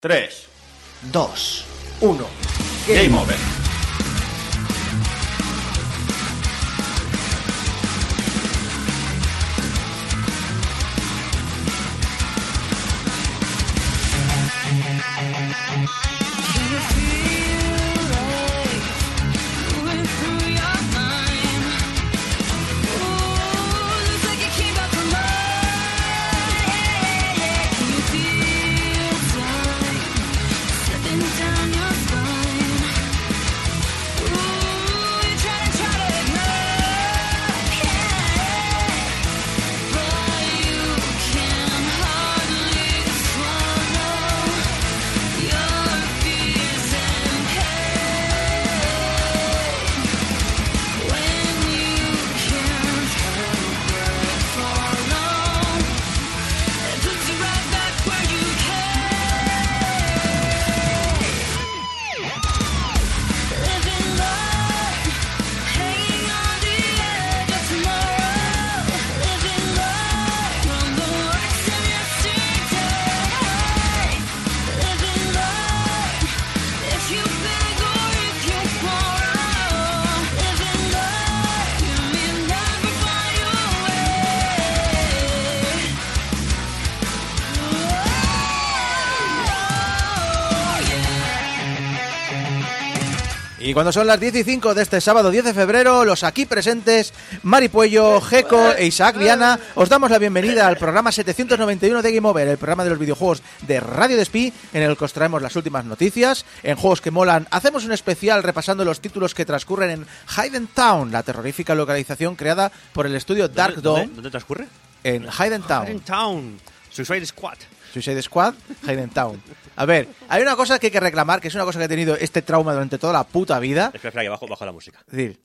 3, 2, 1. Game Over. Cuando son las 10 y 5 de este sábado 10 de febrero, los aquí presentes, Mari Puello, Geco e Isaac Viana, os damos la bienvenida al programa 791 de Game Over, el programa de los videojuegos de Radio Despí, en el que os traemos las últimas noticias, en juegos que molan. Hacemos un especial repasando los títulos que transcurren en Hayden Town, la terrorífica localización creada por el estudio Dark ¿Dónde, Dome dónde, dónde transcurre? en Hayden Town. Iron Town. Suicide Squad. Suicide Squad, Hayden Town. A ver, hay una cosa que hay que reclamar, que es una cosa que ha tenido este trauma durante toda la puta vida. Espera, espera, que bajo, bajo la música. Es decir,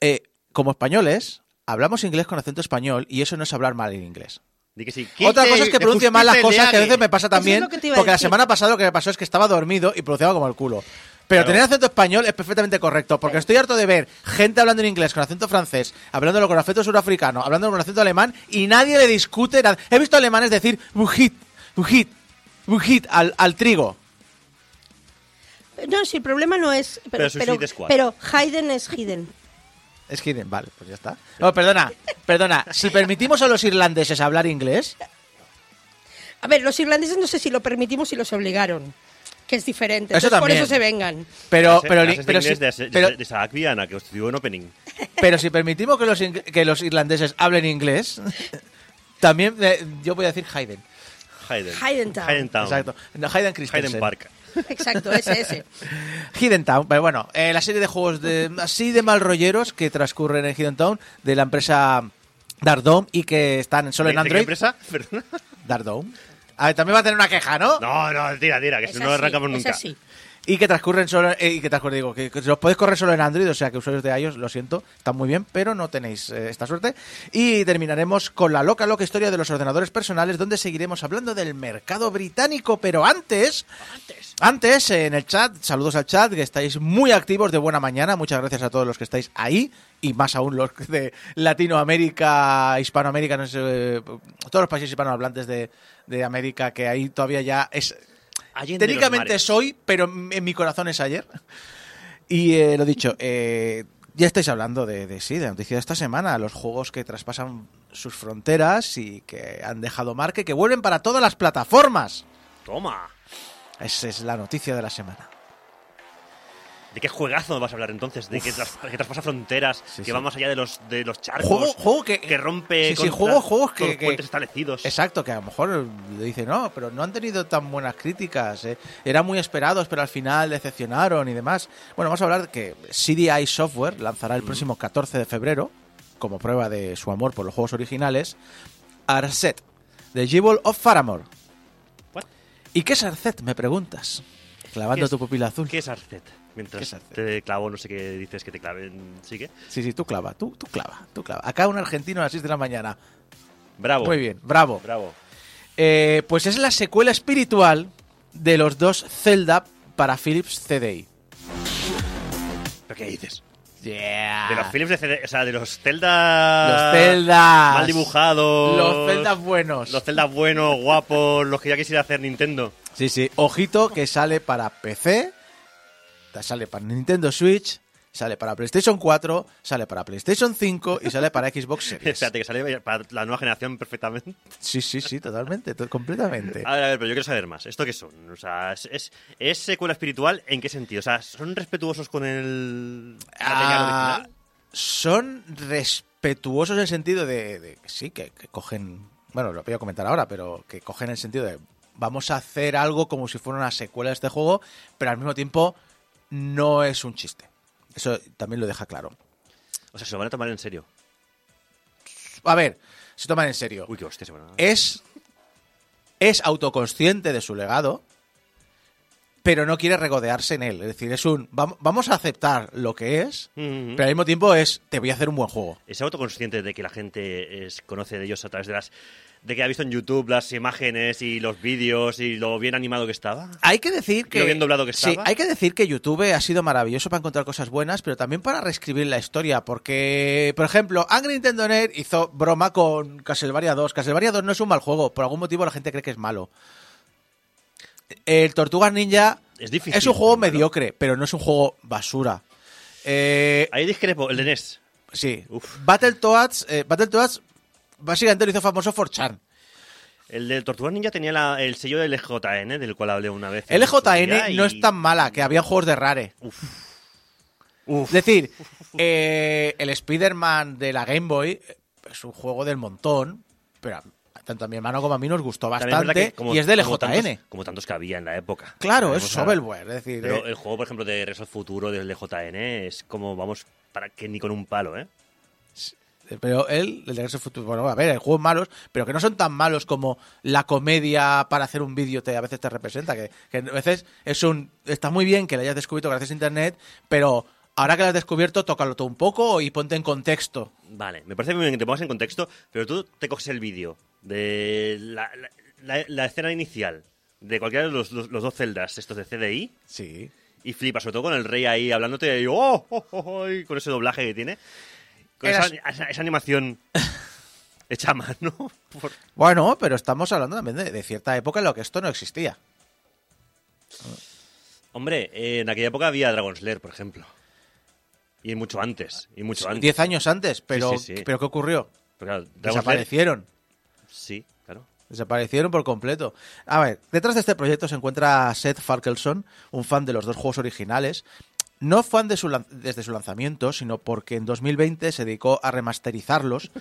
eh, como españoles, hablamos inglés con acento español y eso no es hablar mal en inglés. Di que sí. Otra cosa es que pronuncie mal las cosas, que a veces me pasa también, porque la decir. semana pasada lo que me pasó es que estaba dormido y pronunciaba como el culo. Pero Claro. tener acento español es perfectamente correcto, porque estoy harto de ver gente hablando en inglés con acento francés, hablándolo con acento surafricano, hablándolo con acento alemán y nadie le discute nada. He visto alemanes decir bujit, bujit, bujit al, al trigo. No, si el problema no es. Pero Pero, pero, Squad. pero Hayden es Hayden. Es que, vale, pues ya está. No, perdona, perdona. Si permitimos a los irlandeses hablar inglés, A ver, los irlandeses no sé si lo permitimos y los obligaron. Que es diferente. Eso Entonces, por también. eso se vengan. pero, pero, clases de pero, si, inglés de, de- pero, de Isaac Viana, que os estudió en opening. pero si permitimos que los, ing- que los irlandeses hablen inglés, también eh, yo voy a decir Hayden. Hayden. Hayden Town. Hayden Town. Exacto. No, Hayden Christensen. Hayden Park. Exacto, ese, ese. Hidden Town, pero bueno, eh, la serie de juegos de, así de mal rolleros que transcurren en Hidden Town de la empresa Dark Dome y que están solo ¿De- en de qué Android. empresa? Perdona. Dark Dome. A ver, también va a tener una queja, ¿no? No, no, tira, tira, que Es si no arrancamos es nunca. así. Y que transcurren solo, eh, y que transcurren, digo, que, que los podéis correr solo en Android, o sea que usuarios de iOS, lo siento, están muy bien, pero no tenéis eh, esta suerte. Y terminaremos con la loca, loca historia de los ordenadores personales, donde seguiremos hablando del mercado británico, pero antes, antes, en el chat, saludos al chat, que estáis muy activos de buena mañana, muchas gracias a todos los que estáis ahí, y más aún los de Latinoamérica, Hispanoamérica, no sé, todos los países hispanohablantes de, de América, que ahí todavía ya es Allende Técnicamente mares. soy, pero en mi corazón es ayer. Y eh, lo dicho, eh, ya estáis hablando de, de sí, de la noticia de esta semana, los juegos que traspasan sus fronteras y que han dejado marca y que vuelven para todas las plataformas. Toma. Esa es la noticia de la semana. ¿De qué juegazo vas a hablar entonces? ¿De que, tras- que traspasa fronteras? Sí, que va más allá de los, de los charcos. Juego, juego que, que rompe. Sí, sí, contra juego, juegos que- que- puentes establecidos. Exacto, que a lo mejor dice no, pero no han tenido tan buenas críticas. eh. Eran muy esperados, pero al final decepcionaron y demás. Bueno, vamos a hablar de que CDI Software lanzará el próximo 14 de febrero, como prueba de su amor por los juegos originales, Arset, The Jewel of Faramore. What? ¿Y qué es Arset? Me preguntas, clavando ¿Qué es- tu pupila azul. ¿Qué es Arcet? ¿Qué Mientras te clavo, no sé qué dices que te claven. ¿Sigue? Sí, sí, tú clava, tú, tú clava, tú clava. Acá un argentino a las 6 de la mañana. Bravo. Muy bien, bravo. Bravo. Eh, pues es la secuela espiritual de los dos Zelda para Philips CDI. ¿Pero qué dices? Yeah. De los films de CD, o sea, de los Zelda. Los Zeldas. Mal dibujados. Los Zeldas buenos. Los Zelda buenos, guapos, los que ya quisiera hacer Nintendo. Sí, sí. Ojito que sale para PC, sale para Nintendo Switch, sale para PlayStation 4, sale para PlayStation 5 y sale para Xbox Series. Espérate, que sale para la nueva generación perfectamente. Sí, sí, sí, totalmente, to- completamente. A ver, a ver, pero yo quiero saber más. ¿Esto qué son? O sea, ¿es, es, es secuela espiritual en qué sentido? O sea, ¿son respetuosos con el Ah, original? son respetuosos en el sentido de, sí, que, que cogen, bueno, lo voy a comentar ahora, pero que cogen el sentido de vamos a hacer algo como si fuera una secuela de este juego, pero al mismo tiempo no es un chiste. Eso también lo deja claro. O sea, se lo van a tomar en serio. A ver, se toman en serio. Uy, qué hostia se van a... Es, es autoconsciente de su legado, pero no quiere regodearse en él. Es decir, es un vam- vamos a aceptar lo que es, pero al mismo tiempo es te voy a hacer un buen juego. ¿Es autoconsciente de que la gente es- conoce de ellos a través de las... de que ha visto en YouTube las imágenes y los vídeos y lo bien animado que estaba? Hay que decir ¿Y que lo bien doblado que sí, estaba? hay que decir que YouTube ha sido maravilloso para encontrar cosas buenas, pero también para reescribir la historia, porque por ejemplo, Angry Nintendo Net hizo broma con Castlevania 2. Castlevania 2 no es un mal juego, por algún motivo la gente cree que es malo. El Tortugas Ninja Es difícil. es un juego pero- mediocre, pero no es un juego basura. Eh, Ahí discrepo, el de NES. sí, Uf. Battletoads, eh, Battletoads básicamente lo hizo famoso 4chan. El del Tortugas Ninja tenía la- el sello del LJN, del cual hablé una vez. LJN día, no y- es tan mala, que había juegos de Rare. Uf. Es decir, eh, el Spider-Man de la Game Boy eh, es un juego del montón, pero tanto a mi hermano como a mí nos gustó es bastante que como- y es del como LJN. tantos- Como tantos que había en la época. Claro, es decir, Pero eh, el juego, por ejemplo, de Regreso al Futuro del LJN es como, vamos, para que ni con un palo, ¿eh? Pero él, el de Regreso al Futuro, bueno, a ver, hay juegos malos, pero que no son tan malos como la comedia para hacer un vídeo te a veces te representa, que, que a veces es un está muy bien que lo hayas descubierto gracias a internet, pero ahora que lo has descubierto, tócalo todo un poco y ponte en contexto. Vale, me parece muy bien que te pongas en contexto, pero tú te coges el vídeo de la, la- la- la escena inicial de cualquiera de los, los- los dos celdas, estos de CDI, Sí. y flipas, sobre todo con el rey ahí hablándote, y, oh, oh, oh, oh, y con ese doblaje que tiene, con esa, esa- esa animación hecha a mano. por- Bueno, pero estamos hablando también de, de cierta época en la que esto no existía. Hombre, eh, en aquella época había Dragon Slayer, por ejemplo. Y mucho antes, y mucho antes. Diez años antes, pero, sí, sí. pero ¿qué ocurrió? Pero claro, Dragon Slayer- Desaparecieron. Sí, claro. Desaparecieron por completo. A ver, detrás de este proyecto se encuentra Seth Farkelson, un fan de los dos juegos originales. No fan de su desde su lanzamiento, sino porque en 2020 se dedicó a remasterizarlos.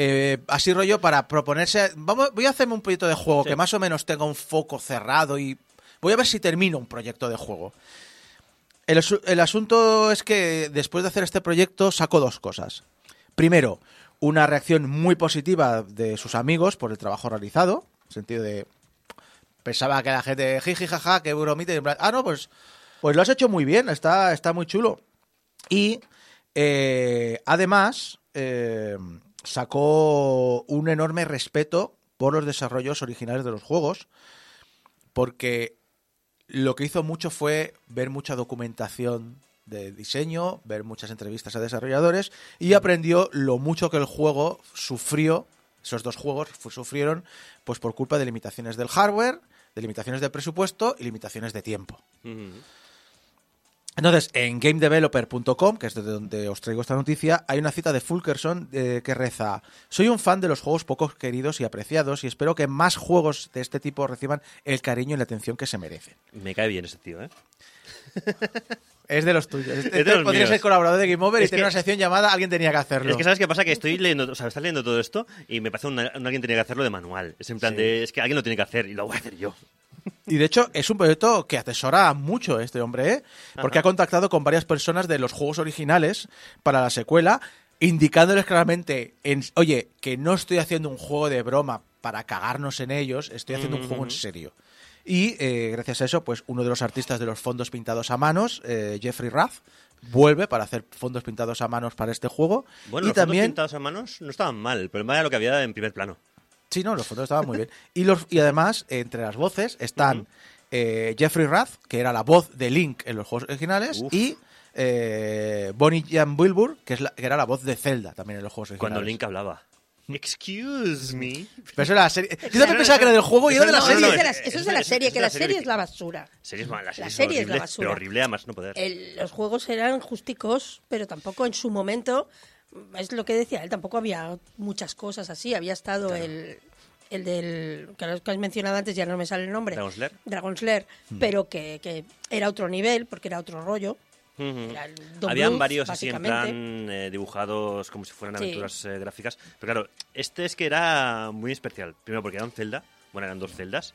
Eh, así rollo para proponerse. Vamos, voy a hacerme un proyecto de juego Sí. que más o menos tenga un foco cerrado y voy a ver si termino un proyecto de juego. El, el asunto es que después de hacer este proyecto saco dos cosas. Primero, una reacción muy positiva de sus amigos por el trabajo realizado, en sentido de pensaba que la gente jiji jaja, que bromita, y en plan, ah no, pues pues lo has hecho muy bien, está está muy chulo. Y eh, además eh, sacó un enorme respeto por los desarrollos originales de los juegos, porque lo que hizo mucho fue ver mucha documentación de diseño, ver muchas entrevistas a desarrolladores y aprendió lo mucho que el juego sufrió, esos dos juegos sufrieron pues por culpa de limitaciones del hardware, de limitaciones de presupuesto y limitaciones de tiempo. Entonces, en gamedeveloper.com, que es de donde os traigo esta noticia, hay una cita de Fulkerson eh, que reza: Soy un fan de los juegos poco queridos y apreciados y espero que más juegos de este tipo reciban el cariño y la atención que se merecen. Me cae bien ese tío, ¿eh? Es de los tuyos. Este, de los podría míos. ser colaborador de Game Over y Es tener que- una sección llamada Alguien tenía que hacerlo. Es que sabes qué pasa, que estoy leyendo, o sea, estás leyendo todo esto y me parece un, un alguien tenía que hacerlo de manual. Es en plan Sí. de, es que alguien lo tiene que hacer y lo voy a hacer yo. Y de hecho, es un proyecto que atesora mucho este hombre, ¿eh? Porque ha contactado con varias personas de los juegos originales para la secuela, indicándoles claramente, en, oye, que no estoy haciendo un juego de broma para cagarnos en ellos, estoy haciendo un juego en serio. Y eh, gracias a eso, pues uno de los artistas de los fondos pintados a manos, eh, Jeffrey Rath, vuelve para hacer fondos pintados a manos para este juego. Bueno, y los fondos también pintados a manos no estaban mal. El problema era lo que había en primer plano. Sí, no, los fondos estaban muy bien. Y, los, y además, entre las voces están eh, Jeffrey Rath, que era la voz de Link en los juegos originales, Uf. y eh, Bonnie Jan Wilbur, que, es la- que era la voz de Zelda también en los juegos originales. Cuando Link hablaba. Excuse me. Pero eso era la serie. Yo también pensaba que era del juego y era de la serie. eso es de la serie, que la serie es la basura. La serie, La es serie es la basura. pero horrible además no poder. El- los juegos eran justicos, pero tampoco en su momento, es lo que decía él, tampoco había muchas cosas así. Había estado el, el del, que has mencionado antes, ya no me sale el nombre. Dragon's Lair. Dragon's Lair, Hmm. pero que, que era otro nivel, porque era otro rollo. Habían varios así en plan eh, dibujados como si fueran Sí. aventuras eh, gráficas. Pero claro, este es que era muy especial. Primero porque era un Zelda, bueno, eran dos celdas.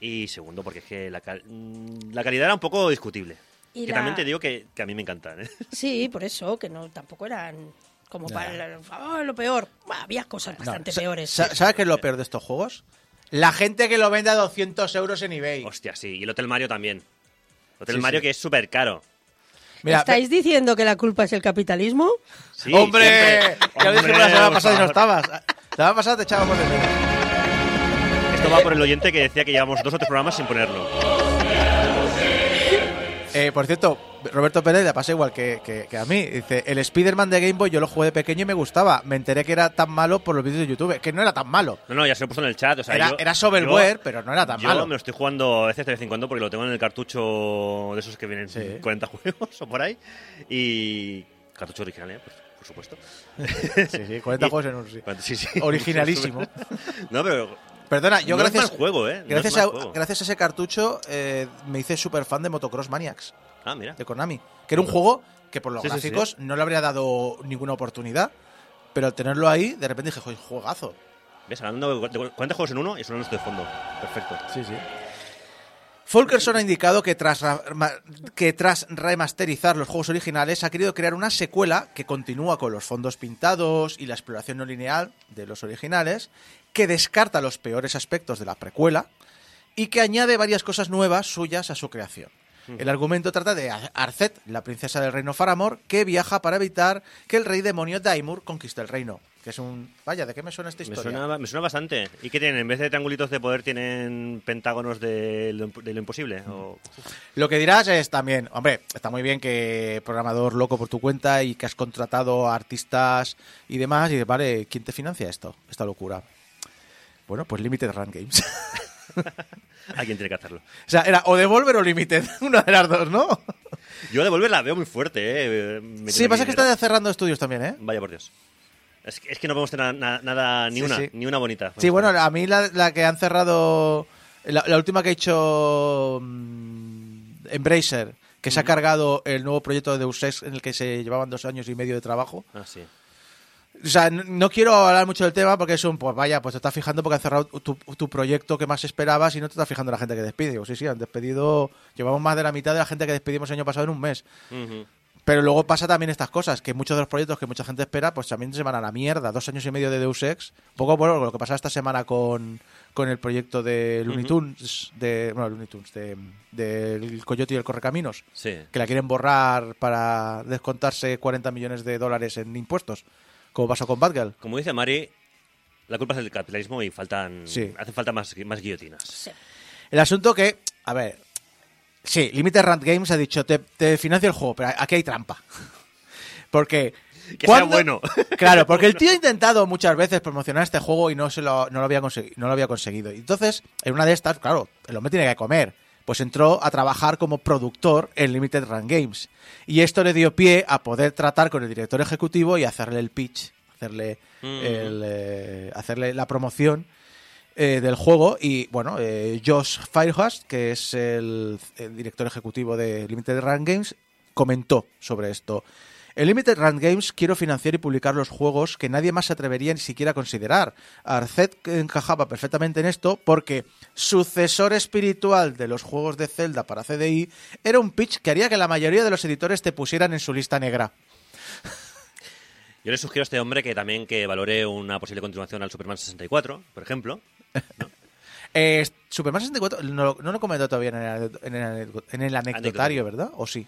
Y segundo porque es que la, cal- mm, la calidad era un poco discutible. Y que la- también te digo que, que a mí me encantan. ¿eh? Sí, por eso, que no tampoco eran como para el- oh, lo peor. Bah, había cosas bastante peores. sa- ¿Sabes qué es lo peor de estos juegos? La gente que lo vende a 200 euros en eBay. Hostia, sí. Y el Hotel Mario también. El Hotel Sí, Mario sí. que es súper caro. Mira, ¿Estáis diciendo que la culpa es el capitalismo? Sí, ¡Hombre! Ya lo Hombre, la semana pasada y no estabas. La semana pasada te echábamos de menos. Esto va por el oyente que decía que llevamos dos o tres programas sin ponerlo. Eh, por cierto, Roberto Pérez le pasa igual que, que- que a mí. Dice, el Spider-Man de Game Boy yo lo jugué de pequeño y me gustaba. Me enteré que era tan malo por los vídeos de YouTube. Que no era tan malo. No, no, ya se lo he puesto en el chat. O sea, Era- yo- era shovelware, yo- pero no era tan yo malo. me lo estoy jugando a veces de vez en cuando porque lo tengo en el cartucho de esos que vienen Sí. 40 juegos o por ahí. Y. Cartucho original, ¿eh? Por, por supuesto. Sí, sí, 40 Y- juegos en un... sí. Sí, sí. Originalísimo. no, pero. Perdona, yo no gracias, es mal juego, ¿eh? No gracias, es mal a, juego. gracias a ese cartucho eh, me hice súper fan de Motocross Maniacs, Ah, mira. de Konami. Que era un juego que por los Sí, sí, gráficos no le habría dado ninguna oportunidad. Pero al tenerlo ahí, de repente dije, joder, juegazo. ¿Ves? Hablando de 40 juegos en uno y sonando esto de fondo. Perfecto. Sí, sí. Fulkerson ha indicado que tras, que tras remasterizar los juegos originales ha querido crear una secuela que continúa con los fondos pintados y la exploración no lineal de los originales, que descarta los peores aspectos de la precuela y que añade varias cosas nuevas suyas a su creación. El argumento trata de Ar- Arcet, la princesa del reino Faramor, que viaja para evitar que el rey demonio Daimur conquiste el reino. Que es un... Vaya, ¿de qué me suena esta Me historia? suena, me suena bastante. ¿Y qué tienen? En vez de triangulitos de poder, tienen pentágonos de lo, de lo imposible. O... Lo que dirás es también, hombre, está muy bien que programador loco por tu cuenta y que has contratado a artistas y demás, y dices, vale, ¿quién te financia esto? Esta locura. Bueno, pues Limited Run Games. Alguien tiene que hacerlo. o sea, era o Devolver o Limited, una de las dos, ¿no? Yo de volver la veo muy fuerte, ¿eh? Sí, pasa que está cerrando estudios también, ¿eh? Vaya por Dios. Es que, es que no podemos tener na- nada, ni Sí, una, sí. ni una bonita. Sí, bueno, a mí la, la que han cerrado, la, la última que ha hecho mm, Embracer, que se ha cargado el nuevo proyecto de Deus Ex en el que se llevaban dos años y medio de trabajo. Ah, sí. O sea, no quiero hablar mucho del tema porque es un, pues vaya, pues te estás fijando porque han cerrado tu, tu proyecto que más esperabas y no te estás fijando en la gente que despide. Digo, sí, sí, han despedido, llevamos más de la mitad de la gente que despedimos el año pasado en un mes. Pero luego pasa también estas cosas, que muchos de los proyectos que mucha gente espera, pues también se van a la mierda. Dos años y medio de Deus Ex. Un poco bueno, lo que pasaba esta semana con, con el proyecto de Looney Tunes, de, bueno, Looney Tunes, de, del Coyote y el Correcaminos, Sí. que la quieren borrar para descontarse 40 millones de dólares en impuestos, como pasó con Batgirl. Como dice Mari, la culpa es del capitalismo y faltan, Sí. hacen falta más, más guillotinas. Sí. El asunto que, a ver, sí, Limited Run Games ha dicho, te, te financio el juego, pero aquí hay trampa. Porque... Que sea ¿cuándo- bueno. Claro, porque el tío ha intentado muchas veces promocionar este juego y no, se lo, no, lo había consegui- no lo había conseguido. Entonces, en una de estas, claro, el hombre tiene que comer. Pues entró a trabajar como productor en Limited Run Games. Y esto le dio pie a poder tratar con el director ejecutivo y hacerle el pitch, hacerle, Mm. el, eh, hacerle la promoción eh, del juego. Y bueno, eh, Josh Firehurst, que es el, el director ejecutivo de Limited Run Games, comentó sobre esto. En Limited Run Games quiero financiar y publicar los juegos que nadie más se atrevería ni siquiera a considerar. Arcet encajaba perfectamente en esto porque sucesor espiritual de los juegos de Zelda para CDI era un pitch que haría que la mayoría de los editores te pusieran en su lista negra. Yo le sugiero a este hombre que también que valore una posible continuación al Superman 64, por ejemplo. Eh, Superman 64 no, lo- no lo comentó todavía en el, en el- en el anecdotario, ¿verdad? ¿O sí?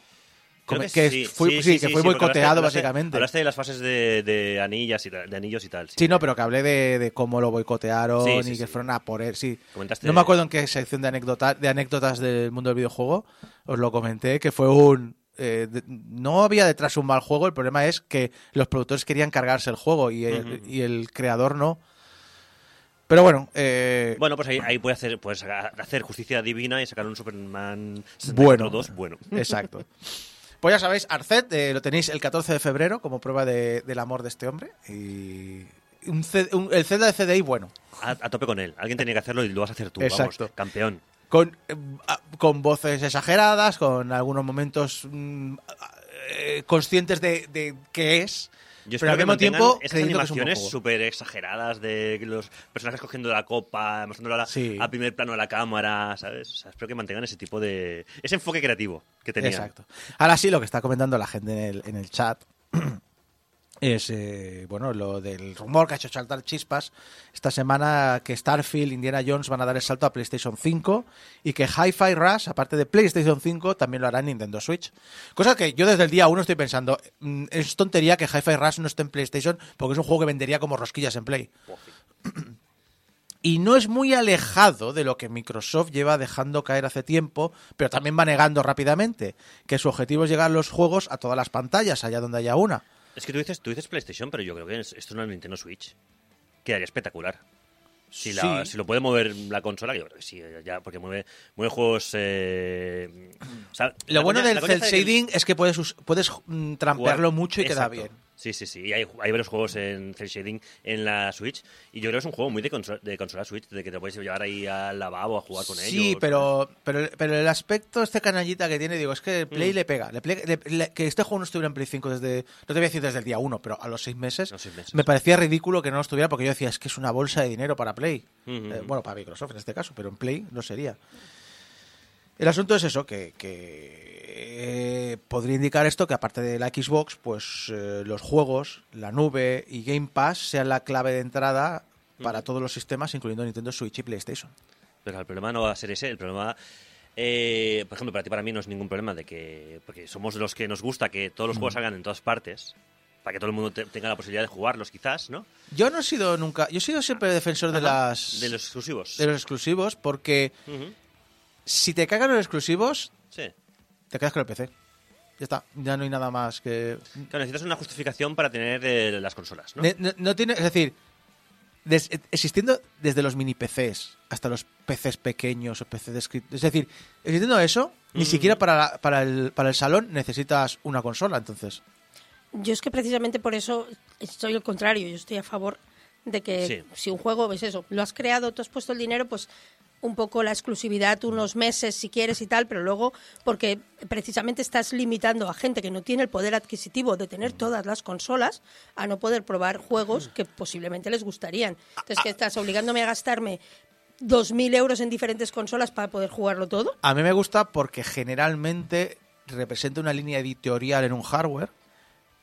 Creo que, fue- sí, sí, sí, que sí, fue sí, porque boicoteado, hablaste- básicamente. Hablaste de las fases de, de anillas y tal- de anillos y tal. Sí, no, pero que hablé de, de cómo lo boicotearon y que fueron a por él. Sí. Comentaste- No me acuerdo en qué sección de, anécdota- de anécdotas del mundo del videojuego os lo comenté, que fue un... eh, de- no había detrás un mal juego, el problema es que los productores querían cargarse el juego y el, y el creador no. Pero bueno, eh, Bueno, pues ahí, ahí puedes, hacer, puedes hacer justicia divina y sacar un Superman 64 Bueno. 2 bueno. exacto. Pues ya sabéis, Arcet eh, lo tenéis el 14 de febrero como prueba de- del amor de este hombre. Y un C- un- el Zelda de CDI bueno. A, a tope con él. Alguien tenía que hacerlo y lo vas a hacer tú. Exacto. Vamos, campeón. con, eh, con voces exageradas, con algunos momentos mm, eh, conscientes de, de qué es, Yo pero espero al que mismo tiempo esas animaciones súper exageradas de los personajes cogiendo la copa, mostrándolo a, la- Sí. a primer plano de la cámara, ¿sabes? O sea, espero que mantengan ese tipo de... ese enfoque creativo que tenían. Exacto. Ahora sí, lo que está comentando la gente en el, en el chat es eh, bueno lo del rumor que ha hecho saltar chispas esta semana que Starfield, Indiana Jones van a dar el salto a PlayStation 5 y que Hi-Fi Rush, aparte de PlayStation 5, también lo hará en Nintendo Switch. Cosa que yo desde el día 1 estoy pensando, mm, es tontería que Hi-Fi Rush no esté en PlayStation porque es un juego que vendería como rosquillas en Play. Y no es muy alejado de lo que Microsoft lleva dejando caer hace tiempo, pero también va negando rápidamente, que su objetivo es llegar los juegos a todas las pantallas, allá donde haya una. Es que tú dices, tú dices PlayStation, pero yo creo que es- esto es una Nintendo Switch. Quedaría espectacular. Si, la- Sí. si lo puede mover la consola, yo creo que sí, ya, porque mueve, mueve juegos... eh, o sea, Lo bueno coña- del cel que shading es que puedes, puedes mm, trampearlo mucho y queda bien. Sí, sí, sí. Y hay, hay varios juegos en cel shading en la Switch. Y yo creo que es un juego muy de, consola, de consola Switch, de que te puedes llevar ahí al lavabo a jugar con ellos. Sí, pero, pero, pero el aspecto, este canallita que tiene, digo, es que Play Mm. le pega. Le ple- le- le- que este juego no estuviera en Play 5 desde, no te voy a decir desde el día 1, pero a los seis meses, Los seis meses. me parecía ridículo que no lo estuviera porque yo decía, es que es una bolsa de dinero para Play. Eh, bueno, para Microsoft en este caso, pero en Play no sería. El asunto es eso, que, que, eh, podría indicar esto que aparte de la Xbox, pues eh, los juegos, la nube y Game Pass sean la clave de entrada para todos los sistemas, incluyendo Nintendo Switch y PlayStation. Pero el problema no va a ser ese. El problema, eh, por ejemplo, para ti, para mí no es ningún problema de que. Porque somos los que nos gusta que todos los juegos salgan en todas partes. Para que todo el mundo te- tenga la posibilidad de jugarlos, quizás, ¿no? Yo no he sido nunca, yo he sido siempre defensor de las De los exclusivos. de los exclusivos porque. Si te cagan los exclusivos, Sí. te quedas con el PC. Ya está, ya no hay nada más que Claro, necesitas una justificación para tener eh, las consolas, ¿no? Ne- No, no tiene, es decir, des- existiendo desde los mini PCs hasta los PCs pequeños o PC de escritorio, es decir, existiendo eso, ni Ujú. siquiera para, la- para, el, para el salón necesitas una consola, entonces. Yo es que precisamente por eso estoy al contrario, yo estoy a favor de que Sí. si un juego es eso, lo has creado, tú has puesto el dinero, pues un poco la exclusividad, unos meses si quieres y tal, pero luego porque precisamente estás limitando a gente que no tiene el poder adquisitivo de tener todas las consolas a no poder probar juegos que posiblemente les gustarían. Entonces, que estás obligándome a gastarme 2.000 euros en diferentes consolas para poder jugarlo todo. A mí me gusta porque generalmente representa una línea editorial en un hardware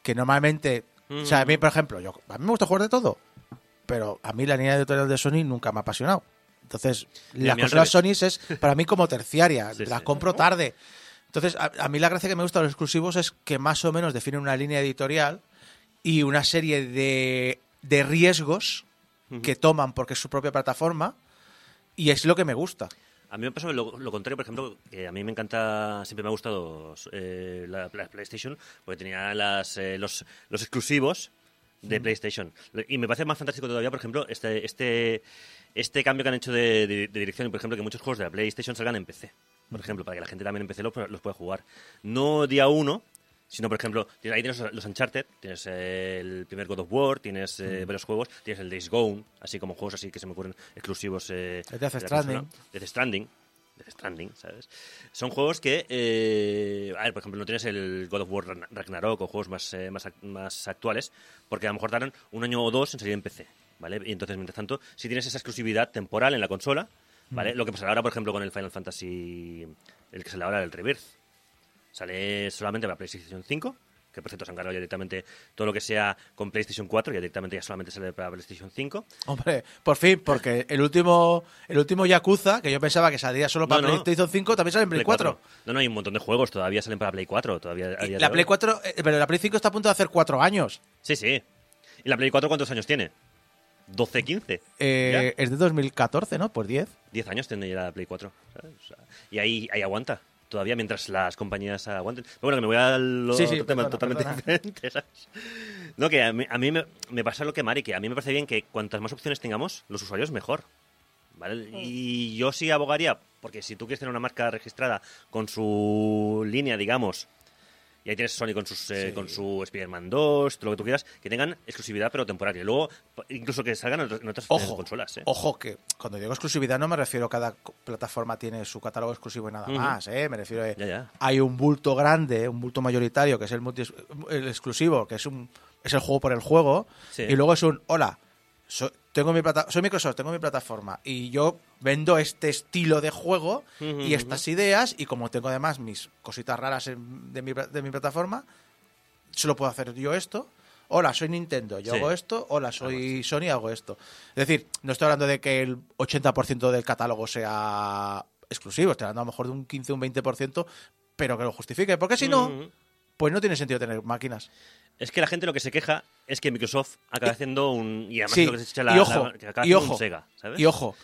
que normalmente, o sea, a mí, por ejemplo, yo, a mí me gusta jugar de todo, pero a mí la línea editorial de Sony nunca me ha apasionado. Entonces, las consolas. Sony es para mí como terciaria, Sí, las sí. compro tarde. Entonces, a, a mí la gracia que me gusta de los exclusivos es que más o menos definen una línea editorial y una serie de, de riesgos que toman porque es su propia plataforma y es lo que me gusta. A mí me pasa lo, lo contrario, por ejemplo, que a mí me encanta, siempre me ha gustado eh, la, la PlayStation, porque tenía las, eh, los, los exclusivos de PlayStation. Y me parece más fantástico todavía, por ejemplo, este, este, este cambio que han hecho de, de- de dirección, por ejemplo, que muchos juegos de la PlayStation salgan en PC, por ejemplo, para que la gente también en PC los, los pueda jugar. No día uno, sino, por ejemplo, ahí tienes los Uncharted, tienes el primer God of War, tienes eh, varios juegos, tienes el Days Gone, así como juegos así que se me ocurren exclusivos. Eh, Death de Stranding. consola. Death Stranding. Death Stranding, ¿sabes? Son juegos que, eh, a ver, por ejemplo, no tienes el God of War Ragn- Ragnarok o juegos más, eh, más, más actuales, porque a lo mejor tardan un año o dos en salir en PC, ¿vale? Y entonces, mientras tanto, si tienes esa exclusividad temporal en la consola, ¿vale? Lo que pasará ahora, por ejemplo, con el Final Fantasy, el que sale ahora, el Rebirth, sale solamente para PlayStation 5, que por cierto se han cargado ya directamente todo lo que sea con PlayStation 4, ya directamente ya solamente sale para PlayStation 5. Hombre, por fin, porque el último el último Yakuza, que yo pensaba que salía solo para No, no. PlayStation 5, también sale en Play 4. No, no, hay un montón de juegos, todavía salen para Play 4, todavía Y la. Play 4, eh, pero la Play 5 está a punto de hacer 4 años. Sí, sí. ¿Y la Play 4 cuántos años tiene? 12, 15. Eh, es de 2014, ¿no? Pues 10. 10 años tiene ya la Play 4. ¿sabes? O sea, y ahí, ahí aguanta. todavía mientras las compañías aguanten. Pero bueno, que me voy a lo Sí, sí, otro tema perdona, totalmente perdona. diferente, ¿sabes? No, que a mí, a mí me, me pasa lo que Mari, que a mí me parece bien que cuantas más opciones tengamos, los usuarios mejor. ¿Vale? Y yo sí abogaría, porque si tú quieres tener una marca registrada con su línea, digamos, y ahí tienes Sony con, sus, eh, Sí. con su Spider-Man 2, todo lo que tú quieras, que tengan exclusividad pero temporal. Y luego, incluso que salgan en otras- Ojo, consolas. ¿eh? ojo que cuando digo exclusividad no me refiero a cada plataforma tiene su catálogo exclusivo y nada más, ¿eh? Me refiero a Ya, ya. hay un bulto grande, un bulto mayoritario que es el, multi- el exclusivo, que es un es el juego por el juego Sí. y luego es un hola, so- tengo mi plata- soy Microsoft, tengo mi plataforma y yo vendo este estilo de juego y estas ideas y como tengo además mis cositas raras en- de, mi, de mi plataforma, solo puedo hacer yo esto. Hola, soy Nintendo, yo Sí. hago esto. Hola, soy Sony, hago esto. Es decir, no estoy hablando de que el 80% del catálogo sea exclusivo, estoy hablando a lo mejor de un 15, un 20%, pero que lo justifique, porque si no. Pues no tiene sentido tener máquinas. Es que la gente lo que se queja es que Microsoft acaba haciendo un. Y además Sí, lo que se echa la, y ojo, la- que acaba y ojo, Sega, ¿sabes? y ojo.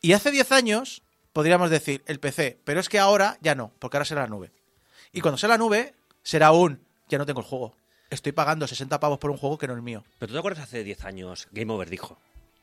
Y hace 10 años podríamos decir el PC, pero es que ahora ya no, porque ahora será la nube. Y cuando sea la nube, será un, ya no tengo el juego. Estoy pagando 60 pavos por un juego que no es mío. Pero tú te acuerdas hace 10 años, Game Over dijo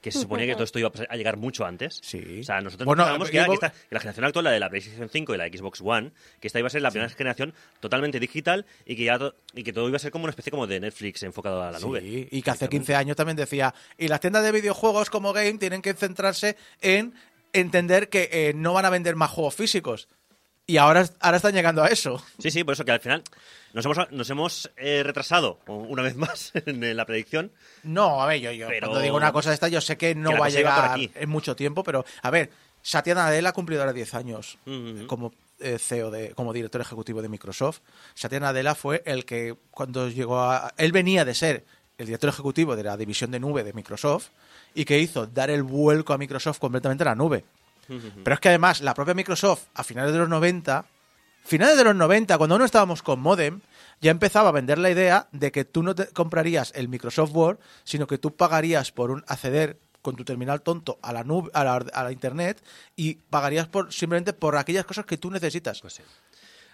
que se suponía que todo esto iba a pasar- a llegar mucho antes. Sí. O sea, nosotros Bueno, pensábamos que, Game era- que Over- esta- que la generación actual, la de la PlayStation 5 y la Xbox One, que esta iba a ser la primera generación totalmente digital y que, ya to- y que todo iba a ser como una especie como de Netflix enfocado a la nube. Sí, y que hace 15 años también decía, y las tiendas de videojuegos como Game tienen que centrarse en entender que eh, no van a vender más juegos físicos. Y ahora, ahora están llegando a eso. Sí, sí, por eso que al final nos hemos, nos hemos eh, retrasado una vez más en la predicción. No, a ver, yo, yo Pero- cuando digo una cosa de esta, yo sé que no Que va a llegar en mucho tiempo, pero a ver, Satya Nadella ha cumplido ahora 10 años Ujú. como eh, CEO, de, como director ejecutivo de Microsoft. Satya Nadella fue el que cuando llegó a... Él venía de ser el director ejecutivo de la división de nube de Microsoft y que hizo dar el vuelco a Microsoft completamente a la nube. Pero es que además la propia Microsoft a finales de los 90, finales de los 90, cuando aún no estábamos con modem, ya empezaba a vender la idea de que tú no te comprarías el Microsoft Word, sino que tú pagarías por un acceder con tu terminal tonto a la nube, a la, a la internet y pagarías por simplemente por aquellas cosas que tú necesitas. Pues sí.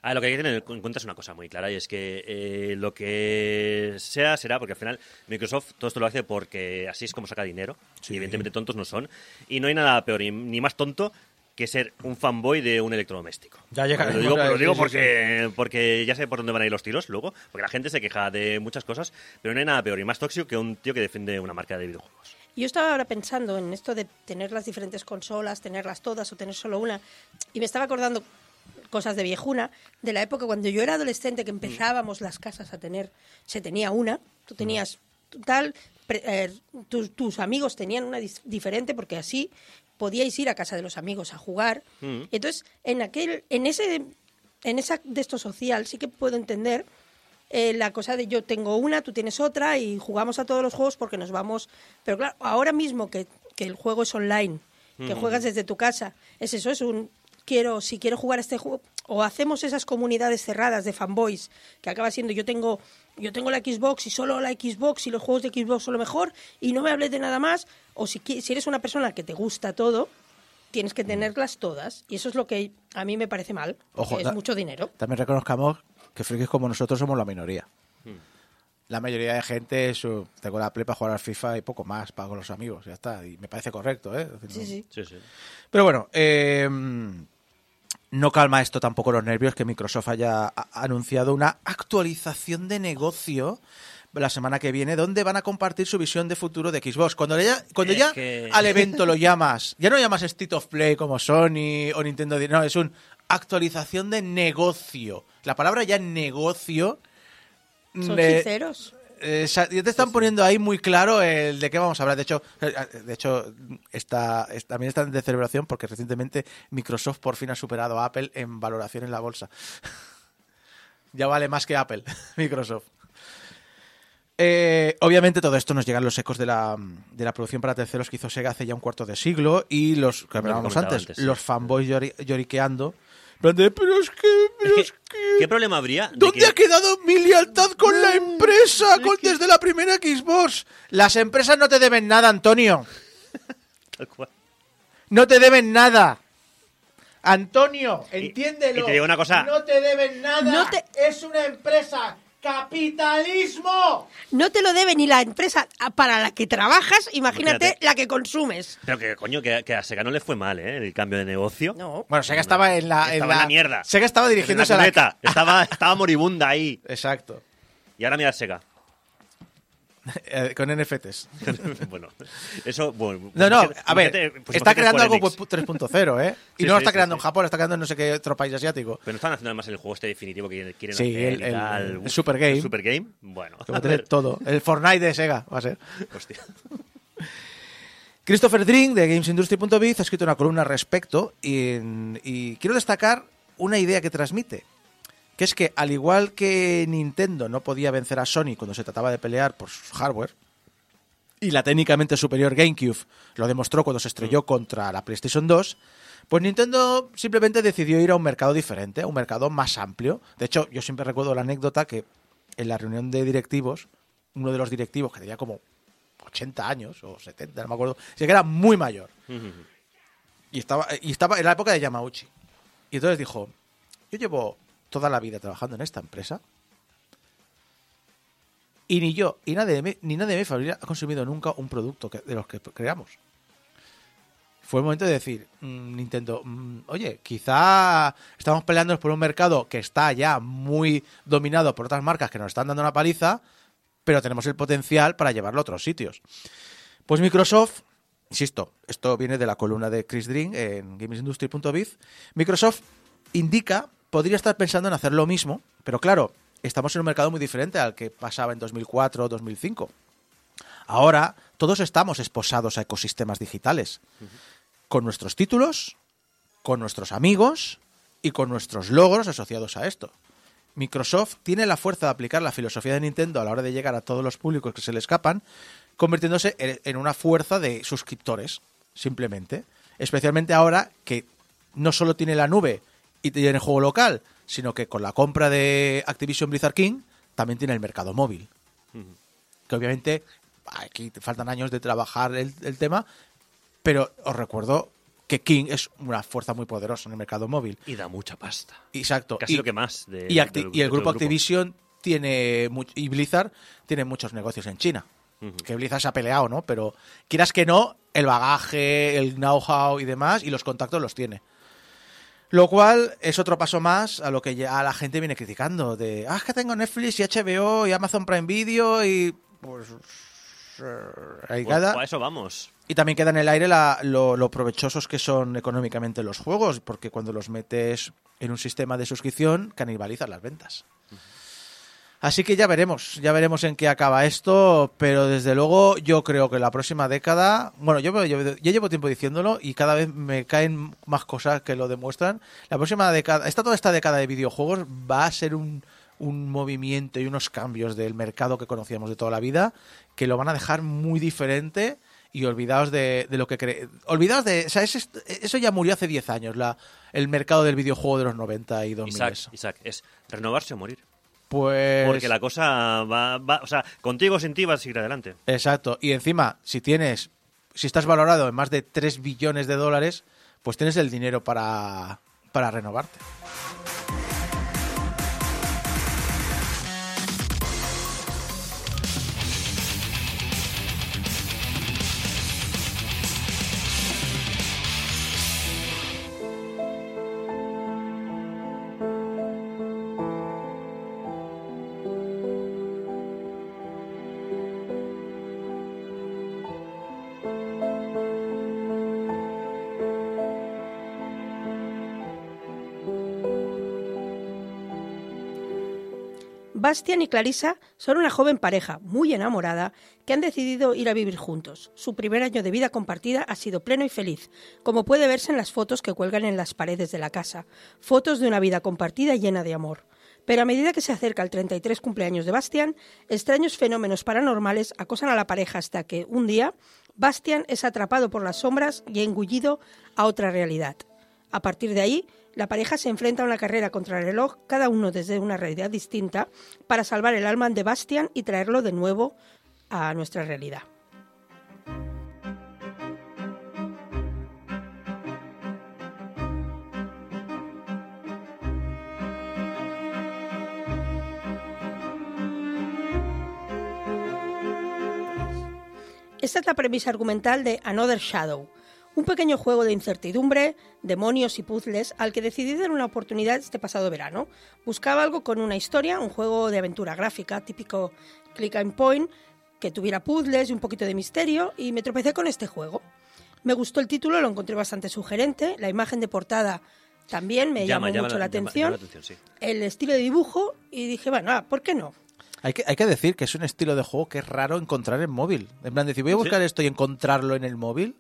Ah, lo que hay que tener en cuenta es una cosa muy clara y es que eh, lo que sea será, porque al final Microsoft todo esto lo hace porque así es como saca dinero Sí. y evidentemente tontos no son y no hay nada peor ni, ni más tonto que ser un fanboy de un electrodoméstico. Ya llega- lo digo, lo digo porque, porque ya sé por dónde van a ir los tiros luego, porque la gente se queja de muchas cosas, pero no hay nada peor y más tóxico que un tío que defiende una marca de videojuegos. Yo estaba ahora pensando en esto de tener las diferentes consolas, tenerlas todas o tener solo una, y me estaba acordando cosas de viejuna, de la época cuando yo era adolescente, que empezábamos las casas a tener, se tenía una, tú tenías tal, pre- eh, tus, tus amigos tenían una diferente, porque así podíais ir a casa de los amigos a jugar. Mm. Entonces, en aquel, en ese, en esa de esto social sí que puedo entender eh, la cosa de yo tengo una, tú tienes otra y jugamos a todos los juegos porque nos vamos. Pero claro, ahora mismo que, que el juego es online, que juegas desde tu casa, es eso, es un quiero, si quiero jugar a este juego, o hacemos esas comunidades cerradas de fanboys, que acaba siendo yo tengo, yo tengo la Xbox y solo la Xbox y los juegos de Xbox son lo mejor, y no me hables de nada más, o si, si eres una persona que te gusta todo, tienes que tenerlas todas. Y eso es lo que a mí me parece mal, Ojo, porque da- es mucho dinero. También reconozcamos que frikis como nosotros somos la minoría. La mayoría de gente es, uh, tengo la play para jugar al FIFA y poco más, pago los amigos, ya está. Y me parece correcto, ¿eh? Sí, sí. Sí, sí. Pero bueno, eh, no calma esto tampoco los nervios que Microsoft haya anunciado una actualización de negocio la semana que viene donde van a compartir su visión de futuro de Xbox. Cuando ya, cuando ya que- al evento lo llamas, ya no llamas State of Play como Sony o Nintendo, no, es un actualización de negocio. La palabra ya negocio Son le- sinceros. Eh, te están poniendo ahí muy claro el de qué vamos a hablar. De hecho, eh, de hecho está, es- también están de celebración porque recientemente Microsoft por fin ha superado a Apple en valoración en la bolsa. ya vale más que Apple, Microsoft. Eh, obviamente todo esto nos llegan los ecos de la, de la producción para terceros que hizo Sega hace ya un cuarto de siglo y los que hablábamos antes, los fanboys llori- lloriqueando. En plan de, pero es que, pero Es es que, que... ¿Qué problema habría? de ¿Dónde que- ha quedado mi lealtad con la empresa con- desde la primera Xbox? Las empresas no te deben nada, Antonio. Tal cual. No te deben nada. Antonio, Y- entiéndelo. y te digo una cosa. No te deben nada. No te- Es una empresa. ¡Capitalismo! No te lo debe ni la empresa para la que trabajas, imagínate Imagínate. la que consumes. Pero que, coño, que, que a Sega no le fue mal, ¿eh? El cambio de negocio. No. Bueno, Sega estaba en la. Estaba en la mierda. Sega estaba dirigiéndose a la. cuneta. Estaba, estaba moribunda ahí. Exacto. Y ahora mira Sega. Eh, con NFTs. bueno, eso, bueno. No, no, a ver, pues está imagínate creando algo Square web Enix. 3.0, ¿eh? Y Sí, no lo sí, está sí, creando sí. en Japón, lo está creando en no sé qué otro país asiático. Pero no están haciendo además el juego este definitivo que quieren Sí, hacer el- y el- tal. el Uf, Super Game. el Super Game. Bueno, Que va a tener todo. El Fortnite de Sega va a ser. Hostia. Christopher Drink de GamesIndustry.biz ha escrito una columna al respecto y, y quiero destacar una idea que transmite, que es que al igual que Nintendo no podía vencer a Sony cuando se trataba de pelear por su hardware, y la técnicamente superior GameCube lo demostró cuando se estrelló contra la PlayStation 2, pues Nintendo simplemente decidió ir a un mercado diferente, a un mercado más amplio. De hecho, yo siempre recuerdo la anécdota que en la reunión de directivos, uno de los directivos que tenía como 80 años o 70, no me acuerdo, sí que era muy mayor. Y estaba, y estaba en la época de Yamauchi. Y entonces dijo, yo llevo toda la vida trabajando en esta empresa y ni yo y nadie de ni nadie de mi familia ha consumido nunca un producto que- de los que creamos. Fue el momento de decir, mm, Nintendo, mm, oye, quizá estamos peleándonos por un mercado que está ya muy dominado por otras marcas que nos están dando una paliza, pero tenemos el potencial para llevarlo a otros sitios. Pues Microsoft, insisto, esto viene de la columna de Chris Dring en gamesindustry.biz, Microsoft indica, podría estar pensando en hacer lo mismo, pero claro, estamos en un mercado muy diferente al que pasaba en 2004 o 2005. Ahora todos estamos esposados a ecosistemas digitales, con nuestros títulos, con nuestros amigos y con nuestros logros asociados a esto. Microsoft tiene la fuerza de aplicar la filosofía de Nintendo a la hora de llegar a todos los públicos que se le escapan, convirtiéndose en- una fuerza de suscriptores, simplemente. Especialmente ahora que no solo tiene la nube y tiene juego local, sino que con la compra de Activision Blizzard King también tiene el mercado móvil. Que obviamente aquí faltan años de trabajar el, el tema, pero os recuerdo que King es una fuerza muy poderosa en el mercado móvil. Y da mucha pasta. Exacto. Casi y, lo que más. de- y, el grupo Activision tiene y Blizzard tiene muchos negocios en China. Que Blizzard se ha peleado, ¿no? Pero quieras que no, el bagaje, el know-how y demás, y los contactos los tiene. Lo cual es otro paso más a lo que ya la gente viene criticando. De, ah, es que tengo Netflix y HBO y Amazon Prime Video y... Pues... eh, ahí Pues, pues a eso vamos. Y también queda en el aire la- lo, lo provechosos que son económicamente los juegos, porque cuando los metes en un sistema de suscripción, canibalizas las ventas. Así que ya veremos, ya veremos en qué acaba esto, pero desde luego yo creo que la próxima década, bueno, yo, yo, llevo tiempo diciéndolo y cada vez me caen más cosas que lo demuestran. La próxima década, esta toda esta década de videojuegos va a ser un, un movimiento y unos cambios del mercado que conocíamos de toda la vida que lo van a dejar muy diferente y olvidaos de, lo que cree. Olvidaos de. O sea, eso ya murió hace 10 años, la, el mercado del videojuego de los 90 y 2000. Isaac, Isaac, es renovarse o morir. Pues. Porque la cosa va, va- O sea, contigo sin ti vas a seguir adelante. Exacto. Y encima, si tienes. Si estás valorado en más de 3 billones de dólares, pues tienes el dinero para, para renovarte. Bastian y Clarissa son una joven pareja muy enamorada que han decidido ir a vivir juntos. Su primer año de vida compartida ha sido pleno y feliz, como puede verse en las fotos que cuelgan en las paredes de la casa, fotos de una vida compartida llena de amor. Pero a medida que se acerca el 33 cumpleaños de Bastian, extraños fenómenos paranormales acosan a la pareja hasta que, un día, Bastian es atrapado por las sombras y engullido a otra realidad. A partir de ahí, la pareja se enfrenta a una carrera contra el reloj, cada uno desde una realidad distinta, para salvar el alma de Bastian y traerlo de nuevo a nuestra realidad. Esta es la premisa argumental de Another Shadow, un pequeño juego de incertidumbre, demonios y puzzles al que decidí dar una oportunidad este pasado verano. Buscaba algo con una historia, un juego de aventura gráfica, típico click and point, que tuviera puzzles y un poquito de misterio, y me tropecé con este juego. Me gustó el título, lo encontré bastante sugerente, la imagen de portada también me Llama- llamó llama mucho la- llama- atención, llama la atención, sí. el estilo de dibujo, y dije, bueno, ah, ¿por qué no? Hay que, hay que decir que es un estilo de juego que es raro encontrar en móvil. En plan, decir, voy a buscar esto y encontrarlo en el móvil,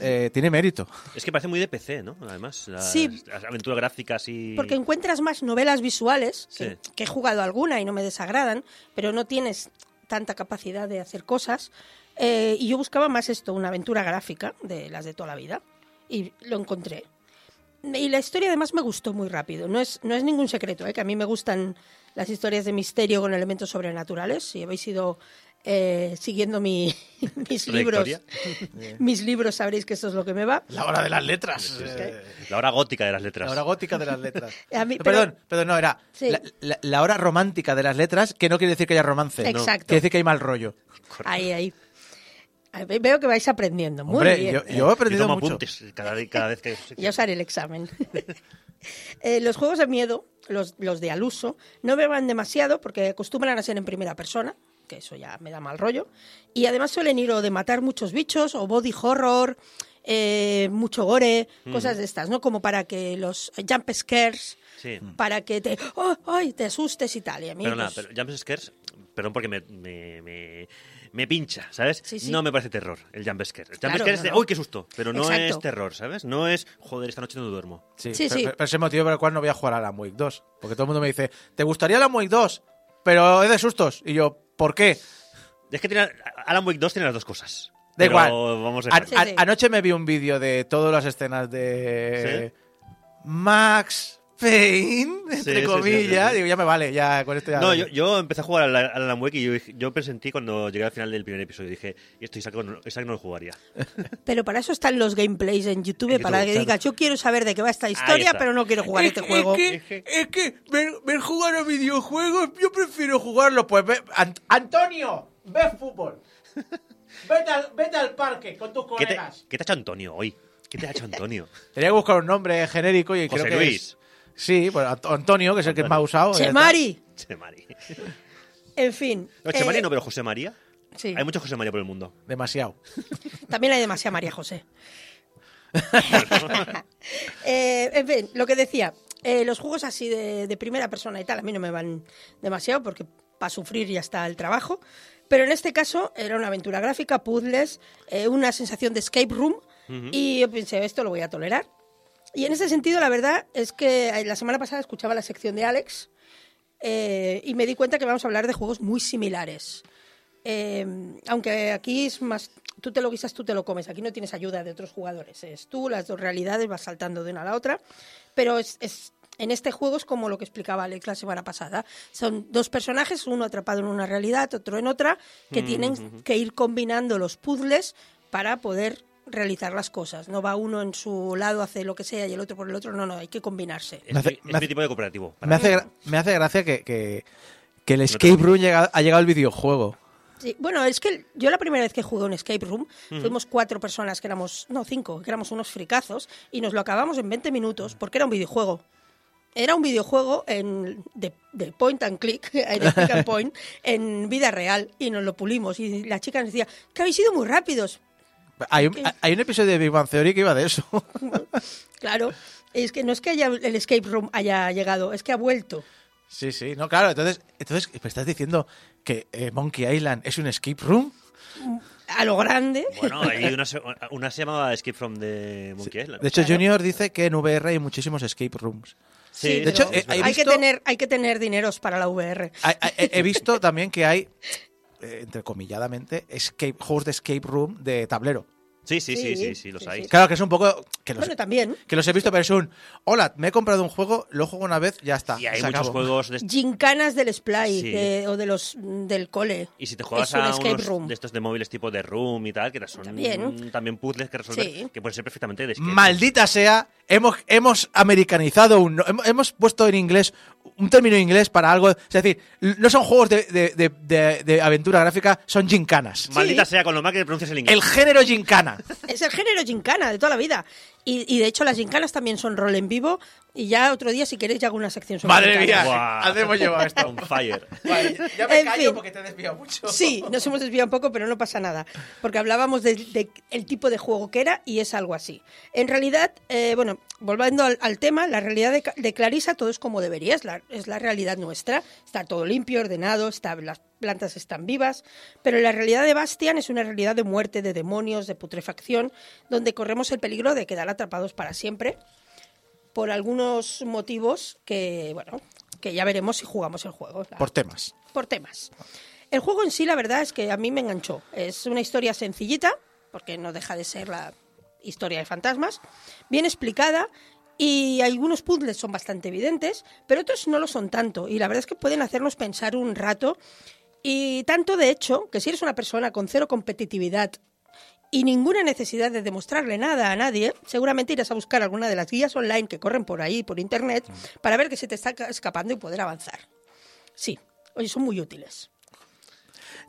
eh, tiene mérito. Es que parece muy de PC, ¿no? Además, las, Sí. las aventuras gráficas y... Porque encuentras más novelas visuales, que, Sí. que he jugado alguna y no me desagradan, pero no tienes tanta capacidad de hacer cosas. Eh, y yo buscaba más esto, una aventura gráfica de las de toda la vida. Y lo encontré. Y la historia además me gustó muy rápido. No es, no es ningún secreto, ¿eh? que a mí me gustan las historias de misterio con elementos sobrenaturales. Si habéis ido eh, siguiendo mi- mis libros, mis libros sabréis que esto es lo que me va. La hora de las letras. eh, La hora gótica de las letras. La hora gótica de las letras. A mí- No, pero- Perdón, perdón, no, era Sí. la, la- la hora romántica de las letras, que no quiere decir que haya romance. Exacto. Quiere decir que hay mal rollo. Ahí, ahí. Ahí ve- Veo que vais aprendiendo. Muy Hombre, bien. yo, yo he Yo aprendido tomo mucho. apuntes cada, cada vez que... Ya os haré el examen. Eh, los juegos de miedo, los, los de al uso, no me van demasiado porque acostumbran a ser en primera persona, que eso ya me da mal rollo. Y además suelen ir o de matar muchos bichos o body horror, eh, mucho gore, Mm. cosas de estas, ¿no? Como para que los jump scares, Sí. para que te, ¡oh, ay, te asustes y tal. Y a mí, Pero nada, pues, pero Jump Scares, perdón porque me, me, me, me pincha, ¿sabes? Sí, sí. No me parece terror el Jump Scare. El Jump Claro, Scare es no, de, no. uy, qué susto, pero no Exacto. es terror, ¿sabes? No es, joder, esta noche no duermo. Sí, Sí, pero, sí. pero- pero ese motivo por el cual no voy a jugar a la Wake 2. Porque todo el mundo me dice, ¿te gustaría la Wake 2? Pero es de sustos. Y yo, ¿por qué? Es que tiene, Alan Wake 2 tiene las dos cosas. Da igual. Vamos a. Sí, sí. Anoche me vi un vídeo de todas las escenas de Max Payne, entre Sí, sí, sí, comillas. sí, sí. Digo, ya me vale, ya con esto ya. No, yo, yo empecé a jugar a la- a y yo, yo presentí cuando llegué al final del primer episodio. Dije, y esto Isaac no, Isaac no lo jugaría. pero para eso están los gameplays en YouTube, para que digas, yo quiero saber de qué va esta historia, pero no quiero jugar es, este que- juego. Es que, es que ver, ver jugar a videojuegos, yo prefiero jugarlo. Pues ve, Ant- Antonio, ve fútbol. Vete al, vete al parque con tus ¿Qué te, colegas. ¿Qué te ha hecho Antonio hoy? ¿Qué te ha hecho Antonio? Tenía que buscar un nombre genérico y José creo que Luis. es- Sí, pues Ant- Antonio, que es el que más ha usado. Chemari. Che Mari. En fin. No, Che eh, no, pero José María. sí. Hay muchos José María por el mundo. Demasiado. También hay demasiada María José. Eh, en fin, lo que decía, eh, los juegos así de, de primera persona y tal, a mí no me van demasiado porque para sufrir ya está el trabajo. Pero en este caso era una aventura gráfica, puzzles, eh, una sensación de escape room y yo pensé, esto lo voy a tolerar. Y en ese sentido, la verdad es que eh, la semana pasada escuchaba la sección de Alex eh, y me di cuenta que vamos a hablar de juegos muy similares. Eh, aunque aquí es más, tú te lo guisas, tú te lo comes. Aquí no tienes ayuda de otros jugadores. Es tú, las dos realidades, vas saltando de una a la otra. Pero es, es- en este juego es como lo que explicaba Alex la semana pasada. Son dos personajes, uno atrapado en una realidad, otro en otra, que tienen que ir combinando los puzzles para poder realizar las cosas. No va uno en su lado, hace lo que sea, y el otro por el otro. No, no, hay que combinarse. Es, Me hace- mi, es me hace- mi tipo de cooperativo. Me hace, gra- me hace gracia que, que, que el escape room llega- ha llegado al videojuego. Sí, bueno, es que yo la primera vez que jugué un escape room, fuimos cuatro personas que éramos, no, cinco, que éramos unos fricazos, y nos lo acabamos en 20 minutos porque era un videojuego. Era un videojuego en, de, de point and click, de click and point, en vida real, y nos lo pulimos. Y la chica nos decía, que habéis sido muy rápidos. Hay un, ¿Qué? hay un episodio de Big Bang Theory que iba de eso. Claro, es que no es que haya, el escape room haya llegado, es que ha vuelto. sí, sí, no, claro. Entonces, entonces ¿me estás diciendo que eh, Monkey Island es un escape room? A lo grande. Bueno, hay una, se- una se llamaba Escape from the Monkey Island. De hecho, Claro. Junior dice que en VR hay muchísimos escape rooms. Sí, de hecho, eh, hay- hay, que tener, hay que tener dineros para la VR. He visto también que hay, eh, entrecomilladamente, escape, juegos de escape room de tablero. Sí, sí, sí, Sí, sí, sí, los sí, hay. sí. Claro que es un poco... Que los, Bueno, también. que los he visto, pero es un... Hola, me he comprado un juego, lo juego una vez, ya está. Y hay muchos acabó". juegos de Gincanas del Splay Sí. de- o de los del cole. Y si te juegas un a escape unos room. de estos de móviles tipo de Room y tal, que son También. también puzzles que resolver, Sí. que pueden ser perfectamente de escape. Maldita sea, hemos, hemos americanizado un... hemos puesto en inglés un término inglés para algo. Es decir, no son juegos de, de- de- de- de aventura gráfica, son gincanas. Maldita sea con lo mal que pronuncias el inglés. El género gincana. Es el género gincana de toda la vida. Y, y de hecho las gincanas también son rol en vivo. Y ya otro día, si queréis, ya hago una sección sobre Madre mía, Guau. hacemos llevar esto. On fire. Vale, ya me En callo fin. porque te he desviado mucho. Sí, nos hemos desviado un poco, pero no pasa nada, porque hablábamos del de, el tipo de juego que era y es algo así. En realidad, eh, bueno, volviendo al, al tema, la realidad de, de Clarisa todo es como debería, es la, es la realidad nuestra, está todo limpio, ordenado, está, las plantas están vivas, pero la realidad de Bastian es una realidad de muerte, de demonios, de putrefacción, donde corremos el peligro de quedar atrapados para siempre por algunos motivos que, bueno, que ya veremos si jugamos el juego. La- Por temas. por temas. El juego en sí, la verdad es que a mí me enganchó. Es una historia sencillita, porque no deja de ser la historia de fantasmas, bien explicada y algunos puzzles son bastante evidentes, pero otros no lo son tanto. Y la verdad es que pueden hacernos pensar un rato. Y tanto, de hecho, que si eres una persona con cero competitividad y ninguna necesidad de demostrarle nada a nadie, seguramente irás a buscar alguna de las guías online que corren por ahí, por internet, para ver que se te está ca- escapando y poder avanzar. Sí, oye, son muy útiles.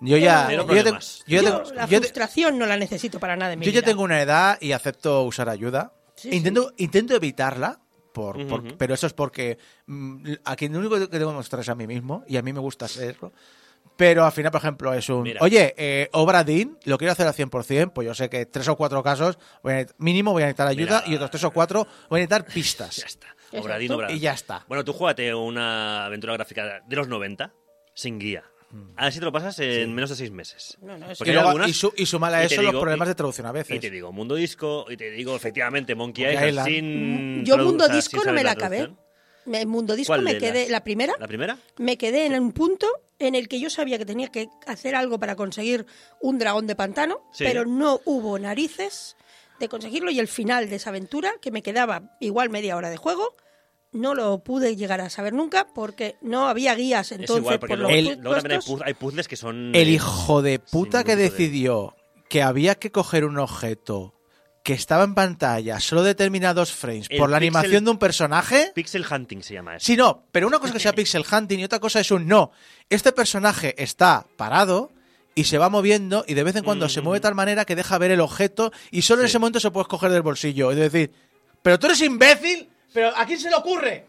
Yo ya. Yo ya tengo- problemas. yo ya Yo tengo- la yo te- frustración no la necesito para nada en mi Yo ya tengo una edad y acepto usar ayuda. Sí, intento, intento evitarla, por, pero eso es porque mm, a quien lo único que tengo que mostrar es a mí mismo y a mí me gusta serlo. Pero al final, por ejemplo, es un. Mira. Oye, eh, obra DIN, lo quiero hacer al 100%, pues yo sé que tres o cuatro casos, voy a- mínimo voy a necesitar ayuda Mira. y otros tres o cuatro voy a necesitar pistas. Ya está. Obradín, obradín. Y ya está. Bueno, tú juégate una aventura gráfica de los 90 sin guía. Mm. A ver si te lo pasas en menos de seis meses. No, no, Porque Y, luego- algunas- y, su- y sumale a eso los problemas y- de traducción a veces. Y te digo Mundo Disco, y te digo efectivamente Monkey Monkey Island, sin. Yo Mundo Disco no me la acabé. Me- Mundo Disco ¿Cuál me quedé, las? la primera, ¿La primera? me quedé en un punto en el que yo sabía que tenía que hacer algo para conseguir un dragón de pantano, Sí. pero no hubo narices de conseguirlo y el final de esa aventura, que me quedaba igual media hora de juego, no lo pude llegar a saber nunca porque no había guías entonces es igual, porque por luego, los El- luego también hay, puestos. puz- hay puzzles que son. El hijo de puta que de- decidió que había que coger un objeto que estaba en pantalla solo determinados frames El por la pixel- animación de un personaje. Pixel Hunting se llama eso. Sí, no, pero una cosa que sea pixel hunting y otra cosa es un no. Este personaje está parado y se va moviendo y de vez en cuando se mueve de tal manera que deja ver el objeto y solo en ese momento se puede coger del bolsillo. Es decir, pero tú eres imbécil, pero ¿a quién se le ocurre?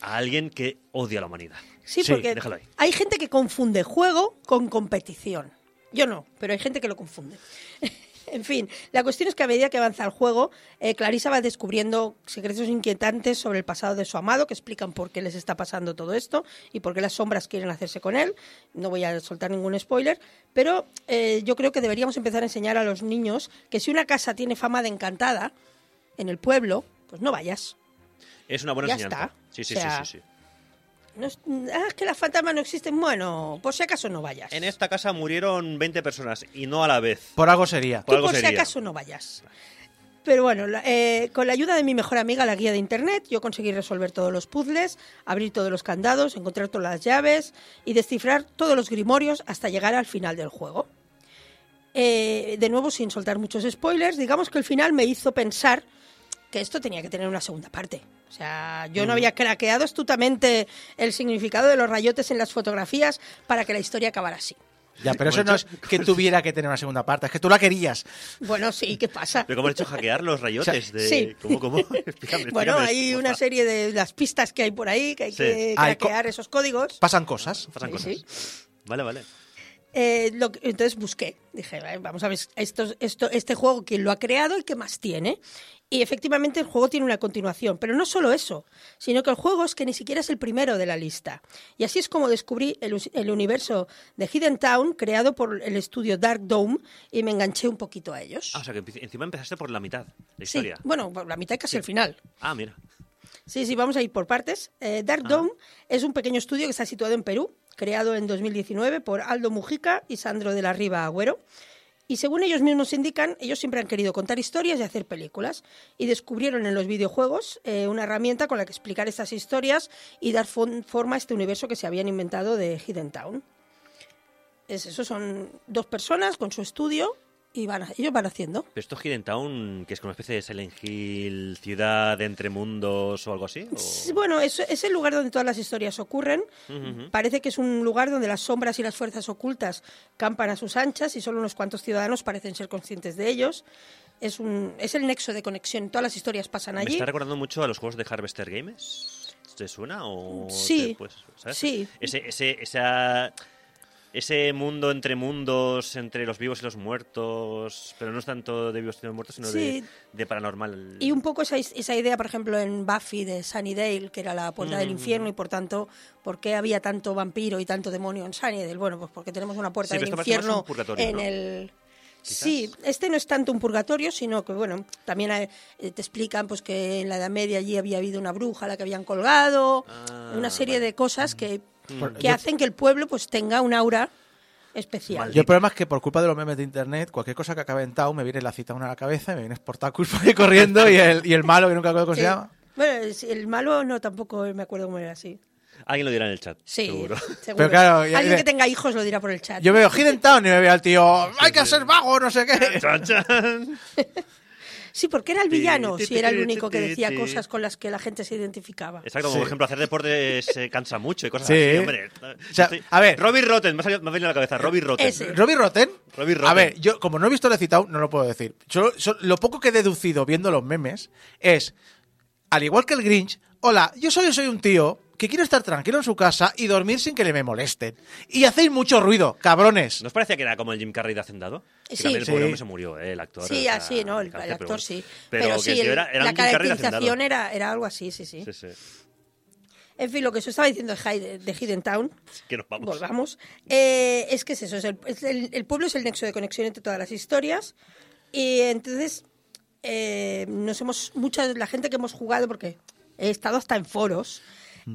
A alguien que odia a la humanidad. Sí, Sí, porque déjalo ahí. hay gente que confunde juego con competición. Yo no, pero hay gente que lo confunde. En fin, la cuestión es que a medida que avanza el juego, eh, Clarisa va descubriendo secretos inquietantes sobre el pasado de su amado que explican por qué les está pasando todo esto y por qué las sombras quieren hacerse con él. No voy a soltar ningún spoiler, pero eh, yo creo que deberíamos empezar a enseñar a los niños que si una casa tiene fama de encantada en el pueblo, pues no vayas. Es una buena Ya enseñanza. está. Sí, sí, O sea, sí, sí, sí. No es, ah, es que las fantasmas no existen. Bueno, por si acaso no vayas. En esta casa murieron 20 personas y no a la vez. Por algo sería. Por Tú algo por si acaso no vayas. Pero bueno, eh, con la ayuda de mi mejor amiga, la guía de internet, yo conseguí resolver todos los puzzles, abrir todos los candados, encontrar todas las llaves y descifrar todos los grimorios hasta llegar al final del juego. Eh, de nuevo, sin soltar muchos spoilers, digamos que el final me hizo pensar que esto tenía que tener una segunda parte. O sea, yo no había craqueado astutamente el significado de los rayotes en las fotografías para que la historia acabara así. Ya, pero eso no es que tuviera que tener una segunda parte, es que tú la querías. Bueno, sí, ¿qué pasa? Pero ¿cómo has hecho hackear los rayotes? De... Sí. ¿Cómo, cómo? Explícame, Bueno, explícame hay esto, una serie de las pistas que hay por ahí que hay Sí. que Hay craquear esos códigos. Pasan cosas. Pasan Sí, cosas. sí. Vale, vale. Eh, lo entonces busqué, dije, "Vale, vamos a ver esto, esto, este juego, quién lo ha creado y qué más tiene. Y efectivamente el juego tiene una continuación, pero no solo eso, sino que el juego es que ni siquiera es el primero de la lista. Y así es como descubrí el, el universo de Hidden Town creado por el estudio Dark Dome y me enganché un poquito a ellos. Ah, o sea, que encima empezaste por la mitad de la sí, historia. bueno, por la mitad casi el final. Ah, mira. Sí, sí, vamos a ir por partes. Eh, Dark Ah. Dome es un pequeño estudio que está situado en Perú, creado en 2019 por Aldo Mujica y Sandro de la Riva Agüero. Y según ellos mismos indican, ellos siempre han querido contar historias y hacer películas. Y descubrieron en los videojuegos eh, una herramienta con la que explicar estas historias y dar forma a este universo que se habían inventado de Hidden Town. Es eso, son dos personas con su estudio y van, ellos van haciendo. ¿Pero esto es Hidden Town, que es como una especie de Silent Hill, ciudad entre mundos o algo así? ¿O- Sí, Bueno, es, es el lugar donde todas las historias ocurren. Parece que es un lugar donde las sombras y las fuerzas ocultas campan a sus anchas y solo unos cuantos ciudadanos parecen ser conscientes de ellos. Es, un, es el nexo de conexión. Todas las historias pasan Me allí. está recordando mucho a los juegos de Harvester Games. ¿Te suena? O Sí, te- pues, ¿sabes? sí. Ese, ese, esa, ese mundo entre mundos, entre los vivos y los muertos, pero no es tanto de vivos y los muertos, sino Sí. de, de paranormal. Y un poco esa, esa idea, por ejemplo, en Buffy de Sunnydale, que era la puerta Mm. del infierno, y por tanto, ¿por qué había tanto vampiro y tanto demonio en Sunnydale? Bueno, pues porque tenemos una puerta Sí, del infierno un purgatorio, en ¿no? el... Quizás. Sí, este no es tanto un purgatorio, sino que, bueno, también hay- eh, te explican pues que en la Edad Media allí había habido una bruja a la que habían colgado, Ah, una serie vale. de cosas que, Por- que yo- hacen que el pueblo pues tenga un aura especial. Yo el problema es que por culpa de los memes de internet, cualquier cosa que acabe en Town me viene la cita una a la cabeza y me viene Sportacus por ahí corriendo y el, y el malo, que nunca recuerdo cómo Sí. se llama. Bueno, el malo no tampoco me acuerdo cómo era así. Alguien lo dirá en el chat. Sí, seguro. seguro. Pero claro, ya- alguien que tenga hijos lo dirá por el chat. Yo veo Hidden Town y me veo al tío, hay que ser vago, no sé qué. Chan, chan. Sí, porque era el villano, si era el único que decía cosas con las que la gente se identificaba. Exacto, como Sí. por ejemplo hacer deporte se cansa mucho y cosas Sí. así, hombre. O sea, a ver. Robbie Rotten, me ha, salido- me ha venido a la cabeza, Robbie Rotten. Robbie Rotten. Robbie Rotten. A ver, yo como no he visto The Town, no lo puedo decir. Yo- lo poco que he deducido viendo los memes es, al igual que el Grinch, hola, yo soy, soy un tío que quiero estar tranquilo en su casa y dormir sin que le me molesten. Y hacéis mucho ruido, cabrones. ¿No os parecía que era como el Jim Carrey de Hacendado? Que Sí. el pobre hombre se murió, eh, el actor. Sí, sea, así, ¿no? El, el pero actor bueno. sí. Pero, Pero, que sí, el era, era la caracterización era, era algo así, sí, sí. Sí, sí. En fin, lo que os estaba diciendo de Hidden Town, Que nos vamos. volvamos, eh, es que es eso, es el, es el- el pueblo es el nexo de conexión entre todas las historias y entonces eh, nos hemos, mucha la gente que hemos jugado, porque he estado hasta en foros,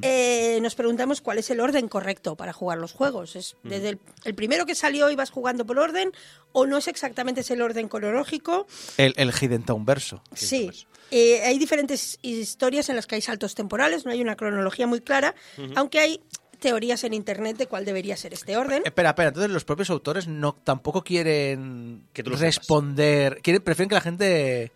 eh, nos preguntamos cuál es el orden correcto para jugar los juegos. ¿Es desde el, el primero que salió ibas jugando por orden o no es exactamente ese el orden cronológico? El, el Hidden Town verso. Sí. Eh, hay diferentes historias en las que hay saltos temporales, no hay una cronología muy clara, aunque hay teorías en internet de cuál debería ser este orden. Espera, espera, entonces los propios autores no tampoco quieren Que responder, quieren, prefieren que la gente...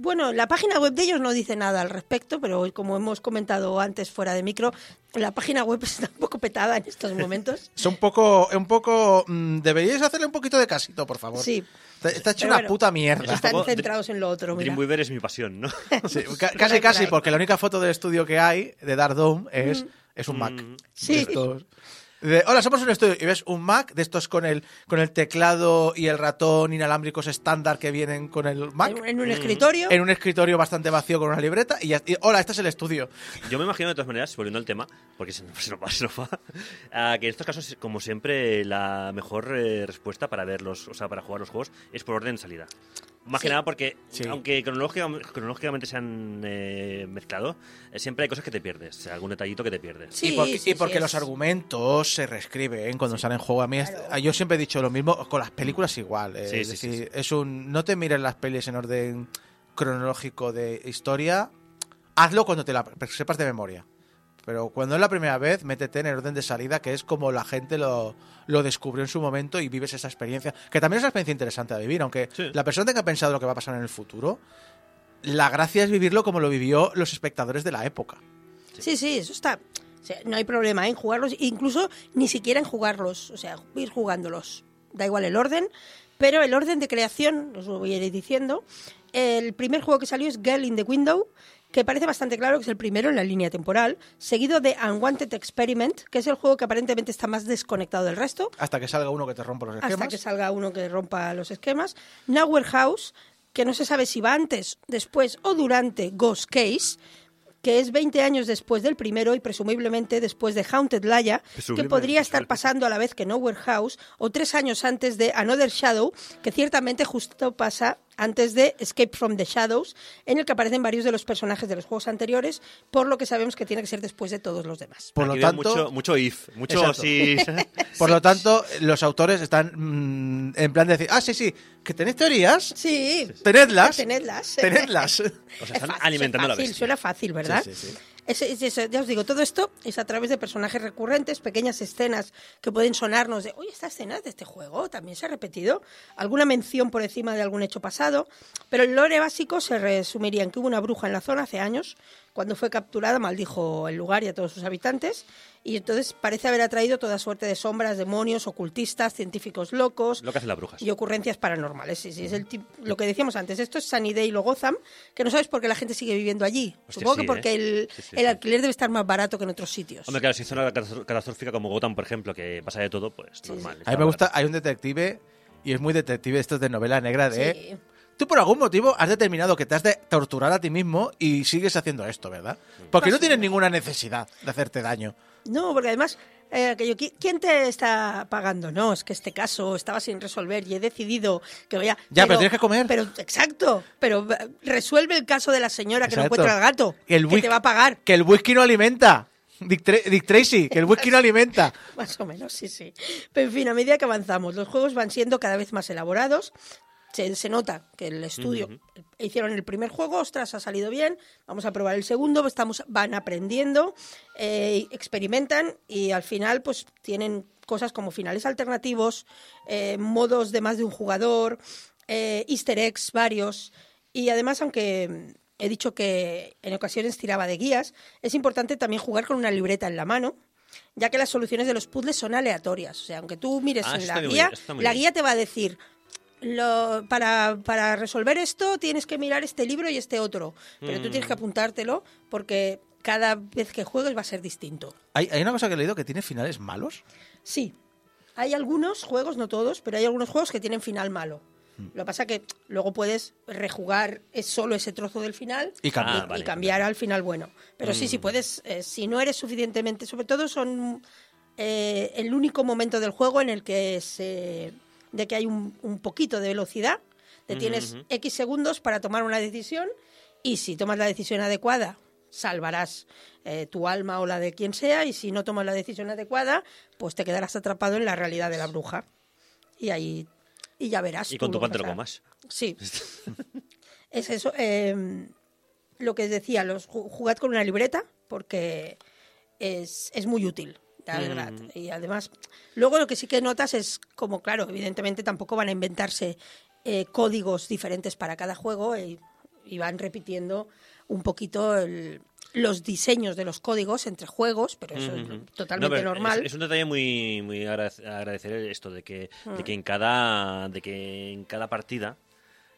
Bueno, la página web de ellos no dice nada al respecto, pero hoy, como hemos comentado antes fuera de micro, la página web está un poco petada en estos momentos. Es un poco, un poco, mm, deberíais hacerle un poquito de casito, por favor. Sí. Está, está hecho Pero una bueno, puta mierda. Están centrados en lo otro. mira. Dreamweaver es mi pasión, ¿no? Sí, casi, casi, porque la única foto del estudio que hay de Dark Dome es, es un Mac. Mm. Sí. Estos- de, Hola, somos un estudio. Y ves un Mac de estos con el, con el teclado y el ratón inalámbricos estándar que vienen con el Mac. En, en un escritorio. En un escritorio bastante vacío con una libreta. Y, ya- y, hola, este es el estudio. Yo me imagino de todas maneras, volviendo al tema, porque se, se nos va, se nos va, que en estos casos, como siempre, la mejor eh, respuesta para verlos, o sea, para jugar los juegos, es por orden de salida. Más que nada porque, Sí. aunque cronológicamente, cronológicamente se han eh, mezclado, eh, siempre hay cosas que te pierdes, o sea, algún detallito que te pierdes. Sí, y porque, sí, y porque sí, los es- argumentos se reescriben cuando salen en juego. A mí Claro. yo siempre he dicho lo mismo con las películas igual. eh, Sí, es sí, sí, decir, es un no te mires las pelis en orden cronológico de historia. Hazlo cuando te la sepas de memoria. Pero cuando es la primera vez, métete en el orden de salida, que es como la gente lo, lo descubrió en su momento y vives esa experiencia. Que también es una experiencia interesante de vivir, aunque Sí. la persona tenga pensado lo que va a pasar en el futuro, la gracia es vivirlo como lo vivió los espectadores de la época. Sí, sí, eso está. o sea, no hay problema en jugarlos, incluso ni siquiera en jugarlos, o sea, ir jugándolos. Da igual el orden, pero el orden de creación, os lo voy a ir diciendo. El primer juego que salió es Girl in the Window, que parece bastante claro que es el primero en la línea temporal, seguido de Unwanted Experiment, que es el juego que aparentemente está más desconectado del resto, Hasta que salga uno que te rompa los esquemas. hasta que salga uno que rompa los esquemas. Nowhere House, que no se sabe si va antes, después o durante Ghost Case, que es 20 años después del primero y presumiblemente después de Haunted Laia, que podría estar pasando a la vez que Nowhere House, o tres años antes de Another Shadow, que ciertamente justo pasa antes de Escape from the Shadows, en el que aparecen varios de los personajes de los juegos anteriores, por lo que sabemos que tiene que ser después de todos los demás. Por lo Aquí veo tanto, mucho, mucho if, mucho sí. por lo tanto, los autores están mm, en plan de decir, ah, sí, sí, que tenéis teorías, Sí, tenedlas, tenedlas. tenedlas. O sea, Es están fácil, alimentando suena la fácil, bestia. Suena fácil, ¿verdad? Sí, sí, sí. Es- es- ya os digo, todo esto es a través de personajes recurrentes, pequeñas escenas que pueden sonarnos de, oye, esta escena es de este juego también se ha repetido, alguna mención por encima de algún hecho pasado, pero el lore básico se resumiría en que hubo una bruja en la zona hace años, cuando fue capturada maldijo el lugar y a todos sus habitantes, y entonces parece haber atraído toda suerte de sombras, demonios, ocultistas, científicos locos, Lo que hacen las brujas. y ocurrencias paranormales. Sí, sí, es el lo que decíamos antes. Esto es Sunnydale o Gotham, que no sabes por qué la gente sigue viviendo allí. Hostia, Supongo sí, que porque ¿eh? el, Sí, sí, el sí. alquiler debe estar más barato que en otros sitios. Hombre, claro, si es una catas- catastrófica como Gotham, por ejemplo, que pasa de todo, pues Sí, normal. sí. A mí me gusta, hay un detective, y es muy detective, esto es de novela negra, de... Sí. Tú por algún motivo has determinado que te has de torturar a ti mismo y sigues haciendo esto, ¿verdad? Porque no tienes ninguna necesidad de hacerte daño. No, porque además, eh, aquello, ¿qui- ¿quién te está pagando? No, es que este caso estaba sin resolver y he decidido que voy a... Ya, pero tienes que comer. Pero, exacto, pero eh, resuelve el caso de la señora que no encuentra al gato, Que el que whisky- te va a pagar. Que el whisky no alimenta. Dick, Tra- Dick Tracy, que el whisky no alimenta. Más o menos, sí, sí. Pero en fin, a medida que avanzamos, los juegos van siendo cada vez más elaborados. Se, se nota que el estudio hicieron el primer juego, ostras, ha salido bien, vamos a probar el segundo, estamos, van aprendiendo, eh, experimentan y al final pues tienen cosas como finales alternativos, eh, modos de más de un jugador, eh, easter eggs varios y además aunque he dicho que en ocasiones tiraba de guías, es importante también jugar con una libreta en la mano ya que las soluciones de los puzzles son aleatorias. O sea, aunque tú mires Ah, en la guía, bien, la guía te va a decir, lo, para, para resolver esto tienes que mirar este libro y este otro, pero tú tienes Mm. que apuntártelo porque cada vez que juegues va a ser distinto. Hay, hay una cosa que he leído que tiene finales malos. Sí, hay algunos juegos, no todos, pero hay algunos juegos que tienen final malo. Mm. Lo que pasa que luego puedes rejugar es solo ese trozo del final Y cambiar. Ah, vale. y cambiar al final bueno. Pero sí, sí puedes, eh, si no eres suficientemente, sobre todo son eh, el único momento del juego en el que se, de que hay un, un poquito de velocidad, te tienes. X segundos para tomar una decisión y si tomas la decisión adecuada salvarás eh, tu alma o la de quien sea y si no tomas la decisión adecuada pues te quedarás atrapado en la realidad de la bruja y ahí y ya verás Y con tu pan te lo comas. Sí. es eso. eh, lo que decía, los ju- jugad con una libreta porque es, es muy útil. La verdad. Y además, luego lo que sí que notas es como, claro, evidentemente tampoco van a inventarse eh, códigos diferentes para cada juego eh, y van repitiendo un poquito el- los diseños de los códigos entre juegos, pero eso es totalmente No, pero normal. Es, es un detalle muy, muy agrade- agradecer esto de que, Mm. de que en cada de que en cada partida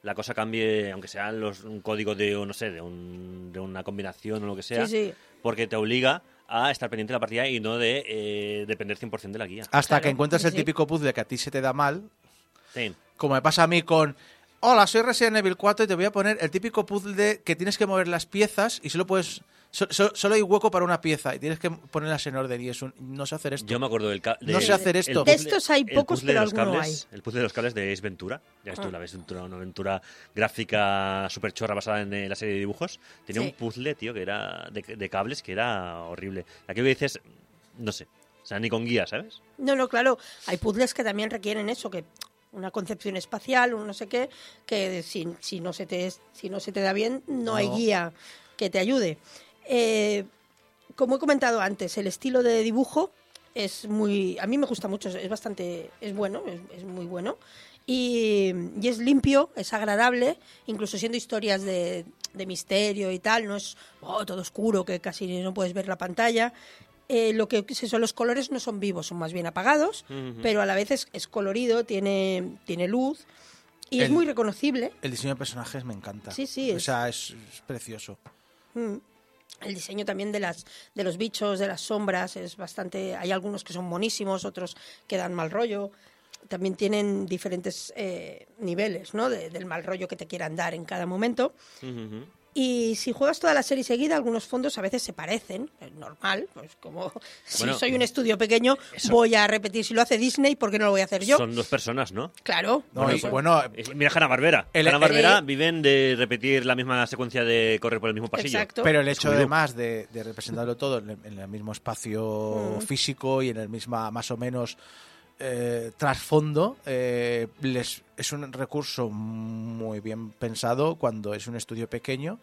la cosa cambie, aunque sea los, un código de, no sé, de, un- de una combinación o lo que sea, Sí, sí. porque te obliga a estar pendiente de la partida y no de eh, depender 100% de la guía. Hasta Claro, que encuentras sí, el sí. típico puzzle que a ti se te da mal, Sí. como me pasa a mí con... Hola, soy Resident Evil 4 y te voy a poner el típico puzzle de que tienes que mover las piezas y solo puedes... so- so- solo hay hueco para una pieza y tienes que ponerlas en orden y es un... No sé hacer esto. Yo me acuerdo del ca- No de- sé hacer esto. el De estos hay el pocos, puzzle pero de los alguno cables, El puzzle de los cables de Ace Ventura. Ya ves tú, Ah. la ves, una, una aventura gráfica súper chorra basada en eh, la serie de dibujos. Tenía Sí. un puzzle, tío, que era de, de cables que era horrible. Aquí dices, no sé, o sea, ni con guía, ¿sabes? No, no, claro. Hay puzzles que también requieren eso, que una concepción espacial, un no sé qué, que si, si no se te si no se te da bien, no, hay guía que te ayude. Eh, como he comentado antes, el estilo de dibujo es muy, a mí me gusta mucho, es bastante, es bueno, es, es muy bueno y, y es limpio, es agradable, incluso siendo historias de, de misterio y tal, no es oh, todo oscuro que casi no puedes ver la pantalla. Eh, lo que son los colores no son vivos, son más bien apagados, pero a la vez es, es colorido, tiene, tiene luz y es muy reconocible. El diseño de personajes me encanta. Sí, sí, O es- sea, es, es precioso. Mm. El diseño también de las de los bichos, de las sombras, es bastante. Hay algunos que son monísimos, otros que dan mal rollo. También tienen diferentes eh, niveles, ¿no? De- del mal rollo que te quieran dar en cada momento. Y si juegas toda la serie seguida, algunos fondos a veces se parecen, es normal, pues como si soy un estudio pequeño, eso- voy a repetir si lo hace Disney, ¿por qué no lo voy a hacer yo? Son dos personas, ¿no? Claro. No, Bueno, y pues- bueno, Eh, Mira Hanna Barbera. El- Hanna Barbera eh, viven de repetir la misma secuencia de correr por el mismo pasillo. Exacto. Pero el hecho además de, de representarlo todo en el, en el mismo espacio Mm. físico y en el mismo más o menos eh, trasfondo eh, les, es un recurso muy bien pensado cuando es un estudio pequeño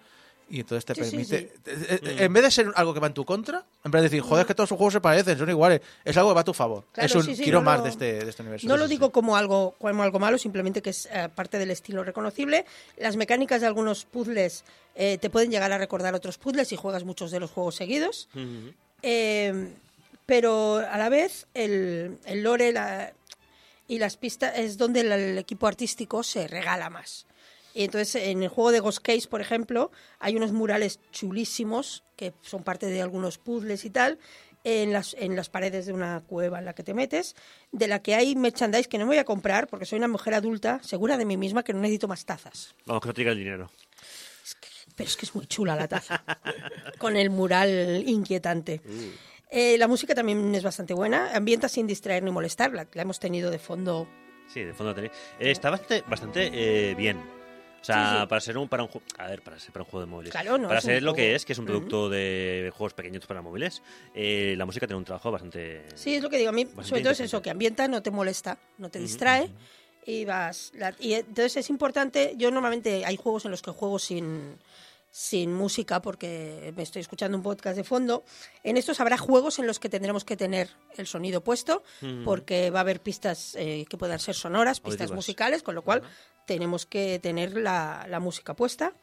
Y entonces te Sí, permite. sí. eh, eh, En vez de ser algo que va en tu contra, en vez de decir, joder, es que todos sus juegos se parecen, son iguales, es algo que va a tu favor. Claro, es un sí, sí, quiero no más lo- de este, de este universo. No lo digo como algo, como algo malo, simplemente que es eh, parte del estilo reconocible. Las mecánicas de algunos puzzles eh, te pueden llegar a recordar otros puzzles si juegas muchos de los juegos seguidos. Eh, pero a la vez el, el lore la- y las pistas es donde el, el equipo artístico se regala más. Y entonces en el juego de Ghost Case, por ejemplo, hay unos murales chulísimos que son parte de algunos puzzles y tal. En las, en las paredes de una cueva en la que te metes, de la que hay merchandise que no me voy a comprar porque soy una mujer adulta, segura de mí misma que no necesito más tazas. Vamos, que no te diga el dinero. Pero es que es muy chula la taza. con el mural inquietante. Eh, la música también es bastante buena. Ambienta sin distraer ni molestar. La, la hemos tenido de fondo. Sí, de fondo tenéis. Eh, está bastante, bastante eh, bien. O sea, Sí, sí. para ser un para un a ver, para ser para un juego de móviles. Claro, no, para ser lo que es, que es un producto de juegos pequeñitos para móviles, eh, la música tiene un trabajo bastante Sí, es lo que digo. A mí, sobre todo es eso, que ambienta, no te molesta, no te distrae. Y vas. la- y entonces es importante. Yo normalmente hay juegos en los que juego sin sin música porque me estoy escuchando un podcast de fondo. En estos habrá juegos en los que tendremos que tener el sonido puesto porque va a haber pistas eh, que puedan ser sonoras, pistas Auditivas. musicales, con lo cual tenemos que tener la, la música puesta.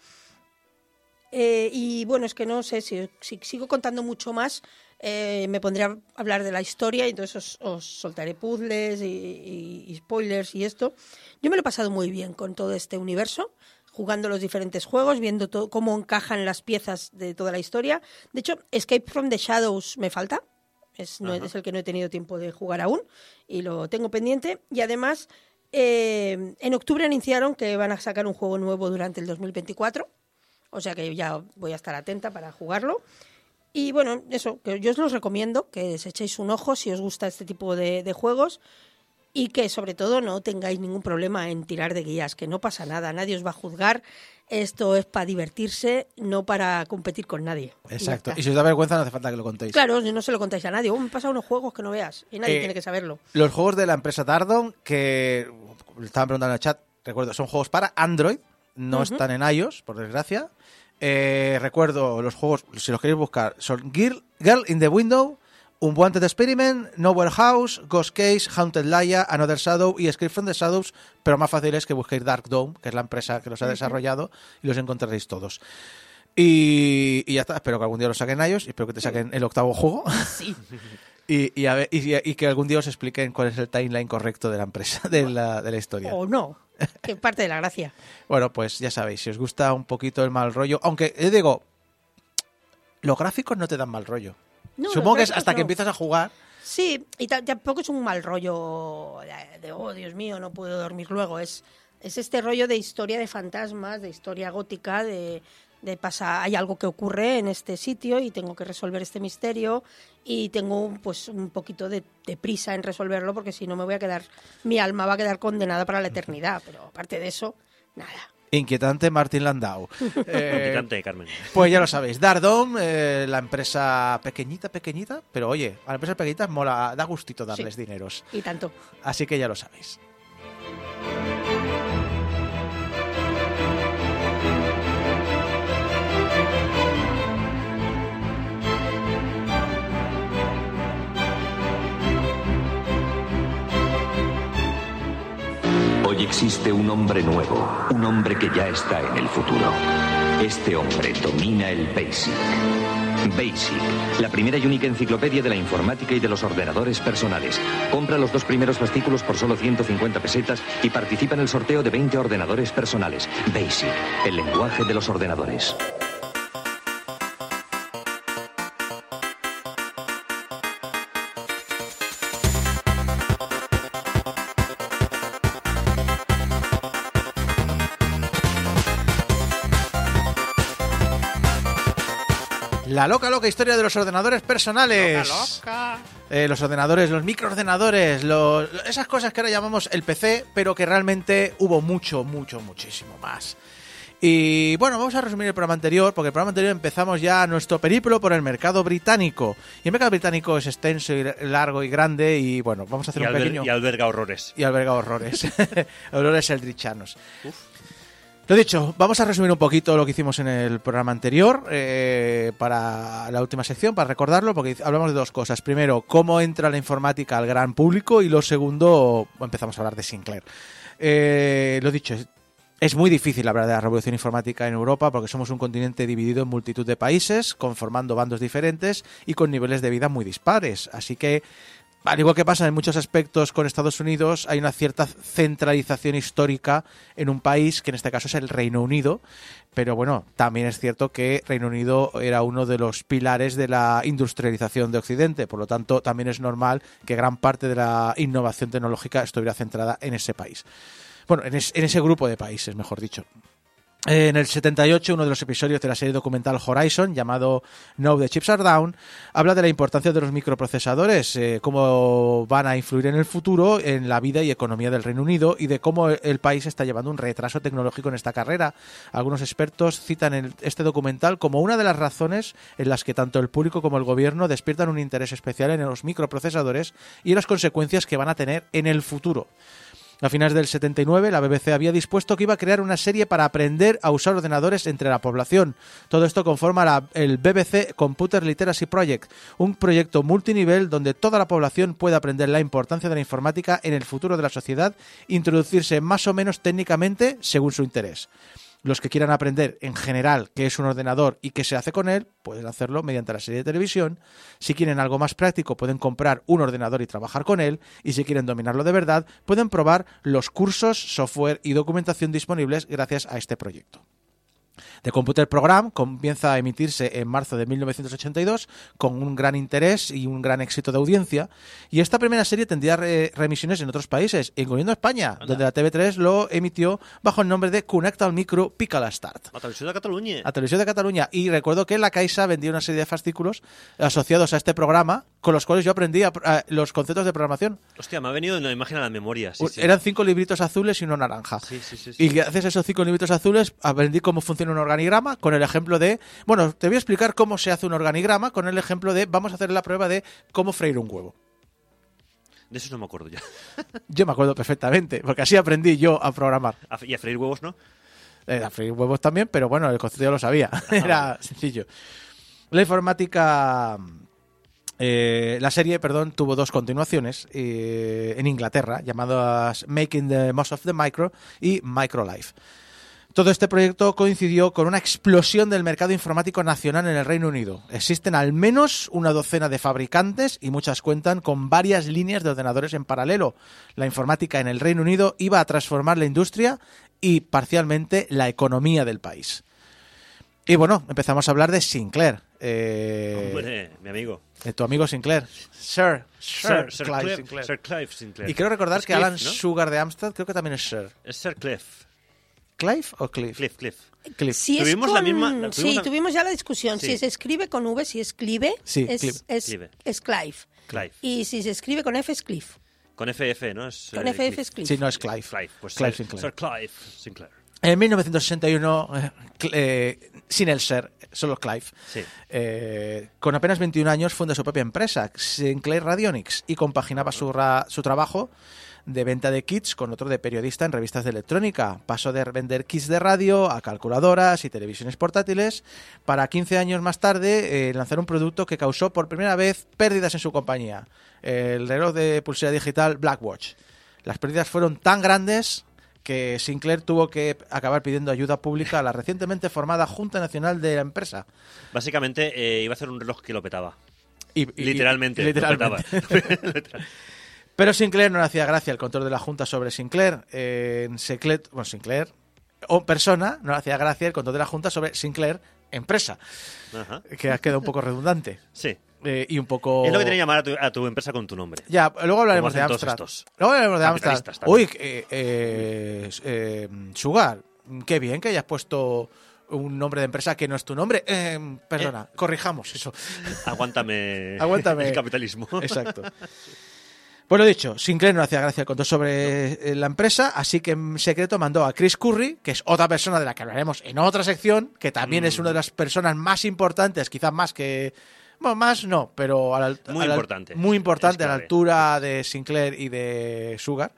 Eh, y bueno, es que no sé, si, si sigo contando mucho más, eh, me pondré a hablar de la historia y entonces os, os soltaré puzzles y, y- y spoilers y esto. Yo me lo he pasado muy bien con todo este universo, jugando los diferentes juegos, viendo todo, cómo encajan las piezas de toda la historia. De hecho, Escape from the Shadows me falta. Es, no, es el que no he tenido tiempo de jugar aún y lo tengo pendiente. Y además, eh, en octubre anunciaron que van a sacar un juego nuevo durante el 2024. O sea que ya voy a estar atenta para jugarlo. Y bueno, eso, que yo os los recomiendo, que os echéis un ojo si os gusta este tipo de, de juegos y que sobre todo no tengáis ningún problema en tirar de guías, que no pasa nada, nadie os va a juzgar. Esto es para divertirse, no para competir con nadie. Exacto. Y si os da vergüenza, no hace falta que lo contéis. Claro, no se lo contáis a nadie. Oh, me he pasado unos juegos que no veas y nadie Eh, tiene que saberlo. Los juegos de la empresa Tardon, que estaban preguntando en el chat, recuerdo, son juegos para Android, no están en iOS, por desgracia. Eh, recuerdo, los juegos, si los queréis buscar, son Girl, Girl in the Window, Unwanted Experiment, Nowhere House, Ghost Case, Haunted Laia, Another Shadow y Escape from the Shadows, pero más fácil es que busquéis Dark Dome, que es la empresa que los ha desarrollado, y los encontraréis todos. Y, y ya está, espero que algún día los saquen iOS y espero que te saquen el octavo juego. Sí. Y, y, a ver- y- y que algún día os expliquen cuál es el timeline correcto de la empresa, de la, de la historia. O no. Que parte de la gracia. Bueno, pues ya sabéis, si os gusta un poquito el mal rollo, aunque yo digo, los gráficos no te dan mal rollo. No, Supongo que es hasta que empiezas a jugar. Sí, y ta- tampoco es un mal rollo de, de, oh, Dios mío, no puedo dormir luego. Es, es este rollo de historia de fantasmas, de historia gótica, de, de pasa, hay algo que ocurre en este sitio y tengo que resolver este misterio y tengo pues un poquito de, de prisa en resolverlo porque si no me voy a quedar, mi alma va a quedar condenada para la eternidad. Pero aparte de eso, nada. Inquietante Martín Landau. Eh, Inquietante, Carmen. pues ya lo sabéis, Dardom, eh, la empresa pequeñita, pequeñita, pero oye, a la empresa pequeñita mola, da gustito darles Sí. dineros. Y tanto. Así que ya lo sabéis. Hoy existe un hombre nuevo, un hombre que ya está en el futuro. Este hombre domina el BASIC. BASIC, la primera y única enciclopedia de la informática y de los ordenadores personales. Compra los dos primeros fascículos por solo 150 pesetas y participa en el sorteo de 20 ordenadores personales. BASIC, el lenguaje de los ordenadores. La loca, loca historia de los ordenadores personales. Eh, los ordenadores, los microordenadores, los- esas cosas que ahora llamamos el PC, pero que realmente hubo mucho, mucho, muchísimo más. Y bueno, vamos a resumir el programa anterior, porque el programa anterior empezamos ya nuestro periplo por el mercado británico. Y el mercado británico es extenso y largo y grande, y bueno, vamos a hacer Y, un alber- pequeño... y alberga horrores. y alberga horrores. horrores eldrichanos. Lo dicho, vamos a resumir un poquito lo que hicimos en el programa anterior eh, para la última sección, para recordarlo, porque hablamos de dos cosas. Primero, cómo entra la informática al gran público y lo segundo, empezamos a hablar de Sinclair. Eh, lo dicho, es, muy difícil hablar de la revolución informática en Europa porque somos un continente dividido en multitud de países, conformando bandos diferentes y con niveles de vida muy dispares. Así que al igual que pasa en muchos aspectos con Estados Unidos, hay una cierta centralización histórica en un país, que en este caso es el Reino Unido, pero bueno, también es cierto que Reino Unido era uno de los pilares de la industrialización de Occidente, por lo tanto también es normal que gran parte de la innovación tecnológica estuviera centrada en ese país. Bueno, en, es- en ese grupo de países, mejor dicho. Eh, En el 78, uno de los episodios de la serie documental Horizon, llamado Now the Chips Are Down, habla de la importancia de los microprocesadores, eh, cómo van a influir en el futuro en la vida y economía del Reino Unido y de cómo el- país está llevando un retraso tecnológico en esta carrera. Algunos expertos citan este documental como una de las razones en las que tanto el público como el gobierno despiertan un interés especial en los microprocesadores y las consecuencias que van a tener en el futuro. A finales del 79, la BBC había dispuesto que iba a crear una serie para aprender a usar ordenadores entre la población. Todo esto conforma el BBC Computer Literacy Project, un proyecto multinivel donde toda la población puede aprender la importancia de la informática en el futuro de la sociedad, introducirse más o menos técnicamente según su interés. Los que quieran aprender en general qué es un ordenador y qué se hace con él, pueden hacerlo mediante la serie de televisión. Si quieren algo más práctico, pueden comprar un ordenador y trabajar con él. Y si quieren dominarlo de verdad, pueden probar los cursos, software y documentación disponibles gracias a este proyecto. The Computer Program comienza a emitirse en marzo de 1982 con un gran interés y un gran éxito de audiencia. Y esta primera serie tendría re- remisiones en otros países, incluyendo España, donde la TV3 lo emitió bajo el nombre de Connect al Micro Pica Start A Televisió de Catalunya. a Televisión de Cataluña. Y recuerdo que la Caixa vendía una serie de fascículos asociados a este programa, con los cuales yo aprendí a- a- los conceptos de programación. Hostia, me ha venido una imagen a la memoria. Sí, sí. Eran cinco libritos azules y uno naranja. Sí, sí, sí. Y gracias a esos cinco libritos azules aprendí cómo funciona un organigrama con el ejemplo de, bueno, te voy a explicar cómo se hace un organigrama con el ejemplo de, vamos a hacer la prueba de cómo freír un huevo. De eso no me acuerdo ya. Yo me acuerdo perfectamente, porque así aprendí yo a programar. Y a freír huevos, ¿no? Eh, a freír huevos también, pero bueno, el concepto ya lo sabía. Era sencillo. La informática. Eh, la serie, perdón, tuvo dos continuaciones eh, en Inglaterra, llamadas Making the Most of the Micro y Microlife. Todo este proyecto coincidió con una explosión del mercado informático nacional en el Reino Unido. Existen al menos una docena de fabricantes y muchas cuentan con varias líneas de ordenadores en paralelo. La informática en el Reino Unido iba a transformar la industria y parcialmente la economía del país. Y bueno, empezamos a hablar de Sinclair. Eh, Hombre, mi amigo. de tu amigo Sinclair. Sir, Sir, Sir, Sir Clive Clive, Sinclair. Sir Clive Sinclair. Y quiero recordar Es que Cliff, Alan ¿no? Sugar de Amstrad creo que también es Sir. Es Sir Cliff. ¿Clive o Cliff? Cliff, Cliff. Cliff. Si Tuvimos la misma- la- sí, tuvimos la- tuvimos ya la discusión. Sí. Si se escribe con V, si es Clive, Sí, es, Clive. es, Clive. es Clive. Clive. Y si se escribe con F, es Cliff. Con FF, ¿no? Es, Con eh, FF Cliff. es Cliff. Sí, no es Clive. Clive. Pues Clive Sir, Sinclair. Sir Clive Sinclair. En 1961, eh, Cl- eh, sin el ser, solo Clive, Sí. eh, con apenas 21 años funda su propia empresa, Sinclair Radionics, y compaginaba su, ra- su trabajo de venta de kits con otro de periodista en revistas de electrónica. Pasó de vender kits de radio a calculadoras y televisiones portátiles para 15 años más tarde eh, lanzar un producto que causó por primera vez pérdidas en su compañía, el reloj de pulsera digital Blackwatch. Las pérdidas fueron tan grandes que Sinclair tuvo que acabar pidiendo ayuda pública a la recientemente formada Junta Nacional de la empresa. Básicamente eh, iba a hacer un reloj que lo petaba. Y- y- Literalmente. y- lo literalmente. petaba. Pero Sinclair no le hacía gracia el control de la Junta sobre Sinclair. Eh, en Sinclair, bueno, Sinclair, o persona, no le hacía gracia el control de la Junta sobre Sinclair, empresa, Ajá. que ha quedado un poco redundante. Sí. Eh, y un poco... Es lo que tiene que llamar a tu, a tu empresa con tu nombre. Ya, luego hablaremos de Amstrad. estos. Luego hablaremos de Amstrad. Uy, eh, eh, eh, Sugar, qué bien que hayas puesto un nombre de empresa que no es tu nombre. Perdona, corrijamos eso. Aguántame, Aguántame. el capitalismo. Exacto. Pues lo dicho, Sinclair no hacía gracia el control sobre la empresa, así que en secreto mandó a Chris Curry, que es otra persona de la que hablaremos en otra sección, que también Mm. es una de las personas más importantes, quizás más que... Bueno, más no, pero a la, Muy a la- importante. muy importante Es a la altura de Sinclair y de Sugar.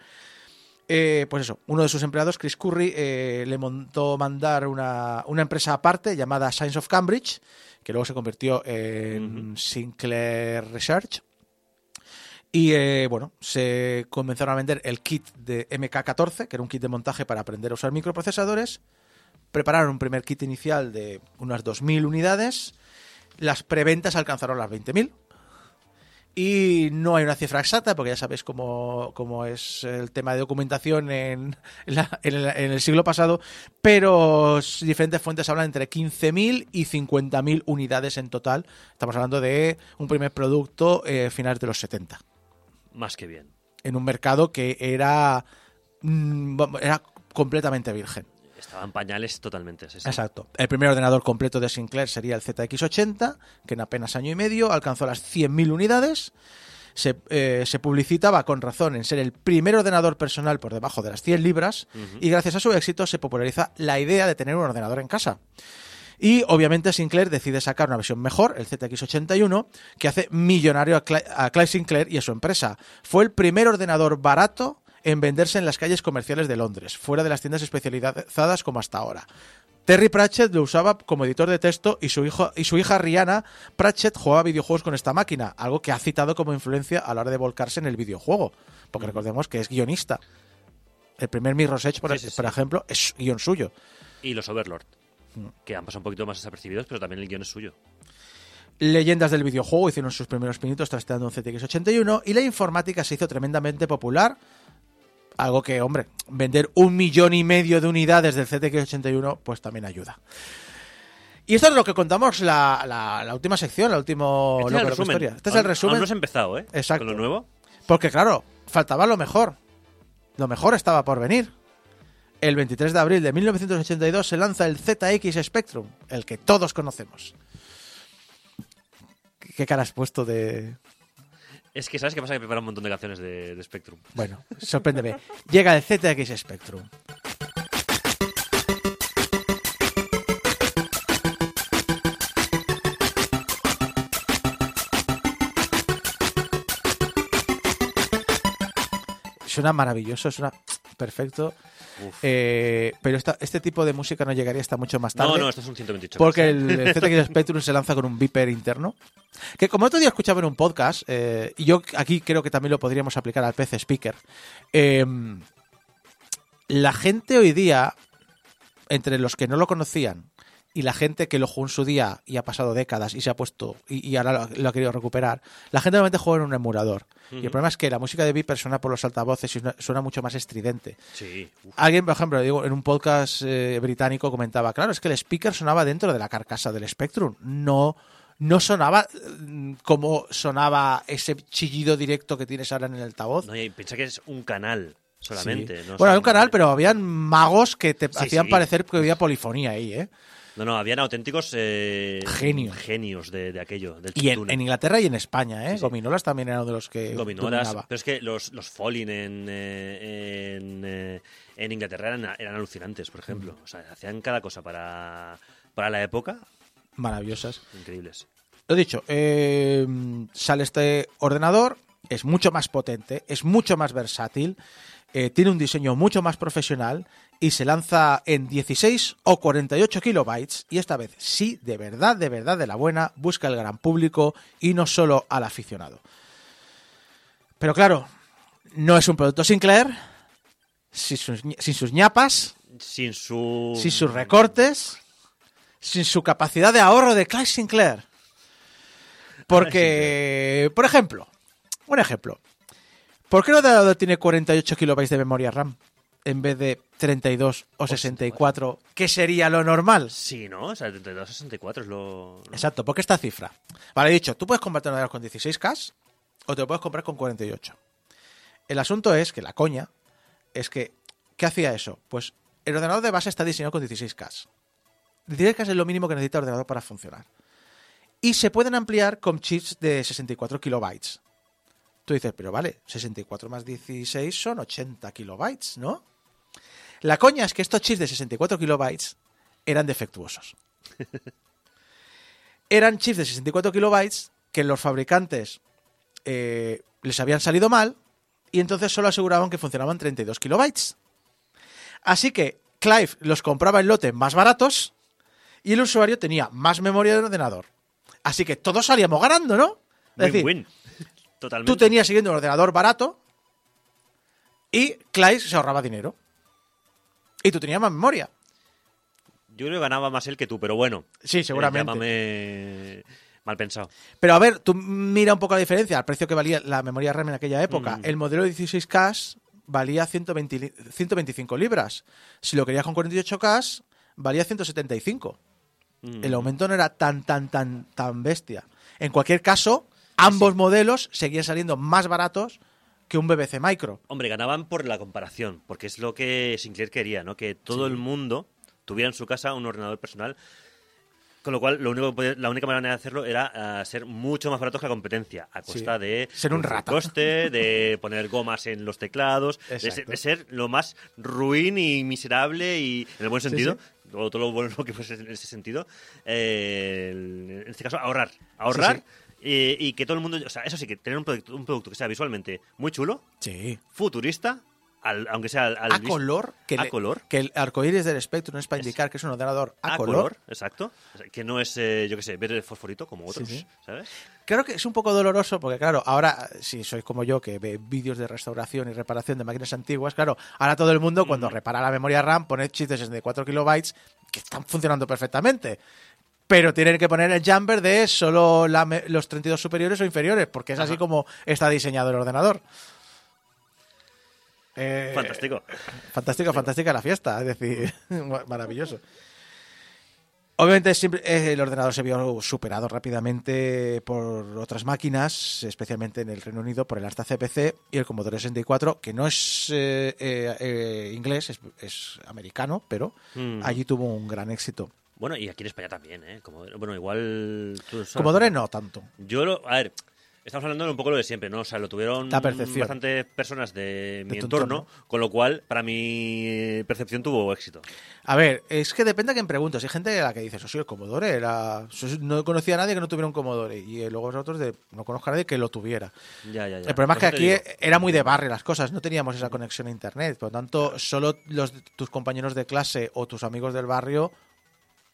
Eh, pues eso, uno de sus empleados, Chris Curry, eh, le montó mandar una, una empresa aparte llamada Science of Cambridge, que luego se convirtió en Sinclair Research. Y eh, bueno, se comenzaron a vender el kit de MK14, que era un kit de montaje para aprender a usar microprocesadores. Prepararon un primer kit inicial de unas 2.000 unidades. Las preventas alcanzaron las 20.000. Y no hay una cifra exacta, porque ya sabéis cómo, cómo es el tema de documentación en, la- en el, en el siglo pasado, pero diferentes fuentes hablan entre 15.000 y 50.000 unidades en total. Estamos hablando de un primer producto eh, finales de los 70 Más que bien. en un mercado que era, mm, era completamente virgen. Estaban pañales totalmente. sí, sí. Exacto. El primer ordenador completo de Sinclair sería el ZX80, que en apenas año y medio alcanzó las 100.000 unidades. Se, eh, se publicitaba con razón en ser el primer ordenador personal por debajo de las 100 libras y gracias a su éxito se populariza la idea de tener un ordenador en casa. Y obviamente Sinclair decide sacar una versión mejor, el ZX81, que hace millonario a Cly- a Clyde Sinclair y a su empresa. Fue el primer ordenador barato en venderse en las calles comerciales de Londres, fuera de las tiendas especializadas como hasta ahora. Terry Pratchett lo usaba como editor de texto y su, hijo, y su hija Rihanna Pratchett jugaba videojuegos con esta máquina, algo que ha citado como influencia a la hora de volcarse en el videojuego, porque recordemos que es guionista. El primer Mirror's Edge, por, Sí, sí, sí. por ejemplo, es guion suyo. Y los Overlord. Mm. Que han pasado un poquito más desapercibidos, pero también el guion es suyo. Leyendas del videojuego hicieron sus primeros pinitos trasteando un ZX81 y la informática se hizo tremendamente popular. Algo que, hombre, vender un millón y medio de unidades del ZX81 pues también ayuda. Y esto es lo que contamos la, la- la última sección, la última Este es el loca resumen. historia. Este es el resumen. Aún no has empezado, ¿eh? Exacto. Con lo nuevo. Porque claro, faltaba lo mejor. Lo mejor estaba por venir. El 23 de abril de 1982 se lanza el ZX Spectrum, el que todos conocemos. ¿Qué cara has puesto de...? Es que, ¿sabes qué pasa? Que prepara un montón de canciones de, de Spectrum. Bueno, sorpréndeme. Llega el ZX Spectrum. Suena maravilloso, suena perfecto. Eh, pero esta- este tipo de música no llegaría hasta mucho más tarde. No, no, esto es un 128. Porque el, el ZX Spectrum se lanza con un beeper interno. Que como otro día escuchaba en un podcast, eh, y yo aquí creo que también lo podríamos aplicar al PC Speaker. eh, la gente hoy día, entre los que no lo conocían y la gente que lo jugó en su día y ha pasado décadas y se ha puesto y, y ahora lo, lo ha querido recuperar, la gente normalmente juega en un emulador. Y el problema es que la música de beeper suena por los altavoces y suena- suena mucho más estridente. Sí. Alguien, por ejemplo, digo, en un podcast eh, británico comentaba, claro, es que el speaker sonaba dentro de la carcasa del Spectrum, no, no sonaba mm, como sonaba ese chillido directo que tienes ahora en el altavoz. No, y piensa que es un canal solamente. Sí. no bueno, hay un canal, pero habían magos que te Sí, hacían sí. parecer que había polifonía ahí, ¿eh? No, no, habían auténticos eh, Genios. genios de, de aquello. Del Y en, Inglaterra y en España, ¿eh? Sí, sí. Gominolas también era uno de los que Gominolas. dominaba. Pero es que los, los Falling en, eh, en, eh, en Inglaterra eran, eran alucinantes, por ejemplo. Mm. O sea, hacían cada cosa para, para la época. Maravillosas. Increíbles. Lo dicho, eh, sale este ordenador, es mucho más potente, es mucho más versátil, eh, tiene un diseño mucho más profesional y se lanza en 16 o 48 kilobytes y esta vez sí, de verdad, de verdad, de la buena, busca el gran público y no solo al aficionado. Pero claro, no es un producto Sinclair, sin sus, sin sus ñapas, Sin su... sin sus recortes, sin su capacidad de ahorro de Clyde Sinclair. Porque, por ejemplo, un ejemplo. ¿Por qué ordenador tiene 48 kilobytes de memoria RAM en vez de 32 o 64, que sería lo normal? Sí, ¿no? O sea, 32, 64 es lo... Exacto, ¿por qué esta cifra? Vale, he dicho, tú puedes comprarte un ordenador con 16K o te lo puedes comprar con 48. El asunto es que la coña es que, ¿qué hacía eso? Pues el ordenador de base está diseñado con 16K. 16K es lo mínimo que necesita el ordenador para funcionar. Y se pueden ampliar con chips de 64 kilobytes. Tú dices, pero vale, 64 más 16 son 80 kilobytes, ¿no? La coña es que estos chips de 64 kilobytes eran defectuosos eran chips de 64 kilobytes que los fabricantes eh, les habían salido mal y entonces solo aseguraban que funcionaban 32 kilobytes. Así que Clive los compraba en lote más baratos y el usuario tenía más memoria del ordenador. Así que todos salíamos ganando, ¿no? Es decir, Win-win. Totalmente. tú tenías siguiendo un ordenador barato y Clive se ahorraba dinero. Y tú tenías más memoria. Yo creo que ganaba más él que tú, pero bueno. Sí, eh, seguramente. mal pensado. Pero a ver, tú mira un poco la diferencia, al precio que valía la memoria RAM en aquella época. Mm. El modelo 16K valía 120 li- 125 libras. Si lo querías con 48K, valía 175. Mm. El aumento no era tan, tan, tan, tan bestia. En cualquier caso, ambos modelos seguían saliendo más baratos que un BBC Micro. Hombre, ganaban por la comparación, porque es lo que Sinclair quería, ¿no? Que todo el mundo tuviera en su casa un ordenador personal. Con lo cual, lo único la única manera de hacerlo era ah, ser mucho más baratos que la competencia, a costa Sí. de Ser un rata. coste, de poner gomas en los teclados, de ser, Exacto. de ser lo más ruin y miserable y en el buen sentido, sí. todo lo bueno que fuese en ese sentido, eh, en este caso ahorrar, ahorrar Y que todo el mundo, o sea, eso sí, que tener un producto, un producto que sea visualmente muy chulo, Sí. futurista, al- aunque sea al, al A color. Que a le- color. Que el arcoíris del Spectrum es para indicar que es un ordenador a, a color. color. exacto. O sea, que no es, eh, yo qué sé, verde fosforito como otros, sí. ¿sabes? Creo que es un poco doloroso porque, claro, ahora, si sois como yo, que ve vídeos de restauración y reparación de máquinas antiguas, claro, ahora todo el mundo cuando repara la memoria RAM pone chips de 64 kilobytes que están funcionando perfectamente. Pero tienen que poner el jumper de solo la los 32 superiores o inferiores, porque es así como está diseñado el ordenador. Eh, Fantástico. Fantástica, fantástica la fiesta, es decir, maravilloso. Obviamente eh, el ordenador se vio superado rápidamente por otras máquinas, especialmente en el Reino Unido por el Asta CPC y el Commodore 64, que no es eh, eh, eh, inglés, es, es americano, pero Mm. allí tuvo un gran éxito. Bueno, y aquí en España también, ¿eh? Bueno, igual... tú sabes- Commodore no tanto. Yo, lo, a ver, estamos hablando de un poco lo de siempre, ¿no? O sea, lo tuvieron La percepción. bastantes personas de mi tu entorno, con lo cual, para mi percepción tuvo éxito. A ver, es que depende a quién preguntes. Hay gente a la que dice, eso sí, el Commodore era... No conocía a nadie que no tuviera un Commodore. Y eh, luego vosotros de, no conozco a nadie que lo tuviera. Ya, ya, ya. El problema es que Por eso aquí te digo. era muy de barrio las cosas, no teníamos esa conexión a internet, por lo tanto, solo los tus compañeros de clase o tus amigos del barrio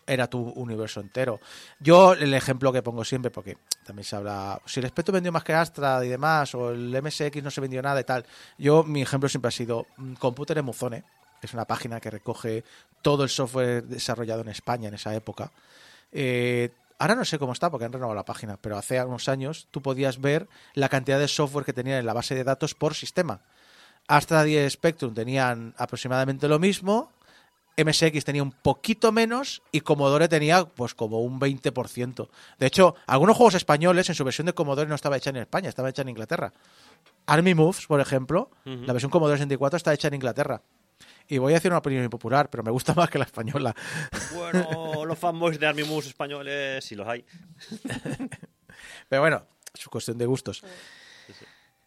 era tu universo entero. Yo el ejemplo que pongo siempre, porque también se habla, si el Spectrum vendió más que Astra y demás, o el MSX no se vendió nada y tal, yo mi ejemplo siempre ha sido mm, Computer Emuzone, que es una página que recoge todo el software desarrollado en España en esa época. Eh, ahora no sé cómo está porque han renovado la página, pero hace unos años tú podías ver la cantidad de software que tenían en la base de datos por sistema. Astra y Spectrum tenían aproximadamente lo mismo, MSX tenía un poquito menos y Commodore tenía pues como un 20%. De hecho, algunos juegos españoles en su versión de Commodore no estaba hecha en España, estaba hecha en Inglaterra. Army Moves, por ejemplo, la versión Commodore 64 está hecha en Inglaterra. Y voy a decir una opinión impopular, pero me gusta más que la española. Bueno, los fanboys de Army Moose españoles, si los hay. Pero bueno, es cuestión de gustos.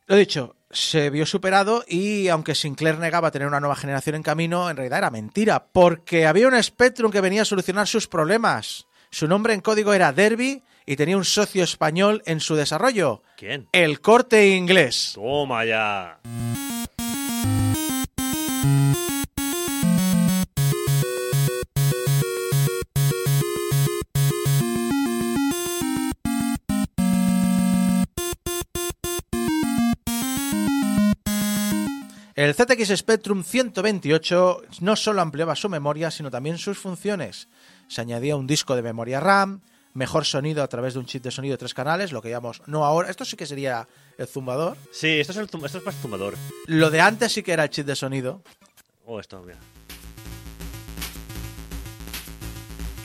Lo dicho, se vio superado y aunque Sinclair negaba tener una nueva generación en camino, en realidad era mentira, porque había un Spectrum que venía a solucionar sus problemas. Su nombre en código era Derby y tenía un socio español en su desarrollo, ¿Quién? el corte inglés. Toma ya. El ZX Spectrum 128 no solo ampliaba su memoria, sino también sus funciones. Se añadía un disco de memoria RAM, mejor sonido a través de un chip de sonido de tres canales, lo que llamamos no ahora, esto sí que sería el zumbador. Sí, esto es, el esto es más zumbador. Lo de antes sí que era el chip de sonido. Oh, esto, mira.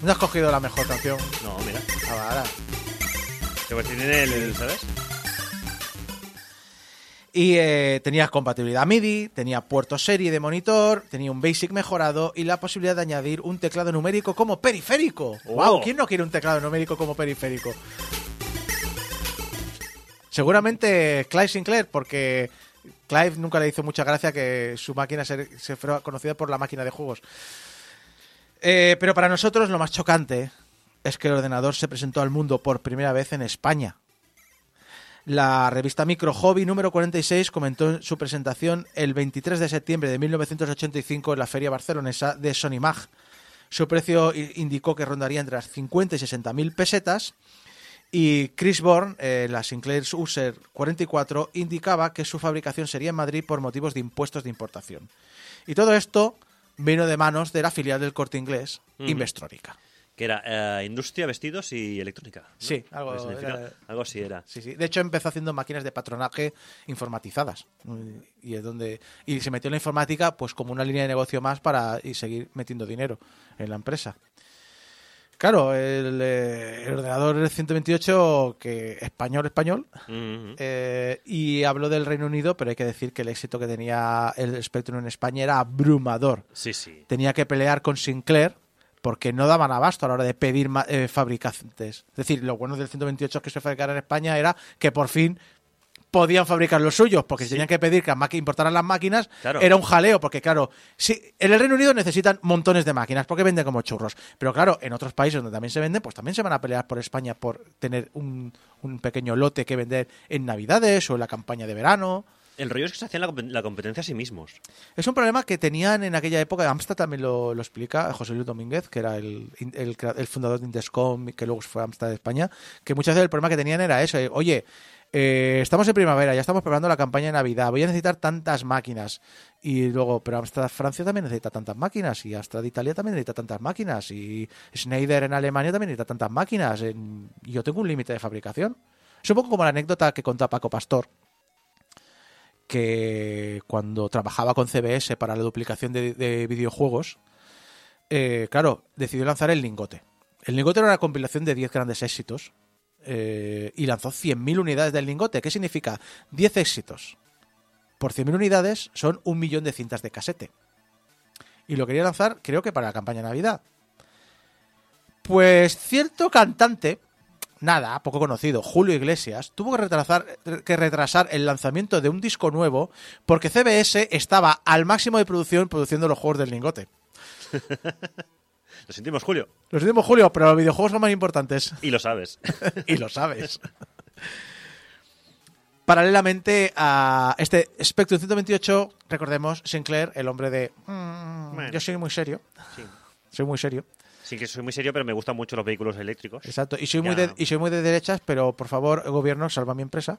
No has cogido la mejor canción. No, mira. Ah, ahora. Que pues tiene el, ¿sabes? Y eh, tenía compatibilidad MIDI, tenía puerto serie de monitor, tenía un BASIC mejorado y la posibilidad de añadir un teclado numérico como periférico. Oh. ¡Wow! ¿Quién no quiere un teclado numérico como periférico? Seguramente Clive Sinclair, porque Clive nunca le hizo mucha gracia que su máquina se, se fuera conocida por la máquina de juegos. Eh, pero para nosotros lo más chocante es que el ordenador se presentó al mundo por primera vez en España. La revista Micro Hobby número 46 comentó en su presentación el 23 de septiembre de 1985 en la feria barcelonesa de Sony Mag. Su precio indicó que rondaría entre las 50 y 60 mil pesetas y Chris Bourne, eh, la Sinclair User 44, indicaba que su fabricación sería en Madrid por motivos de impuestos de importación. Y todo esto vino de manos de la filial del corte inglés, Investronic. Que era eh, industria, vestidos y electrónica. ¿no? Sí, algo Pues era- algo así era. Sí, sí. De hecho, empezó haciendo máquinas de patronaje informatizadas. Y es donde y se metió en la informática pues como una línea de negocio más para y seguir metiendo dinero en la empresa. Claro, el, eh, el ordenador 128 que español español eh, y habló del Reino Unido, pero hay que decir que el éxito que tenía el Spectrum en España era abrumador. Sí, sí. Tenía que pelear con Sinclair porque no daban abasto a la hora de pedir eh, fabricantes. Es decir, lo bueno del 128 que se fabricara en España era que por fin podían fabricar los suyos, porque si tenían que pedir que las importaran las máquinas, Claro. era un jaleo, porque claro, si, en el Reino Unido necesitan montones de máquinas, porque venden como churros. Pero claro, en otros países donde también se venden, pues también se van a pelear por España por tener un, un pequeño lote que vender en Navidades o en la campaña de verano. El rollo es que se hacían la, la competencia a sí mismos. Es un problema que tenían en aquella época, Amstrad también lo, lo explica, José Luis Domínguez, que era el, fundador de Indescom, que luego fue a Amstrad de España, que muchas veces el problema que tenían era eso, eh, oye, eh, estamos en primavera, ya estamos preparando la campaña de Navidad, voy a necesitar tantas máquinas. Y luego, pero Amstrad Francia también necesita tantas máquinas, y Amstrad Italia también necesita tantas máquinas, y Schneider en Alemania también necesita tantas máquinas. yo tengo un límite de fabricación. Es un poco como la anécdota que contó Paco Pastor, que cuando trabajaba con CBS para la duplicación de, de videojuegos, eh, claro, decidió lanzar el lingote. El lingote era una compilación de 10 grandes éxitos eh, y lanzó 100.000 unidades del lingote. ¿Qué significa? 10 éxitos por 100.000 unidades son un millón de cintas de casete. Y lo quería lanzar, creo que para la campaña de Navidad. Pues cierto cantante, nada, poco conocido, Julio Iglesias, tuvo que retrasar, que retrasar el lanzamiento de un disco nuevo porque CBS estaba al máximo de producción produciendo los juegos del lingote. Lo sentimos, Julio. Lo sentimos, Julio, pero los videojuegos son más importantes. Y lo sabes. y lo sabes. Paralelamente a este Spectrum 128, recordemos, Sinclair, el hombre de... "Mm, Bueno. yo soy muy serio. Sí. Soy muy serio. Sí que soy muy serio, pero me gustan mucho los vehículos eléctricos. Exacto. Y soy, muy de, y soy muy de derechas, pero por favor, gobierno, salva mi empresa.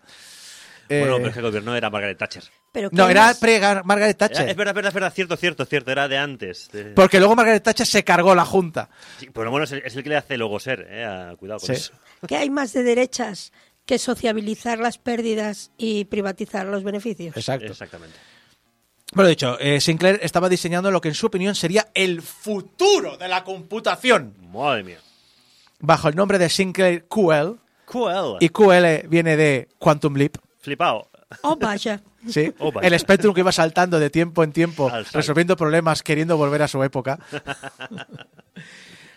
Bueno, Eh, pero es que el gobierno era Margaret Thatcher. Pero no, ¿qué era pre-Margaret Era- Thatcher. es verdad, es verdad, es verdad, cierto, cierto, cierto, era de antes. de- Porque luego Margaret Thatcher se cargó la Junta. Sí, pero bueno, es el, es el que le hace luego ser, eh, cuidado con Sí. eso. ¿Qué hay más de derechas que sociabilizar las pérdidas y privatizar los beneficios? Exacto. Exactamente. Bueno, dicho, eh, Sinclair estaba diseñando lo que en su opinión sería el futuro de la computación. Madre mía. Bajo el nombre de Sinclair QL. Cool. Y QL viene de Quantum Leap. Flipado. Oh, vaya. ¿sí? Oh, vaya. el Spectrum que iba saltando de tiempo en tiempo, resolviendo problemas, queriendo volver a su época.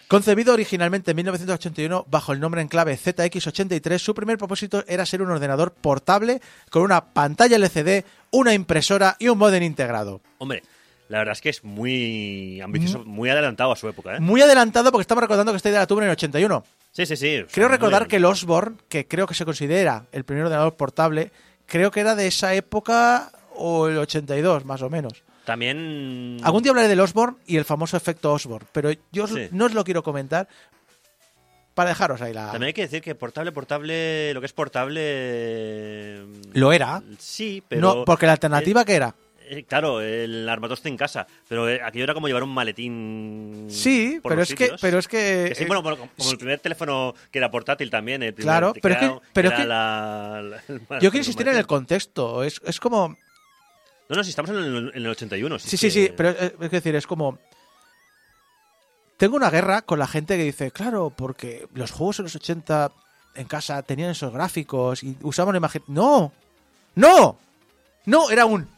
Concebido originalmente en 1981 bajo el nombre en clave ZX83, su primer propósito era ser un ordenador portable con una pantalla LCD, una impresora y un modem integrado. Hombre, la verdad es que es muy ambicioso, muy adelantado a su época, ¿eh? Muy adelantado porque estamos recordando que esta idea la tuvo en el 81. Sí, sí, sí. Creo recordar que el. Osborne, que creo que se considera el primer ordenador portable, creo que era de esa época o el 82, más o menos. También... Algún día hablaré del Osborne y el famoso efecto Osborne, pero yo Sí. no os lo quiero comentar para dejaros ahí la... También hay que decir que portable, portable, lo que es portable... Lo era. Sí, pero... no, porque la alternativa que era. Eh, claro, el armatoste en casa, pero eh, aquello era como llevar un maletín. Sí, por pero los es que, pero es que, Que sí, eh, bueno, como el primer teléfono que era portátil también. El primer, Claro, pero es que- pero es que- la- la- el- yo quiero insistir en el contexto. Es, es como, No, no, si estamos en el, en el 81. si sí, sí, que- sí, pero eh, es decir, es como tengo una guerra con la gente que dice, claro, porque los juegos en los 80 en casa tenían esos gráficos y usaban la imagen. No, no, no, era un,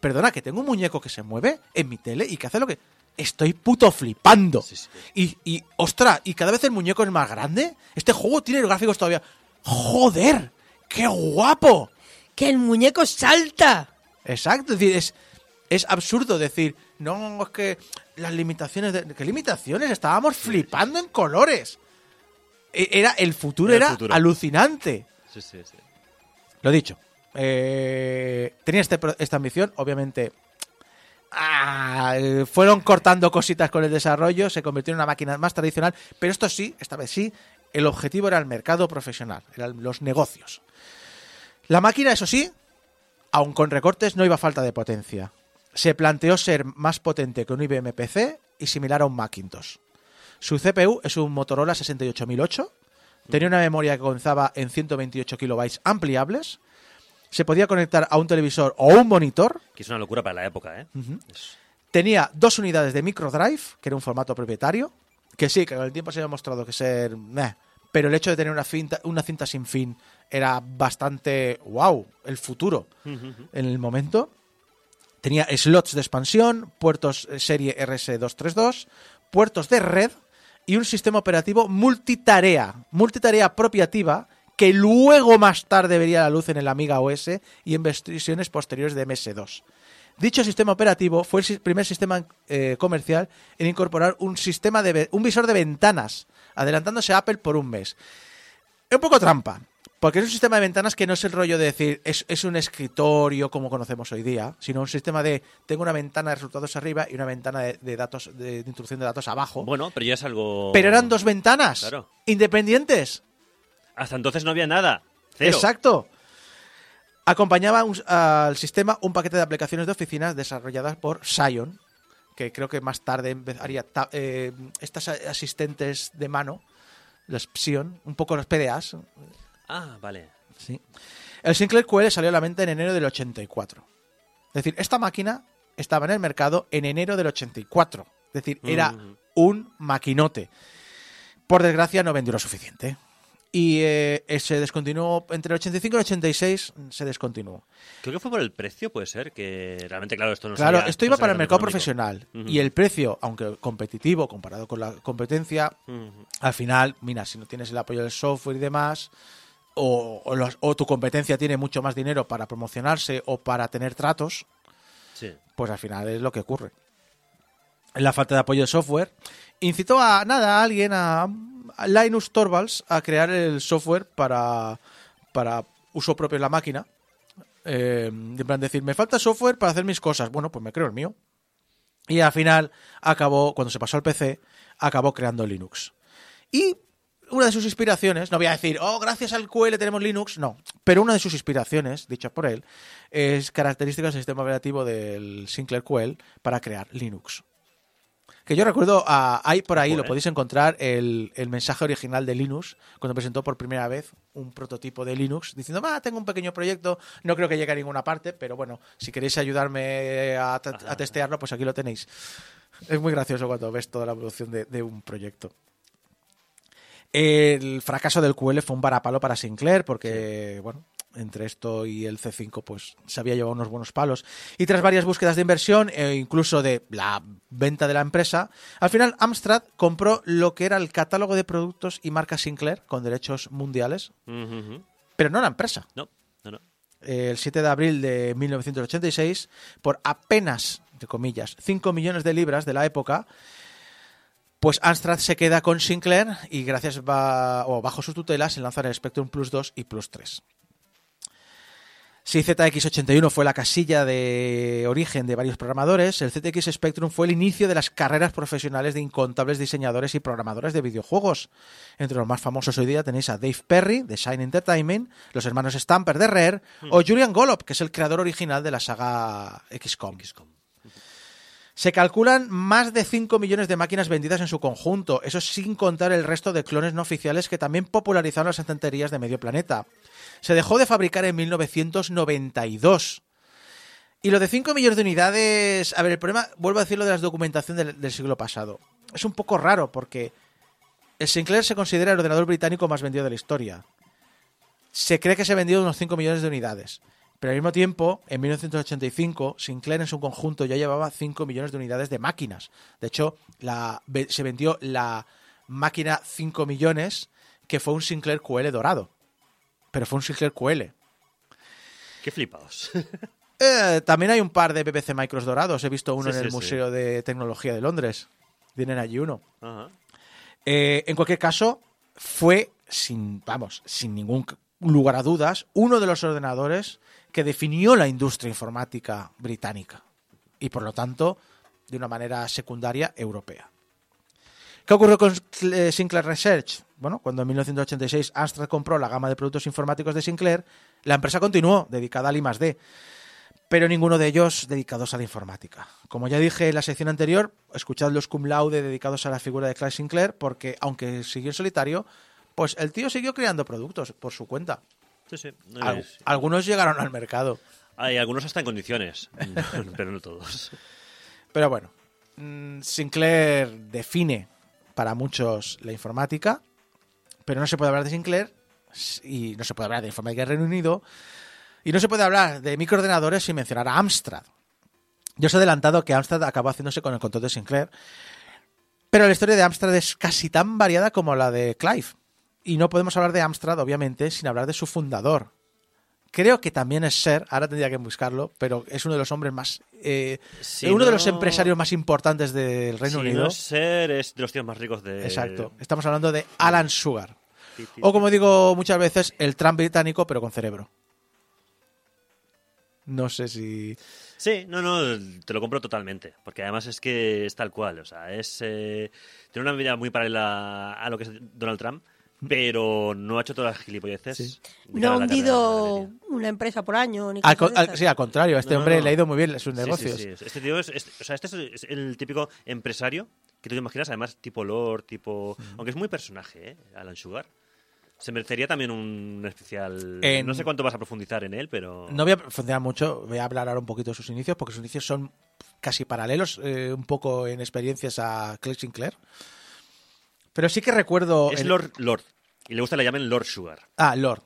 perdona, que tengo un muñeco que se mueve en mi tele y que hace lo que estoy puto flipando. Sí, sí. Y, y, ostras, y cada vez el muñeco es más grande. Este juego tiene los gráficos todavía. ¡Joder! ¡Qué guapo! ¡Que el muñeco salta! Exacto, es decir, es, es absurdo decir, no, es que las limitaciones, de, ¿qué limitaciones? Estábamos flipando en colores. E- Era, el futuro Era el era futuro. alucinante. Sí, sí, sí. Lo dicho. eh, tenía este esta ambición, obviamente. ah, fueron cortando cositas con el desarrollo, se convirtió en una máquina más tradicional, pero esto sí, esta vez sí, el objetivo era el mercado profesional, eran los negocios. La máquina, eso sí, aun con recortes, no iba a falta de potencia. Se planteó ser más potente que un IBM PC y similar a un Macintosh. Su CPU es un Motorola 68008. Tenía una memoria que comenzaba en 128 kilobytes ampliables. Se podía conectar a un televisor o un monitor. Que es una locura para la época, ¿eh? Es- Tenía dos unidades de microdrive, que era un formato propietario. Que sí, que con el tiempo se había mostrado que ser. meh, pero el hecho de tener una cinta, una cinta sin fin era bastante. ¡Wow! El futuro en el momento. Tenía slots de expansión, puertos eh, serie RS232, puertos de red y un sistema operativo multitarea, multitarea apropiativa que luego más tarde vería la luz en el Amiga OS y en versiones posteriores de MS2. Dicho sistema operativo fue el primer sistema eh, comercial en incorporar un sistema de un visor de ventanas, adelantándose a Apple por un mes. Es un poco trampa, porque es un sistema de ventanas que no es el rollo de decir es, es un escritorio como conocemos hoy día, sino un sistema de tengo una ventana de resultados arriba y una ventana de, de datos de, de introducción de datos abajo. Bueno, pero ya es algo... Pero eran dos ventanas Claro. independientes. Hasta entonces no había nada. Cero. Exacto. Acompañaba un- al sistema un paquete de aplicaciones de oficinas desarrolladas por Scion, que creo que más tarde empezaría ta- eh, estas asistentes de mano, los Psion, un poco los PDAs. Ah, vale. Sí. El Sinclair QL salió a la venta en enero del 84. Es decir, esta máquina estaba en el mercado en enero del 84. Es decir, era Mm. un maquinote. Por desgracia no vendió lo suficiente. Y eh, eh, se descontinuó entre el 85 y el 86, se descontinuó. Creo que fue por el precio, puede ser, que realmente, claro, esto no Claro, sería- esto iba para el mercado económico. profesional. Y el precio, aunque competitivo comparado con la competencia, al final, mira, si no tienes el apoyo del software y demás, o, o los- o tu competencia tiene mucho más dinero para promocionarse o para tener tratos, Sí. pues al final es lo que ocurre. La falta de apoyo de software incitó a nada a alguien, a, a Linus Torvalds, a crear el software para, para uso propio en la máquina. Eh, en plan decir, me falta software para hacer mis cosas. Bueno, pues me creo el mío. Y al final acabó, cuando se pasó al PC, acabó creando Linux. Y una de sus inspiraciones, no voy a decir, oh, gracias al QL tenemos Linux, no, pero una de sus inspiraciones, dicha por él, es características del sistema operativo del Sinclair QL para crear Linux. Que yo recuerdo, ah, ahí por ahí lo podéis encontrar el, el mensaje original de Linux, cuando presentó por primera vez un prototipo de Linux, diciendo, ah, tengo un pequeño proyecto, no creo que llegue a ninguna parte, pero bueno, si queréis ayudarme a, te- a testearlo, pues aquí lo tenéis. Es muy gracioso cuando ves toda la evolución de, de un proyecto. El fracaso del QL fue un varapalo para Sinclair porque, bueno, entre esto y el C5 pues se había llevado unos buenos palos. Y tras varias búsquedas de inversión e incluso de la venta de la empresa, al final Amstrad compró lo que era el catálogo de productos y marcas Sinclair con derechos mundiales, pero no la empresa. No, no, no. El 7 de abril de 1986, por apenas, entre comillas, 5 millones de libras de la época, pues Amstrad se queda con Sinclair y gracias va, o bajo su tutela se lanzan el Spectrum Plus 2 y Plus 3. Si ZX81 fue la casilla de origen de varios programadores, el ZX Spectrum fue el inicio de las carreras profesionales de incontables diseñadores y programadores de videojuegos. Entre los más famosos hoy día tenéis a Dave Perry de Shine Entertainment, los hermanos Stamper de Rare o Julian Golop, que es el creador original de la saga XCOM. Se calculan más de 5 millones de máquinas vendidas en su conjunto, eso sin contar el resto de clones no oficiales que también popularizaron las estanterías de medio planeta. Se dejó de fabricar en 1992. Y lo de 5 millones de unidades, a ver, el problema, vuelvo a decirlo de la documentación del, siglo pasado. Es un poco raro porque el Sinclair se considera el ordenador británico más vendido de la historia. Se cree que se ha vendido unos 5 millones de unidades. Pero al mismo tiempo, en 1985, Sinclair en su conjunto ya llevaba 5 millones de unidades de máquinas. De hecho, la, se vendió la máquina 5 millones, que fue un Sinclair QL dorado. Pero fue un Sinclair QL. Qué flipados. Eh, también hay un par de BBC Micros dorados. He visto uno Sí, en el sí, sí. Museo de Tecnología de Londres. Tienen allí uno. Ajá. Eh, en cualquier caso, fue sin, vamos, sin ningún lugar a dudas, uno de los ordenadores que definió la industria informática británica y, por lo tanto, de una manera secundaria europea. ¿Qué ocurrió con eh, Sinclair Research? Bueno, cuando en 1986 Amstrad compró la gama de productos informáticos de Sinclair, la empresa continuó dedicada al I+D, pero ninguno de ellos dedicados a la informática. Como ya dije en la sección anterior, escuchad los cum laude dedicados a la figura de Clark Sinclair, porque aunque siguió en solitario, pues el tío siguió creando productos por su cuenta. Sí, sí. Al- algunos llegaron al mercado. Hay algunos hasta en condiciones, pero no todos. Pero bueno, mm, Sinclair define para muchos la informática, pero no se puede hablar de Sinclair y no se puede hablar de informática del Reino Unido y no se puede hablar de microordenadores sin mencionar a Amstrad. Yo os he adelantado que Amstrad acabó haciéndose con el control de Sinclair, pero la historia de Amstrad es casi tan variada como la de Clive. Y no podemos hablar de Amstrad, obviamente, sin hablar de su fundador. Creo que también es Ser, ahora tendría que buscarlo, pero es uno de los hombres más. eh, Si uno de los empresarios más importantes del Reino Si Unido. no es ser, es de los tíos más ricos de... Exacto. Estamos hablando de Alan Sugar. O como digo muchas veces, el Trump británico, pero con cerebro. No sé si. Sí, no, no, te lo compro totalmente. Porque además es que es tal cual. O sea, es. eh, tiene una vida muy paralela a lo que es Donald Trump, pero no ha hecho todas las gilipolleces. Sí. No ha hundido una empresa por año. Ni Al al- sí, al contrario, a este No, hombre no. le ha ido muy bien sus negocios. Sí, sí, Este tío es, es- o sea, este es, el típico empresario que tú te imaginas, además, tipo Lord, tipo. Aunque es muy personaje, ¿eh? Alan Sugar. Se merecería también un especial. En- No sé cuánto vas a profundizar en él, pero. No voy a profundizar mucho, voy a hablar ahora un poquito de sus inicios, porque sus inicios son casi paralelos, eh, un poco en experiencias a Clay Sinclair. Pero sí que recuerdo. Es el- Lord Lord. Y le gusta que le llamen Lord Sugar. Ah, Lord.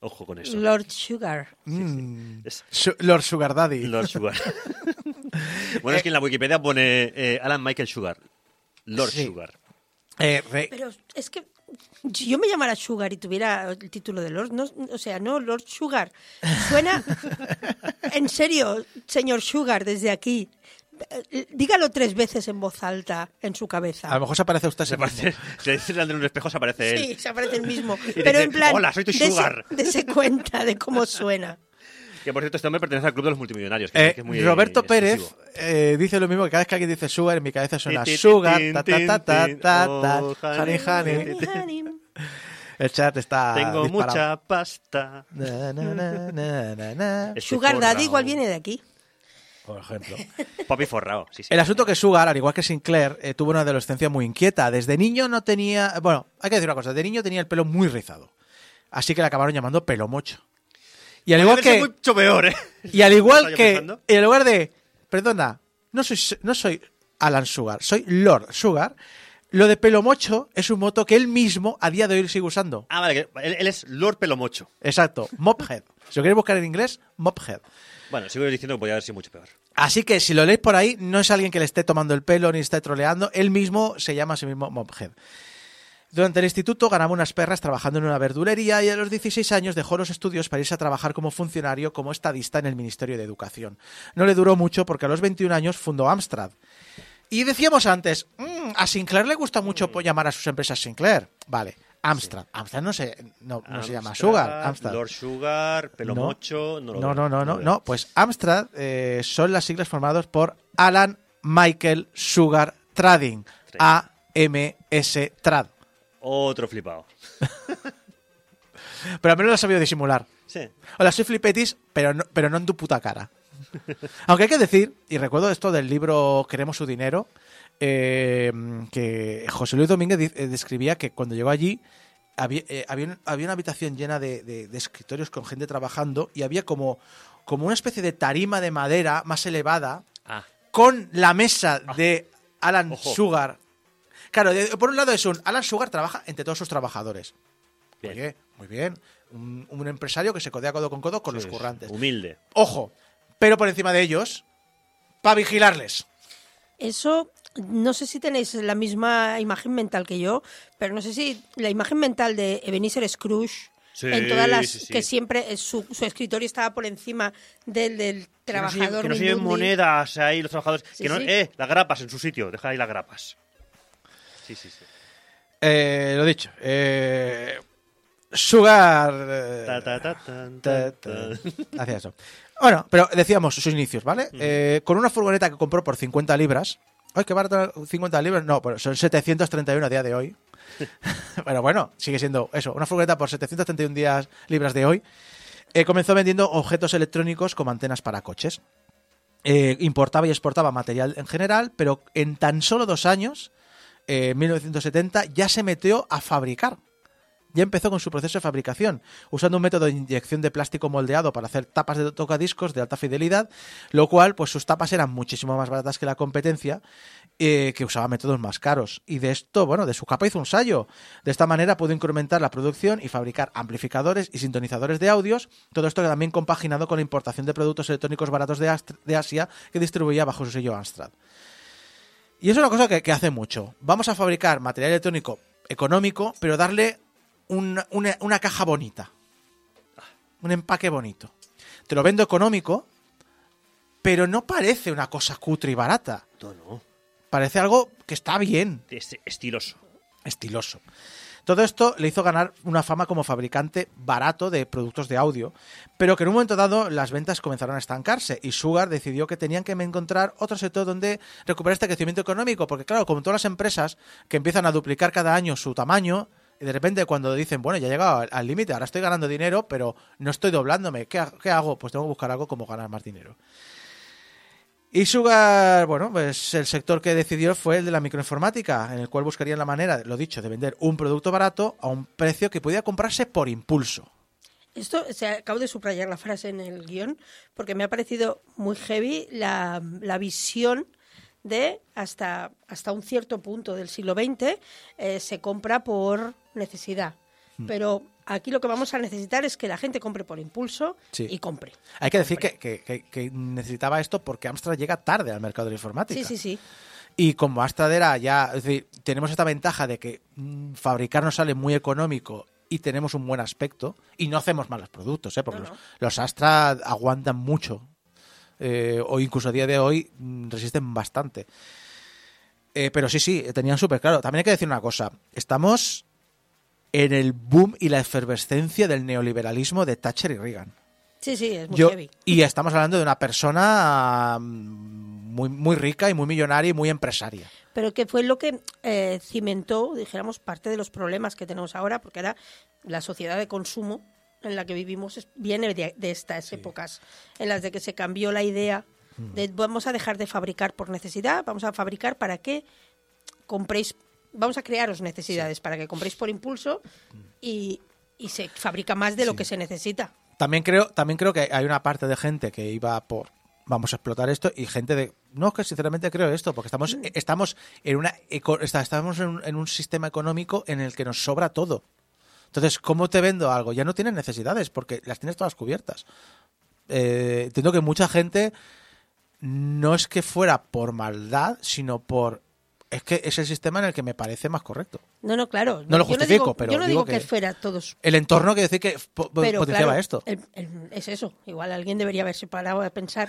Ojo con eso. Lord Sugar. Mm. Es Lord Sugar Daddy. Lord Sugar. bueno, es que en la Wikipedia pone eh, Alan Michael Sugar. Lord Sí. Sugar. Eh, re- Pero es que si yo me llamara Sugar y tuviera el título de Lord, no, o sea, no Lord Sugar. Suena, en serio, señor Sugar, desde aquí. Eh, Dígalo tres veces en voz alta en su cabeza. a lo mejor se aparece usted Se ese mismo. parece, se dice delante de un espejo, se aparece él. Sí, se aparece el mismo. Pero dice, en plan, "Hola, soy tu sugar". dese cuenta de cómo suena. Que por cierto, este hombre pertenece al club de los multimillonarios. Que, Eh, es muy Roberto Pérez exclusivo. eh, dice lo mismo que cada vez que alguien dice sugar en mi cabeza suena sugar tin, ta ta ta ta tin, ta oh, ta honey, honey el chat está Tengo disparado. mucha pasta. Na, na, na, na, na, na. Estoy Sugar. Daddy igual viene de aquí. Por ejemplo. Sí, sí. el asunto que Sugar al igual que Sinclair eh, tuvo una adolescencia muy inquieta desde niño no tenía bueno hay que decir una cosa de niño tenía el pelo muy rizado así que le acabaron llamando pelo mocho y al igual que mucho peor, ¿eh? Y al igual que, en lugar de, perdona, no soy, no soy Alan Sugar, soy Lord Sugar, lo de pelo mocho es un moto que él mismo a día de hoy sigue usando. Ah, vale, que él, él es Lord Pelomocho. Exacto, Mophead. Si lo queréis buscar en inglés, Mophead. Bueno, sigo diciendo que podría haber sido mucho peor. Así que si lo leéis por ahí, no es alguien que le esté tomando el pelo ni esté troleando, él mismo se llama a sí mismo Mophead. Durante el instituto ganaba unas perras trabajando en una verdulería y a los 16 años dejó los estudios para irse a trabajar como funcionario, como estadista en el Ministerio de Educación. No le duró mucho porque a los 21 años fundó Amstrad. Y decíamos antes, "Mm, a Sinclair le gusta mucho po- llamar a sus empresas Sinclair. Vale, Amstrad. Amstrad no se, no, no se llama Sugar. Amstrad. Lord Sugar, Pelomocho. No, No, no, no, no, veo. no. Pues Amstrad eh, son las siglas formadas por Alan Michael Sugar Trading. AMS Trad. Otro flipado. Pero al menos lo ha sabido disimular. Sí. Hola, soy Flipetis, pero no, pero no en tu puta cara. Aunque hay que decir, y recuerdo esto del libro Queremos su dinero, eh, que José Luis Domínguez eh, describía que cuando llegó allí había, eh, había, un- había una habitación llena de, de- de escritorios con gente trabajando y había como, como una especie de tarima de madera más elevada Ah, con la mesa de Alan Ojo. Sugar. Claro, de- por un lado es un Alan Sugar trabaja entre todos sus trabajadores. bien. Oye, muy bien. Un, un empresario que se codea codo con codo con los currantes. Humilde. Ojo, pero por encima de ellos, para vigilarles. Eso, no sé si tenéis la misma imagen mental que yo, pero no sé si la imagen mental de Ebenezer Scrooge, Sí, en todas las sí, sí. que siempre eh, su, su escritorio estaba por encima del, del Que no se- trabajador. Que no se monedas ahí los trabajadores. Sí, que no, sí. eh, las grapas en su sitio. Deja ahí las grapas. Sí, sí, sí. Eh, lo dicho, eh, Sugar... Ta, ta, ta, tan, ta- tan, ta- tan. hacía eso. Bueno, pero decíamos sus inicios, ¿vale? Eh, con una furgoneta que compró por 50 libras. ¡Ay, qué barato! 50 libras. No, pero son 731 a día de hoy. Pero bueno, sigue siendo eso. Una furgoneta por 731 días libras de hoy. Eh, comenzó vendiendo objetos electrónicos como antenas para coches. Eh, importaba y exportaba material en general, pero en tan solo dos años, eh, en 1970, ya se metió a fabricar. Ya empezó con su proceso de fabricación, usando un método de inyección de plástico moldeado para hacer tapas de tocadiscos de alta fidelidad, lo cual, pues sus tapas eran muchísimo más baratas que la competencia, eh, que usaba métodos más caros. Y de esto, bueno, de su capa hizo un sallo. De esta manera pudo incrementar la producción y fabricar amplificadores y sintonizadores de audios, todo esto también compaginado con la importación de productos electrónicos baratos de, Asia que distribuía bajo su sello Amstrad. Y es una cosa que hace mucho. Vamos a fabricar material electrónico económico, pero darle una, una- una caja bonita. Un empaque bonito. Te lo vendo económico, pero no parece una cosa cutre y barata. No, no. Parece algo que está bien, Es estiloso. estiloso. Todo esto le hizo ganar una fama como fabricante barato de productos de audio, pero que en un momento dado las ventas comenzaron a estancarse y Sugar decidió que tenían que encontrar otro sector donde recuperar este crecimiento económico, porque claro, como todas las empresas que empiezan a duplicar cada año su tamaño, de repente cuando dicen, bueno, ya he llegado al- límite, ahora estoy ganando dinero, pero no estoy doblándome, ¿qué, qué hago? Pues tengo que buscar algo como ganar más dinero. Y Sugar, bueno, pues el sector que decidió fue el de la microinformática, en el cual buscarían la manera, lo dicho, de vender un producto barato a un precio que pudiera comprarse por impulso. Esto, o sea, acabo de subrayar la frase en el guion porque me ha parecido muy heavy la, la visión de hasta, hasta un cierto punto del siglo XX eh, se compra por necesidad. Hmm. Pero aquí lo que vamos a necesitar es que la gente compre por impulso Sí. y compre. Hay que decir que, que- necesitaba esto porque Amstrad llega tarde al mercado de la informática. Sí, sí, sí. Y como Amstrad era ya, es decir, tenemos esta ventaja de que mm, fabricar nos sale muy económico y tenemos un buen aspecto y no hacemos malos productos, ¿eh? porque No, los, no. los Amstrad aguantan mucho eh, o incluso a día de hoy mm, resisten bastante. Eh, pero sí, sí, tenían súper claro. También hay que decir una cosa, estamos en el boom y la efervescencia del neoliberalismo de Thatcher y Reagan. Sí, sí, es muy Yo- heavy. y estamos hablando de una persona mm, muy, muy rica y muy millonaria y muy empresaria. Pero que fue lo que eh, cimentó, dijéramos, parte de los problemas que tenemos ahora, porque ahora la sociedad de consumo en la que vivimos viene de, de estas épocas en las de que se cambió la idea de vamos a dejar de fabricar por necesidad, vamos a fabricar para que compréis, vamos a crearos necesidades para que compréis por impulso y, y se fabrica más de lo que se necesita. También creo, también creo que hay una parte de gente que iba por vamos a explotar esto y gente de no que sinceramente creo esto porque estamos estamos en una estamos en un, en un sistema económico en el que nos sobra todo entonces cómo te vendo algo ya no tienes necesidades porque las tienes todas cubiertas Eh, entiendo que mucha gente no es que fuera por maldad sino por es que es el sistema en el que me parece más correcto No, no, claro. No lo yo justifico, digo, pero yo no digo digo que, que- fuera todos el entorno que decir que po- Pero potenciaba claro, esto el- el- es eso. Igual alguien debería haberse parado a pensar,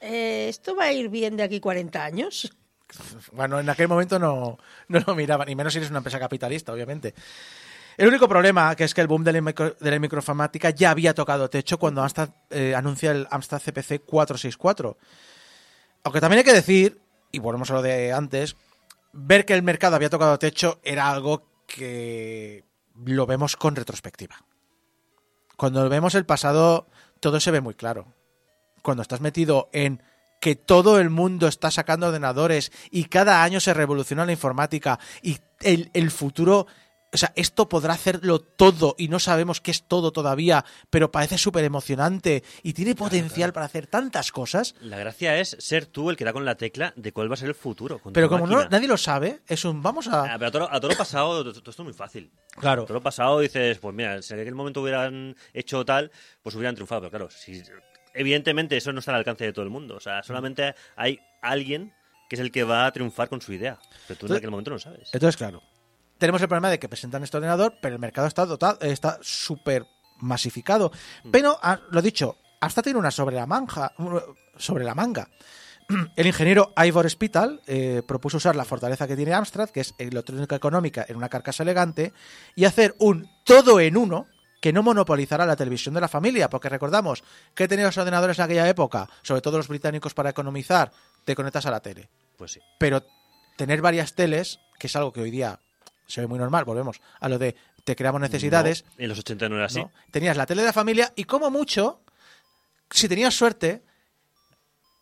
eh, ¿esto va a ir bien de aquí 40 años? Bueno, en aquel momento no, no lo miraban, y menos si eres una empresa capitalista, obviamente. El único problema que es que el boom de la, microinformática ya había tocado techo cuando Amstrad eh, anuncia el Amstrad CPC 464. Aunque también hay que decir, y volvemos a lo de antes, ver que el mercado había tocado techo era algo que lo vemos con retrospectiva. Cuando vemos el pasado, todo se ve muy claro. Cuando estás metido en que todo el mundo está sacando ordenadores y cada año se revoluciona la informática y el futuro, o sea, esto podrá hacerlo todo y no sabemos qué es todo todavía, pero parece súper emocionante y tiene potencial para hacer tantas cosas. La gracia es ser tú el que da con la tecla de cuál va a ser el futuro. con Pero como no, nadie lo sabe, es un vamos Ah, a... pero a todo, a todo lo pasado, todo esto es muy fácil. Claro. A todo lo pasado dices, pues mira, si en aquel momento hubieran hecho tal, pues hubieran triunfado. Pero claro, si, evidentemente eso no está al alcance de todo el mundo. O sea, solamente hay alguien que es el que va a triunfar con su idea. Pero tú en aquel momento no lo sabes. Entonces, claro, tenemos el problema de que presentan este ordenador, pero el mercado está dotado, está súper masificado. Pero, ah, lo dicho, hasta tiene una sobre la manja, sobre la manga. El ingeniero Ivor Spital eh, propuso usar la fortaleza que tiene Amstrad, que es electrónica económica en una carcasa elegante, y hacer un todo en uno que no monopolizara la televisión de la familia, porque recordamos que tenían los ordenadores en aquella época, sobre todo los británicos para economizar, te conectas a la tele. Pues sí. Pero tener varias teles, que es algo que hoy día se ve muy normal, volvemos a lo de te creamos necesidades, No, en los 80 no era así. ¿no? tenías la tele de la familia y como mucho, si tenías suerte,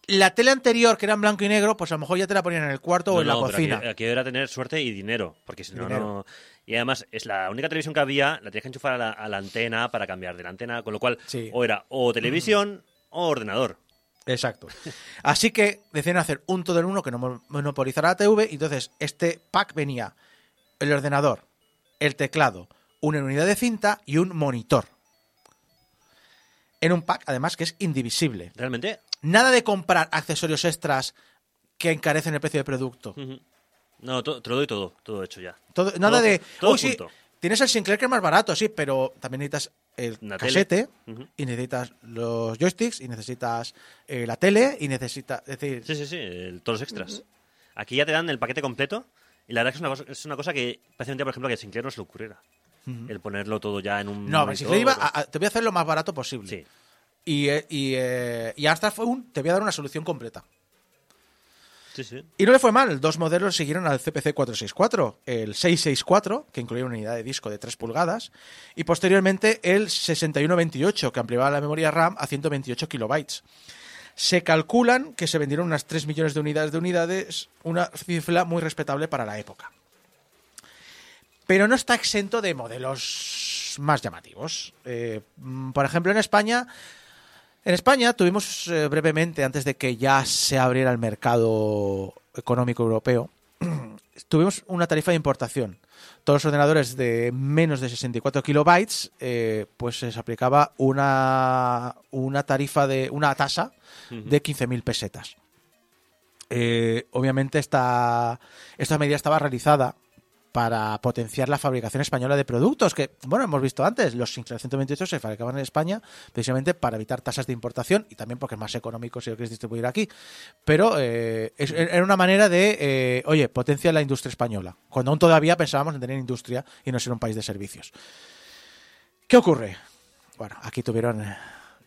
la tele anterior, que era en blanco y negro, pues a lo mejor ya te la ponían en el cuarto o en la cocina. Aquí, aquí era tener suerte y dinero, porque si no, no. Y además, es la única televisión que había, la tenías que enchufar a la, a la antena para cambiar de la antena, con lo cual, Sí. o era o televisión o ordenador. Exacto. Así que decidieron hacer un todo en uno que no mo- monopolizara la TV. Y entonces, este pack venía el ordenador, el teclado, una unidad de cinta y un monitor. En un pack, además, que es indivisible. Realmente, Nada de comprar accesorios extras que encarecen el precio del producto. no, to- te lo doy todo, todo hecho ya. Todo- nada Todo- de. todo "Uy, sí, junto". tienes el Sinclair que es más barato, sí, pero también necesitas el Una casete y necesitas los joysticks y necesitas eh, la tele y necesitas. Decir, Sí, sí, sí, el- todos los extras. Aquí ya te dan el paquete completo y la verdad que es una es una cosa que día, por ejemplo, que a Sinclair no se le ocurriera. El ponerlo todo ya en un. no, pero. Sinclair iba a- a- te voy a hacer lo más barato posible. Sí. Y, eh, y, eh, y Amstrad fue un. Te voy a dar una solución completa. Sí, sí. Y no le fue mal, dos modelos siguieron al CPC 464, el 664, que incluía una unidad de disco de 3 pulgadas, y posteriormente el 6128, que ampliaba la memoria RAM a 128 kilobytes. Se calculan que se vendieron unas 3 millones de unidades de unidades, una cifra muy respetable para la época. Pero no está exento de modelos más llamativos. Eh, mm, por ejemplo, en España en España tuvimos eh, brevemente, antes de que ya se abriera el mercado económico europeo, tuvimos una tarifa de importación. Todos los ordenadores de menos de 64 kilobytes, eh, pues se les aplicaba una, una tarifa de una tasa de 15.000 pesetas. Eh, obviamente esta, esta medida estaba realizada para potenciar la fabricación española de productos que, bueno, hemos visto antes, los Sinclair 128 se fabricaban en España precisamente para evitar tasas de importación y también porque es más económico si lo quieres distribuir aquí. Pero eh, era una manera de, eh, oye, potencia la industria española, cuando aún todavía pensábamos en tener industria y no ser un país de servicios. ¿Qué ocurre? Bueno, aquí tuvieron...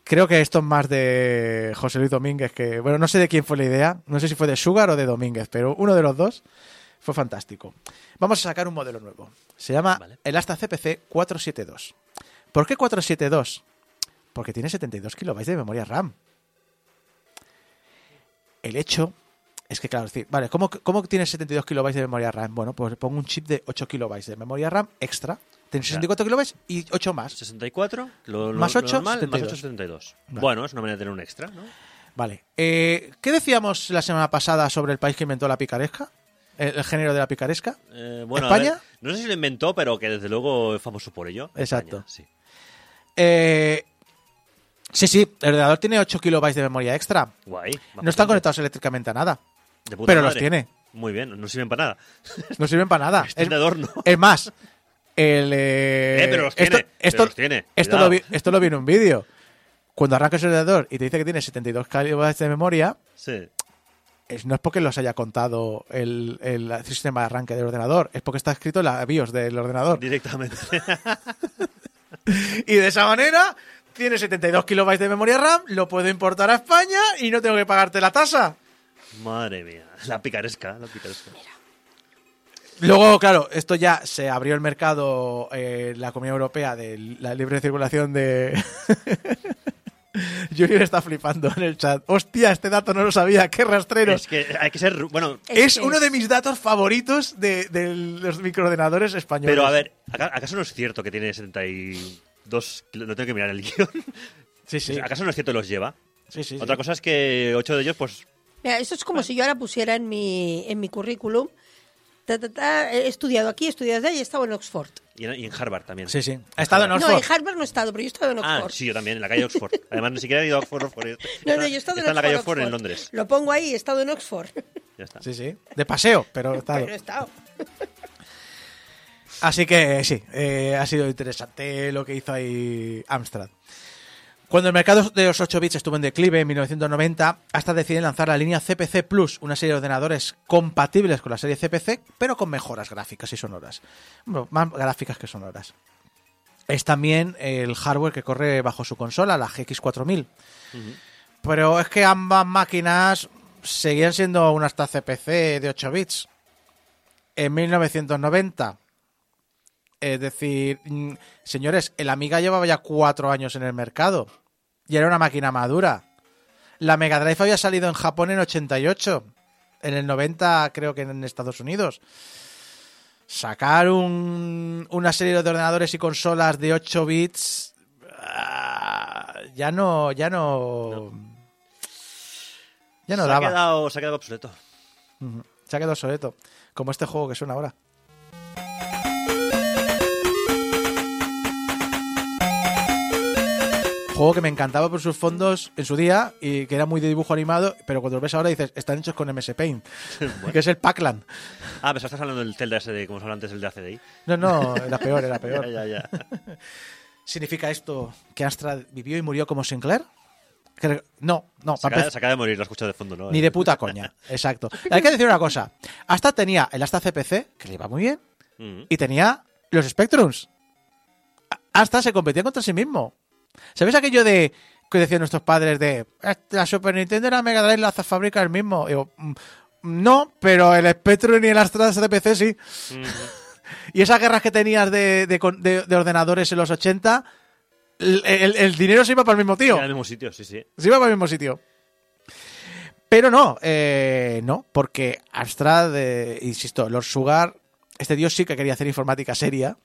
Creo que esto es más de José Luis Domínguez, que, bueno, no sé de quién fue la idea, no sé si fue de Sugar o de Domínguez, pero uno de los dos fue fantástico. Vamos a sacar un modelo nuevo. Se llama Vale. el Asta CPC 472. ¿Por qué 472? Porque tiene 72 kilobytes de memoria RAM. El hecho es que, claro, es decir, vale, ¿cómo, ¿cómo tiene 72 kilobytes de memoria RAM? Bueno, pues pongo un chip de 8 kilobytes de memoria RAM extra. Tiene 64 kilobytes y 8 más. 64, lo, lo- Más lo ocho, normal, 72. más 8, 72. Vale. Bueno, es una manera de tener un extra, ¿no? Vale. Eh, ¿Qué decíamos la semana pasada sobre el país que inventó la picaresca? El, el género de la picaresca. Eh, bueno, ¿España? ver, no sé si lo inventó, pero que desde luego es famoso por ello. Exacto. España, sí. Eh, sí, sí, el ordenador tiene 8 kilobytes de memoria extra. Guay. No están conectados eléctricamente a nada. De puta pero los tiene. Muy bien, no sirven para nada. No sirven para nada. Están de adorno. es más, el, eh, Eh, pero los esto, tiene, esto, pero los tiene, Esto, lo vi, esto lo vi en un vídeo. Cuando arrancas el ordenador y te dice que tiene 72 kilobytes de memoria, Sí. Es- no es porque los haya contado el, el sistema de arranque del ordenador, es porque está escrito en la BIOS del ordenador. Directamente. Y de esa manera tiene 72 kilobytes de memoria RAM, lo puedo importar a España y no tengo que pagarte la tasa. Madre mía. La picaresca, la picaresca. Luego, claro, esto ya se abrió el mercado, eh, la Comunidad Europea de la libre circulación de... Junior está flipando en el chat. Hostia, este dato no lo sabía, qué rastrero. Es que hay que ser. Bueno, Es uno de mis datos favoritos de, de los microordenadores españoles. pero a ver, ¿aca- ¿acaso no es cierto que tiene 72 kilo- No tengo que mirar el guion. Sí, sí. ¿Acaso no es cierto que los lleva? sí, sí, sí. Otra cosa es que ocho de ellos, pues. Mira, eso es como si yo ahora pusiera en mi, en mi currículum, ta, ta, ta, he estudiado aquí, he estudiado allá y he estado en Oxford. Y en, y en Harvard también. Sí, sí. Ha estado en No, Oxford. en Harvard no he estado, pero yo he estado en Ah, Oxford. sí, yo también, en la calle Oxford. Además, ni siquiera he ido a Oxford. Oxford. No, no, yo he estado Está en, en la calle Oxford, Oxford en Londres. Lo pongo ahí, he estado en Oxford. Ya está. Sí, sí. De paseo, pero he estado. Pero he estado. Así que sí, eh, ha sido interesante lo que hizo ahí Amstrad. Cuando el mercado de los 8 bits estuvo en declive en 1990, hasta deciden lanzar la línea CPC Plus, una serie de ordenadores compatibles con la serie CPC, pero con mejoras gráficas y sonoras. Bueno, más gráficas que sonoras. es también el hardware que corre bajo su consola, la GX4000. Pero es que ambas máquinas seguían siendo una hasta CPC de 8 bits. En 1990. Es decir, mm, señores, el Amiga llevaba ya cuatro años en el mercado. Y era una máquina madura. La Mega Drive había salido en Japón en 88. En el 90 creo que en Estados Unidos. Sacar un- una serie de ordenadores y consolas de 8 bits ah, ya no ya no, ya no se, ha daba. quedado, se ha quedado obsoleto. Se ha quedado obsoleto. Como este juego que suena ahora. Juego que me encantaba por sus fondos en su día y que era muy de dibujo animado, pero cuando lo ves ahora dices, están hechos con MS Paint, que es el Pac-Lan. Ah, pero estás hablando del Tel de ACDI, como hablaba antes del de ACDI. No, no, era peor, era peor. Ya, ya, ya. ¿Significa esto que Amstrad vivió y murió como Sinclair? No, no, Se acaba, se acaba de morir, lo escucho de fondo, ¿no? Ni de puta coña, exacto. Hay que decir una cosa. Hasta tenía el Asta CPC, que le iba muy bien, y tenía los Spectrums. Hasta se competía contra sí mismo. ¿Sabéis aquello de que decían nuestros padres de "Eh, la Super Nintendo y la Mega Drive la fabrica el mismo? Digo, "Mm, no, pero el Spectrum y el Astra CPC sí. Mm. Y esas guerras que tenías de, de de- de ordenadores en los 80, el, el- el dinero se iba para el mismo tío. Era el mismo sitio, sí, sí. Se iba para el mismo sitio. Pero no, eh, no, porque Amstrad, eh, insisto, Lord Sugar, este dios sí que quería hacer informática seria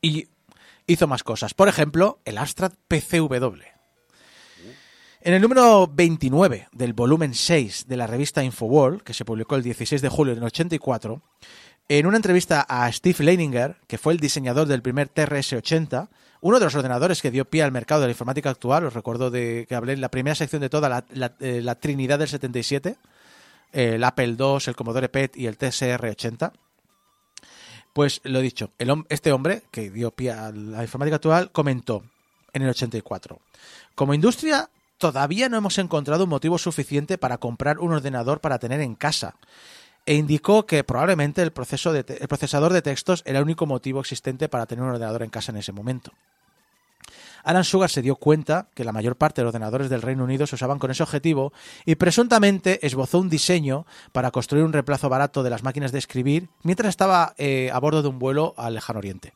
y hizo más cosas. Por ejemplo, el Amstrad PCW. En el número 29 del volumen 6 de la revista Infoworld, que se publicó el 16 de julio del 84, en una entrevista a Steve Leininger, que fue el diseñador del primer TRS-80, uno de los ordenadores que dio pie al mercado de la informática actual, os recuerdo de que hablé en la primera sección de toda la, la- eh, la Trinidad del 77, el Apple II, el Commodore PET y el TSR-80. Pues lo dicho, el este hombre que dio pie a la informática actual comentó en el 84. Como industria, todavía no hemos encontrado un motivo suficiente para comprar un ordenador para tener en casa. E indicó que probablemente el procesador de textos era el único motivo existente para tener un ordenador en casa en ese momento. Alan Sugar se dio cuenta que la mayor parte de los ordenadores del Reino Unido se usaban con ese objetivo y presuntamente esbozó un diseño para construir un reemplazo barato de las máquinas de escribir mientras estaba eh, a bordo de un vuelo al lejano oriente.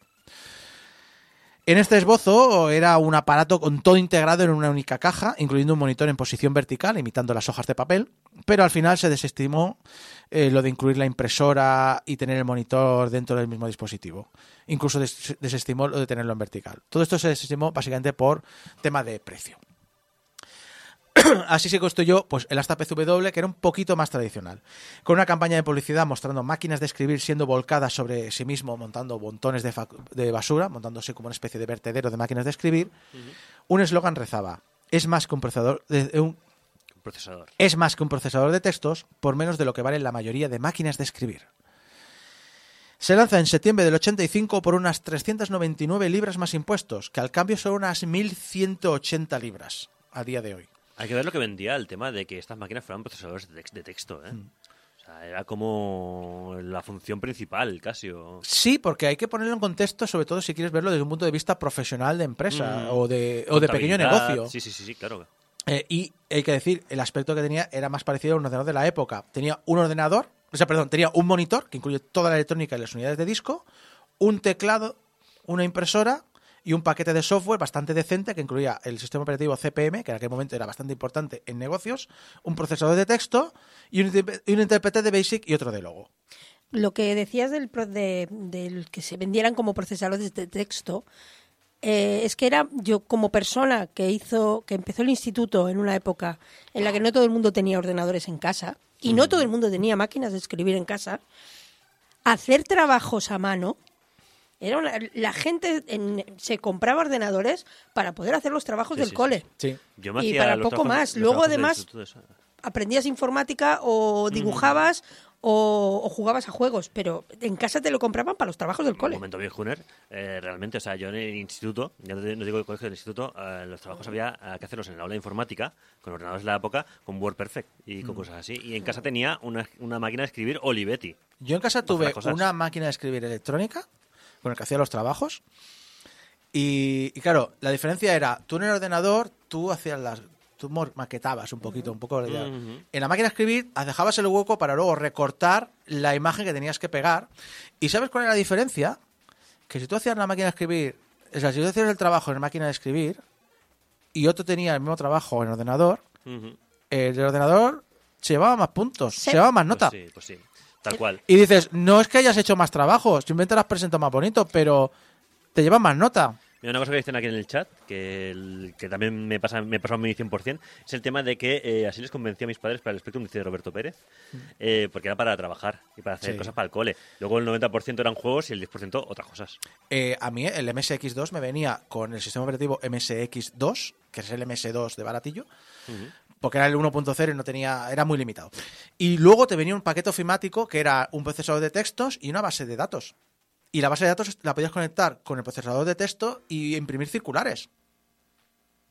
En este esbozo era un aparato con todo integrado en una única caja, incluyendo un monitor en posición vertical, imitando las hojas de papel, pero al final se desestimó eh, lo de incluir la impresora y tener el monitor dentro del mismo dispositivo. Incluso des- desestimó lo de tenerlo en vertical. Todo esto se desestimó básicamente por tema de precio. Así se construyó pues, el Asta PCW, que era un poquito más tradicional, con una campaña de publicidad mostrando máquinas de escribir siendo volcadas sobre sí mismo, montando montones de, basura, montándose como una especie de vertedero de máquinas de escribir. Un eslogan rezaba: es más que un procesador de, un, Un procesador. es más que un procesador de textos por menos de lo que valen la mayoría de máquinas de escribir. Se lanza en septiembre del 85 por unas 399 libras más impuestos, que al cambio son unas 1.180 libras a día de hoy. Hay que ver lo que vendía el tema de que estas máquinas fueran procesadores de, tex- de texto, ¿eh? Mm. O sea, era como la función principal, casi. O... Sí, porque hay que ponerlo en contexto, sobre todo si quieres verlo desde un punto de vista profesional de empresa Mm. o de, o de pequeño negocio. Sí, sí, sí, sí, claro. Eh, y hay que decir, el aspecto que tenía era más parecido a un ordenador de la época. Tenía un ordenador, o sea, perdón, tenía un monitor que incluye toda la electrónica y las unidades de disco, un teclado, una impresora y un paquete de software bastante decente que incluía el sistema operativo CPM, que en aquel momento era bastante importante en negocios, un procesador de texto y un, intérprete de BASIC y otro de logo. Lo que decías del, de- del que se vendieran como procesadores de texto, eh, es que era yo como persona que hizo, que empezó el instituto en una época en la que no todo el mundo tenía ordenadores en casa y no todo el mundo tenía máquinas de escribir en casa, hacer trabajos a mano. Era una- la gente en- se compraba ordenadores para poder hacer los trabajos Sí, del sí, cole. Sí. Yo me Y hacía para poco más. Luego, además, aprendías informática o dibujabas o, o jugabas a juegos, pero en casa te lo compraban para los trabajos del Un cole. momento bien, Juner. Eh, realmente, o sea, yo en el instituto, ya no digo el colegio del instituto, eh, los trabajos había eh, que hacerlos en el aula de informática, con ordenadores de la época, con WordPerfect y Mm. con cosas así. Y en casa tenía una, una máquina de escribir Olivetti. Yo en casa tuve una máquina de escribir electrónica con la que hacía los trabajos Y, y claro, la diferencia era, tú en el ordenador, tú hacías las... Tú maquetabas un poquito, un poco la idea. Ujú. En la máquina de escribir, dejabas el hueco para luego recortar la imagen que tenías que pegar. ¿Y sabes cuál era la diferencia? Que si tú hacías la máquina de escribir, o sea, si tú hacías el trabajo en la máquina de escribir y otro tenía el mismo trabajo en ordenador, Ujú. el del ordenador se llevaba más puntos, Sí. se llevaba más nota. Pues sí, pues sí. Tal cual. Y dices, no es que hayas hecho más trabajo, simplemente lo has presentado más bonito, pero te lleva más nota. Mira, una cosa que dicen aquí en el chat, que, el- que también me pasa me pasó a mí 100%, es el tema de que eh, así les convencí a mis padres para el Spectrum, dice Roberto Pérez, eh, porque era para trabajar y para hacer Sí. cosas para el cole. Luego el 90% eran juegos y el 10% otras cosas. Eh, a mí el MSX2 me venía con el sistema operativo MSX2, que es el MS2 de baratillo, porque era el 1.0 y no tenía, era muy limitado. Y luego te venía un paquete ofimático que era un procesador de textos y una base de datos. Y la base de datos la podías conectar con el procesador de texto y imprimir circulares.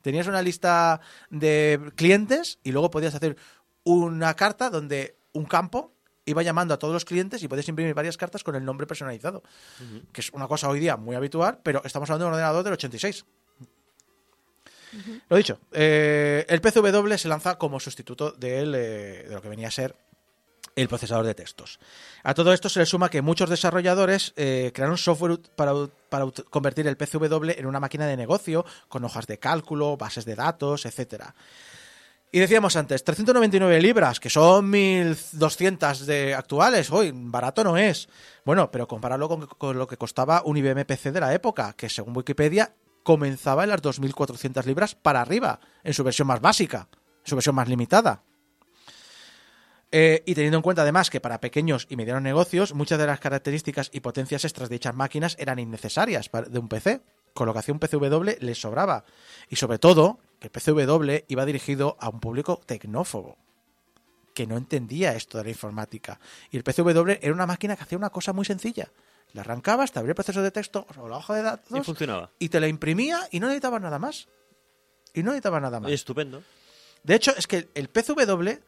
Tenías una lista de clientes y luego podías hacer una carta donde un campo iba llamando a todos los clientes y podías imprimir varias cartas con el nombre personalizado. Que es una cosa hoy día muy habitual, pero estamos hablando de un ordenador del 86. Lo dicho, eh, el PCW se lanza como sustituto eh, de lo que venía a ser el procesador de textos. A todo esto se le suma que muchos desarrolladores eh, crearon software para, convertir el PCW en una máquina de negocio con hojas de cálculo, bases de datos, etcétera. Y decíamos antes, 399 libras, que son 1200 de actuales, hoy barato no es. Bueno, pero compararlo con, con lo que costaba un IBM PC de la época, que según Wikipedia comenzaba en las 2400 libras para arriba, en su versión más básica, en su versión más limitada. Eh, y teniendo en cuenta además que para pequeños y medianos negocios muchas de las características y potencias extras de dichas máquinas eran innecesarias de un PC, un PCW les sobraba. Y sobre todo, que el PCW iba dirigido a un público tecnófobo, que no entendía esto de la informática. Y el PCW era una máquina que hacía una cosa muy sencilla. La arrancabas, te abría el proceso de texto o la hoja de datos Y funcionaba. y te la imprimía y no necesitabas nada más. Y no necesitabas nada más. Estupendo. De hecho, es que el PCW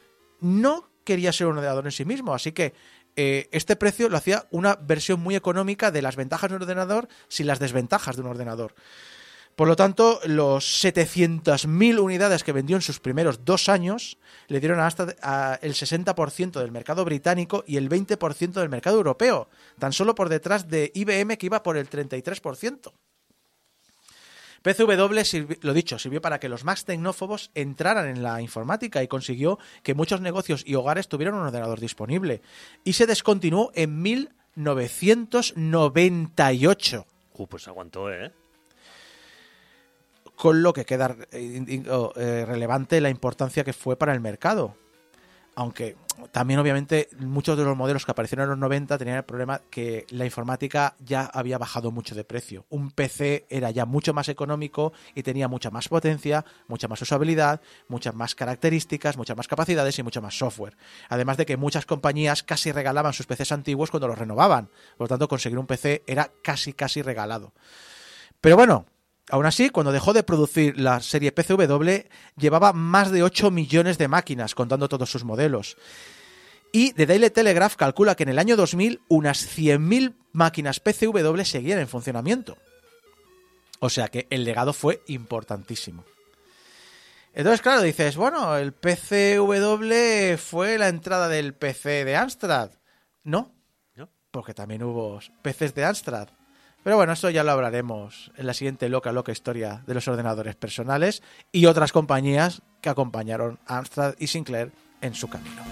no quería ser un ordenador en sí mismo, así que eh, este precio lo hacía una versión muy económica de las ventajas de un ordenador sin las desventajas de un ordenador. Por lo tanto, los 700.000 unidades que vendió en sus primeros dos años le dieron hasta el 60% del mercado británico y el 20% del mercado europeo, tan solo por detrás de IBM que iba por el 33%. PCW, sirvi- lo dicho, sirvió para que los más tecnófobos entraran en la informática y consiguió que muchos negocios y hogares tuvieran un ordenador disponible. Y se descontinuó en 1998. Uh, pues aguantó, ¿eh? Con lo que queda eh, eh, relevante la importancia que fue para el mercado. Aunque también obviamente muchos de los modelos que aparecieron en los 90 tenían el problema que la informática ya había bajado mucho de precio. Un PC era ya mucho más económico y tenía mucha más potencia, mucha más usabilidad, muchas más características, muchas más capacidades y mucho más software. Además de que muchas compañías casi regalaban sus PCs antiguos cuando los renovaban. Por lo tanto, conseguir un PC era casi casi regalado. Pero bueno, aún así, cuando dejó de producir la serie PCW, llevaba más de 8 millones de máquinas, contando todos sus modelos. Y The Daily Telegraph calcula que en el año 2000 unas 100.000 máquinas PCW seguían en funcionamiento. O sea que el legado fue importantísimo. Entonces, claro, dices, bueno, el PCW fue la entrada del PC de Amstrad. No, ¿No? porque también hubo PCs de Amstrad. Pero bueno, eso ya lo hablaremos en la siguiente loca, loca historia de los ordenadores personales y otras compañías que acompañaron a Amstrad y Sinclair en su camino.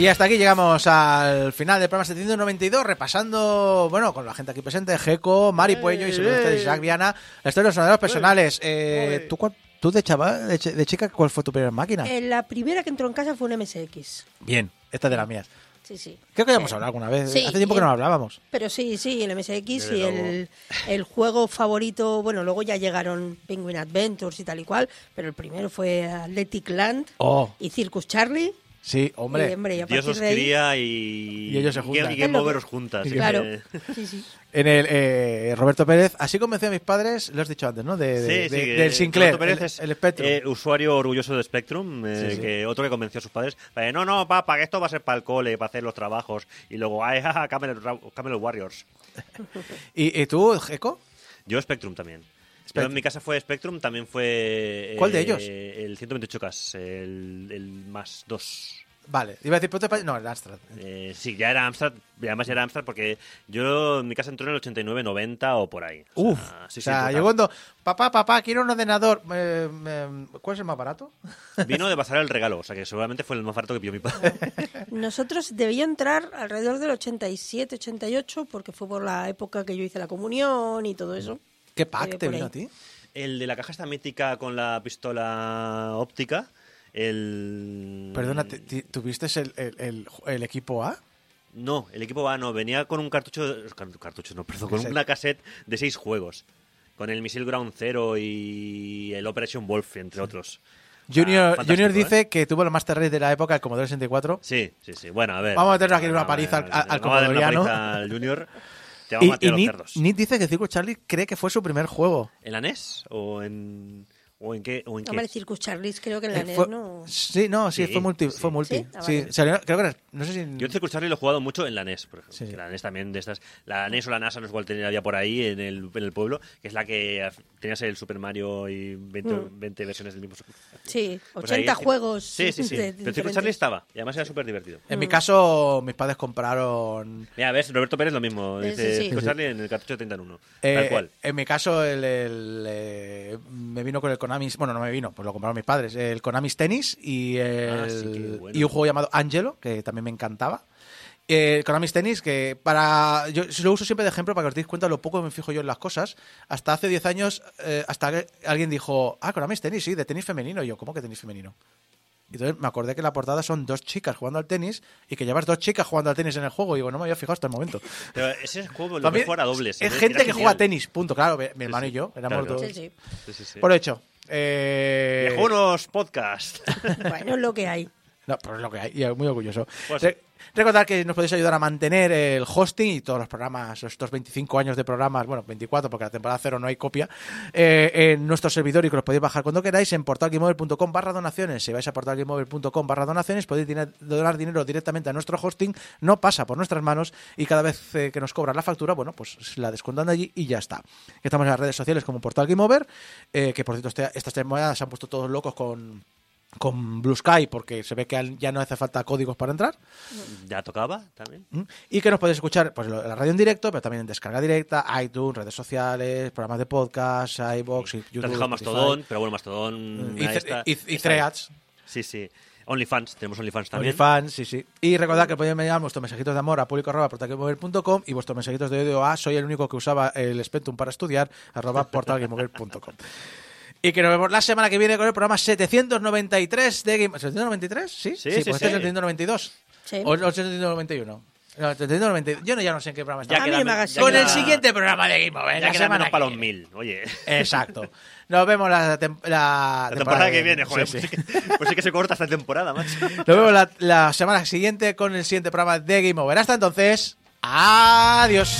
Y hasta aquí llegamos al final del programa 792, repasando, bueno, con la gente aquí presente, Geco, Mari Puello y sobre ustedes, Isaac Viana, la historia de los ordenadores personales. Eh, ¿tú, cuál- tú de chaval, de, ch- de chica, cuál fue tu primera máquina? Eh, la primera que entró en casa fue un MSX. Bien, esta es de las mías. sí, sí. Creo que ya hemos Eh, hablado alguna vez. sí, Hace tiempo que no hablábamos. Pero sí, sí, el MSX Desde y el, el juego favorito, bueno, luego ya llegaron Penguin Adventures y tal y cual, pero el primero fue Athletic Land Oh, y Circus Charlie. Sí, Y, hombre. hombre, y Dios os cría y, Y ellos se juntan. Y Game Es lo que- Over os juntas. así Claro, que- sí, sí. En el eh, Roberto Pérez, así convencí a mis padres, lo has dicho antes, ¿no? De, de- Sí, de- sí, que del Sinclair, Roberto Pérez el, es, el Spectrum. eh, usuario orgulloso de Spectrum, eh, Sí, sí. que otro que convenció a sus padres. eh, no, no, papá, que esto va a ser para el cole, para hacer los trabajos. Y luego, ay, jaja, Camelot, Warriors. ¿Y, y tú, Geco? Yo Spectrum también. Spectrum. en mi casa fue Spectrum, también fue... ¿Cuál de eh, ellos? El 128K, el, el más 2. Vale, iba a decir Prototype- No, el Amstrad. Eh, sí, ya era Amstrad, además ya era Amstrad porque yo en mi casa entró en el 89-90 o por ahí. O Uf, sea, sí, o sea, yo cuando, papá, papá, quiero un ordenador, eh, eh, ¿cuál es el más barato? Vino de pasar el regalo, o sea que seguramente fue el más barato que pidió mi padre. Nosotros debía entrar alrededor del 87, 88, porque fue por la época que yo hice la comunión y todo eso. ¿Qué pack te vino a ti? El de la caja esta mítica con la pistola óptica. El. Perdona, ¿te- te- ¿tuviste el, el- el- el equipo A? No, el equipo A no. Venía con un cartucho. car- Cartucho, no, perdón. Con una cassette de seis juegos. Con el Missile Ground Zero y el Operation Wolf, entre otros. Junior, Ah, Junior ¿eh? dice que tuvo el Master Race de la época, el Commodore 64. Sí, sí, sí. Bueno, a ver. Vamos a meterle aquí una paliza ver, al- al vamos a una paliza al Junior. Te vamos a Y, matar y los Nick, cerdos. Nick dice que Circus Charlie cree que fue su primer juego. ¿En la NES? ¿O en. ¿O en qué? ¿O en qué? Hombre, Circus Charlie creo que en la Eh, NES fue- no... Sí, no, sí, Sí, fue multi. sí. Fue multi. ¿Sí? Ah, Sí, vale. salió- creo que era- no sé si... Yo el Circus Charlie lo he jugado mucho en la NES, por ejemplo. Que la NES también de estas. La NES o la NASA no es igual tenía había por ahí en el, en el pueblo, que es la que tenías el Super Mario y 20, Mm. 20 versiones del mismo. Sí, Pues 80 ahí- juegos. Sí, sí, sí. de- Pero el Circus diferentes. Charlie estaba, y además era súper divertido. En mi caso, mis padres compraron... Mira, ves, Roberto Pérez lo mismo. Sí, Dice sí, sí. Circus Charlie en el cartucho 31. Eh, Tal cual. En mi caso, el, el, eh, me vino con el Konami. Bueno, no me vino, pues lo compraron mis padres. El Konami Tennis y, el, Ah, sí, bueno. y un juego llamado Angelo, que también me encantaba. Eh, El Konami Tennis, que para. Yo lo uso siempre de ejemplo para que os deis cuenta lo poco que me fijo yo en las cosas. Hasta hace 10 años, eh, hasta que alguien dijo, ah, Konami Tennis, sí, de tenis femenino. Y yo, ¿cómo que tenis femenino? Y entonces me acordé que la portada son dos chicas jugando al tenis y que llevas dos chicas jugando al tenis en el juego. Y digo, no me había fijado hasta el momento. Pero ese juego lo jugar a dobles. Es gente que genial. juega tenis, punto. Claro, mi mi hermano sí. y yo éramos Claro, dos. Sí, sí. Sí, sí, sí. Por hecho. Eh... Viejó unos podcasts. Bueno, es lo que hay. No, pues es lo que hay, y muy orgulloso. Pues Re- recordar que nos podéis ayudar a mantener el hosting y todos los programas, estos 25 años de programas, bueno, 24 porque la temporada cero no hay copia, eh, en nuestro servidor y que los podéis bajar cuando queráis en portalgameover.com barra donaciones. Si vais a portalgameover.com barra donaciones podéis donar dinero directamente a nuestro hosting, no pasa por nuestras manos y cada vez eh, que nos cobran la factura, bueno, pues la descuentan de allí y ya está. Estamos en las redes sociales como Portal eh, que por cierto este- estas temporadas se han puesto todos locos con con Blue Sky porque se ve que ya no hace falta códigos para entrar ya tocaba también. ¿m? y que nos podéis escuchar pues lo- la radio en directo pero también en descarga directa iTunes redes sociales programas de podcast iBox y Te has YouTube Spotify. Mastodon, pero bueno, Mastodon. y, ahí Thre- está. y- y. Threads Sí, sí. OnlyFans, tenemos OnlyFans también. OnlyFans, sí, sí. Y recordad que podéis enviar vuestros mensajitos de amor a público.portalgamemover.com y vuestros mensajitos de odio a soy el único que usaba el Spectrum para estudiar arroba portalgamemover.com. Y que nos vemos la semana que viene con el programa 793 de Game... ¿793? Sí, Sí, sí, pues este sí. es el 792. Sí. O el 791. No, el 792. Yo no, ya no sé en qué programa Ya está. A mí queda me ya Con queda- el siguiente programa de Game Over. Ya la queda semana menos que para los mil. Oye. Exacto. Nos vemos la, tem- la, La temporada que viene, sí, joder. sí. Pues, sí que, pues sí que se corta esta temporada, macho. Nos vemos la, la semana siguiente con el siguiente programa de Game Over. Hasta entonces, adiós.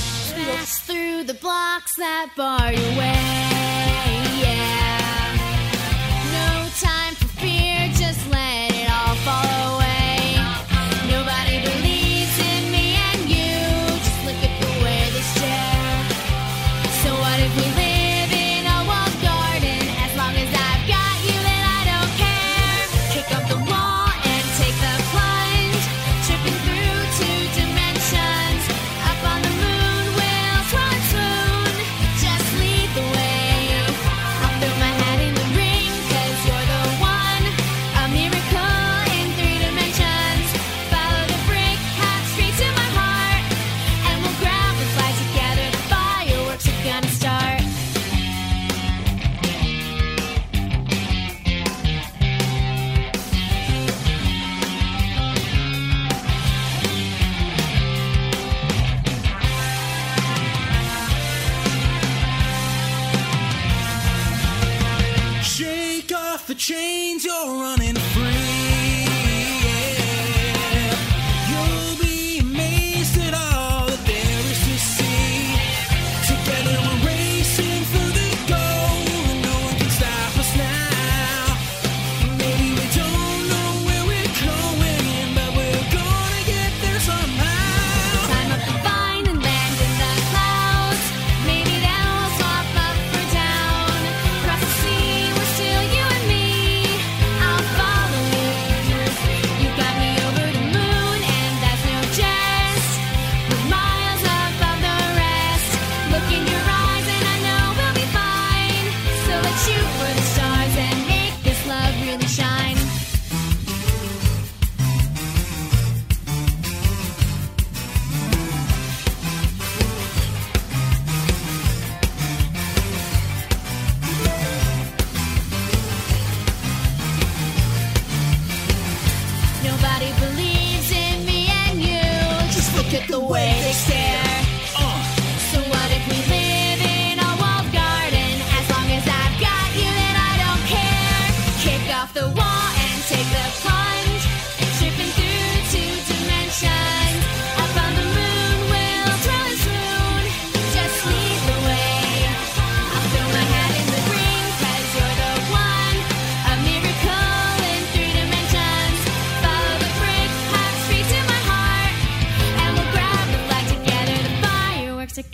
change you're running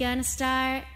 gonna start.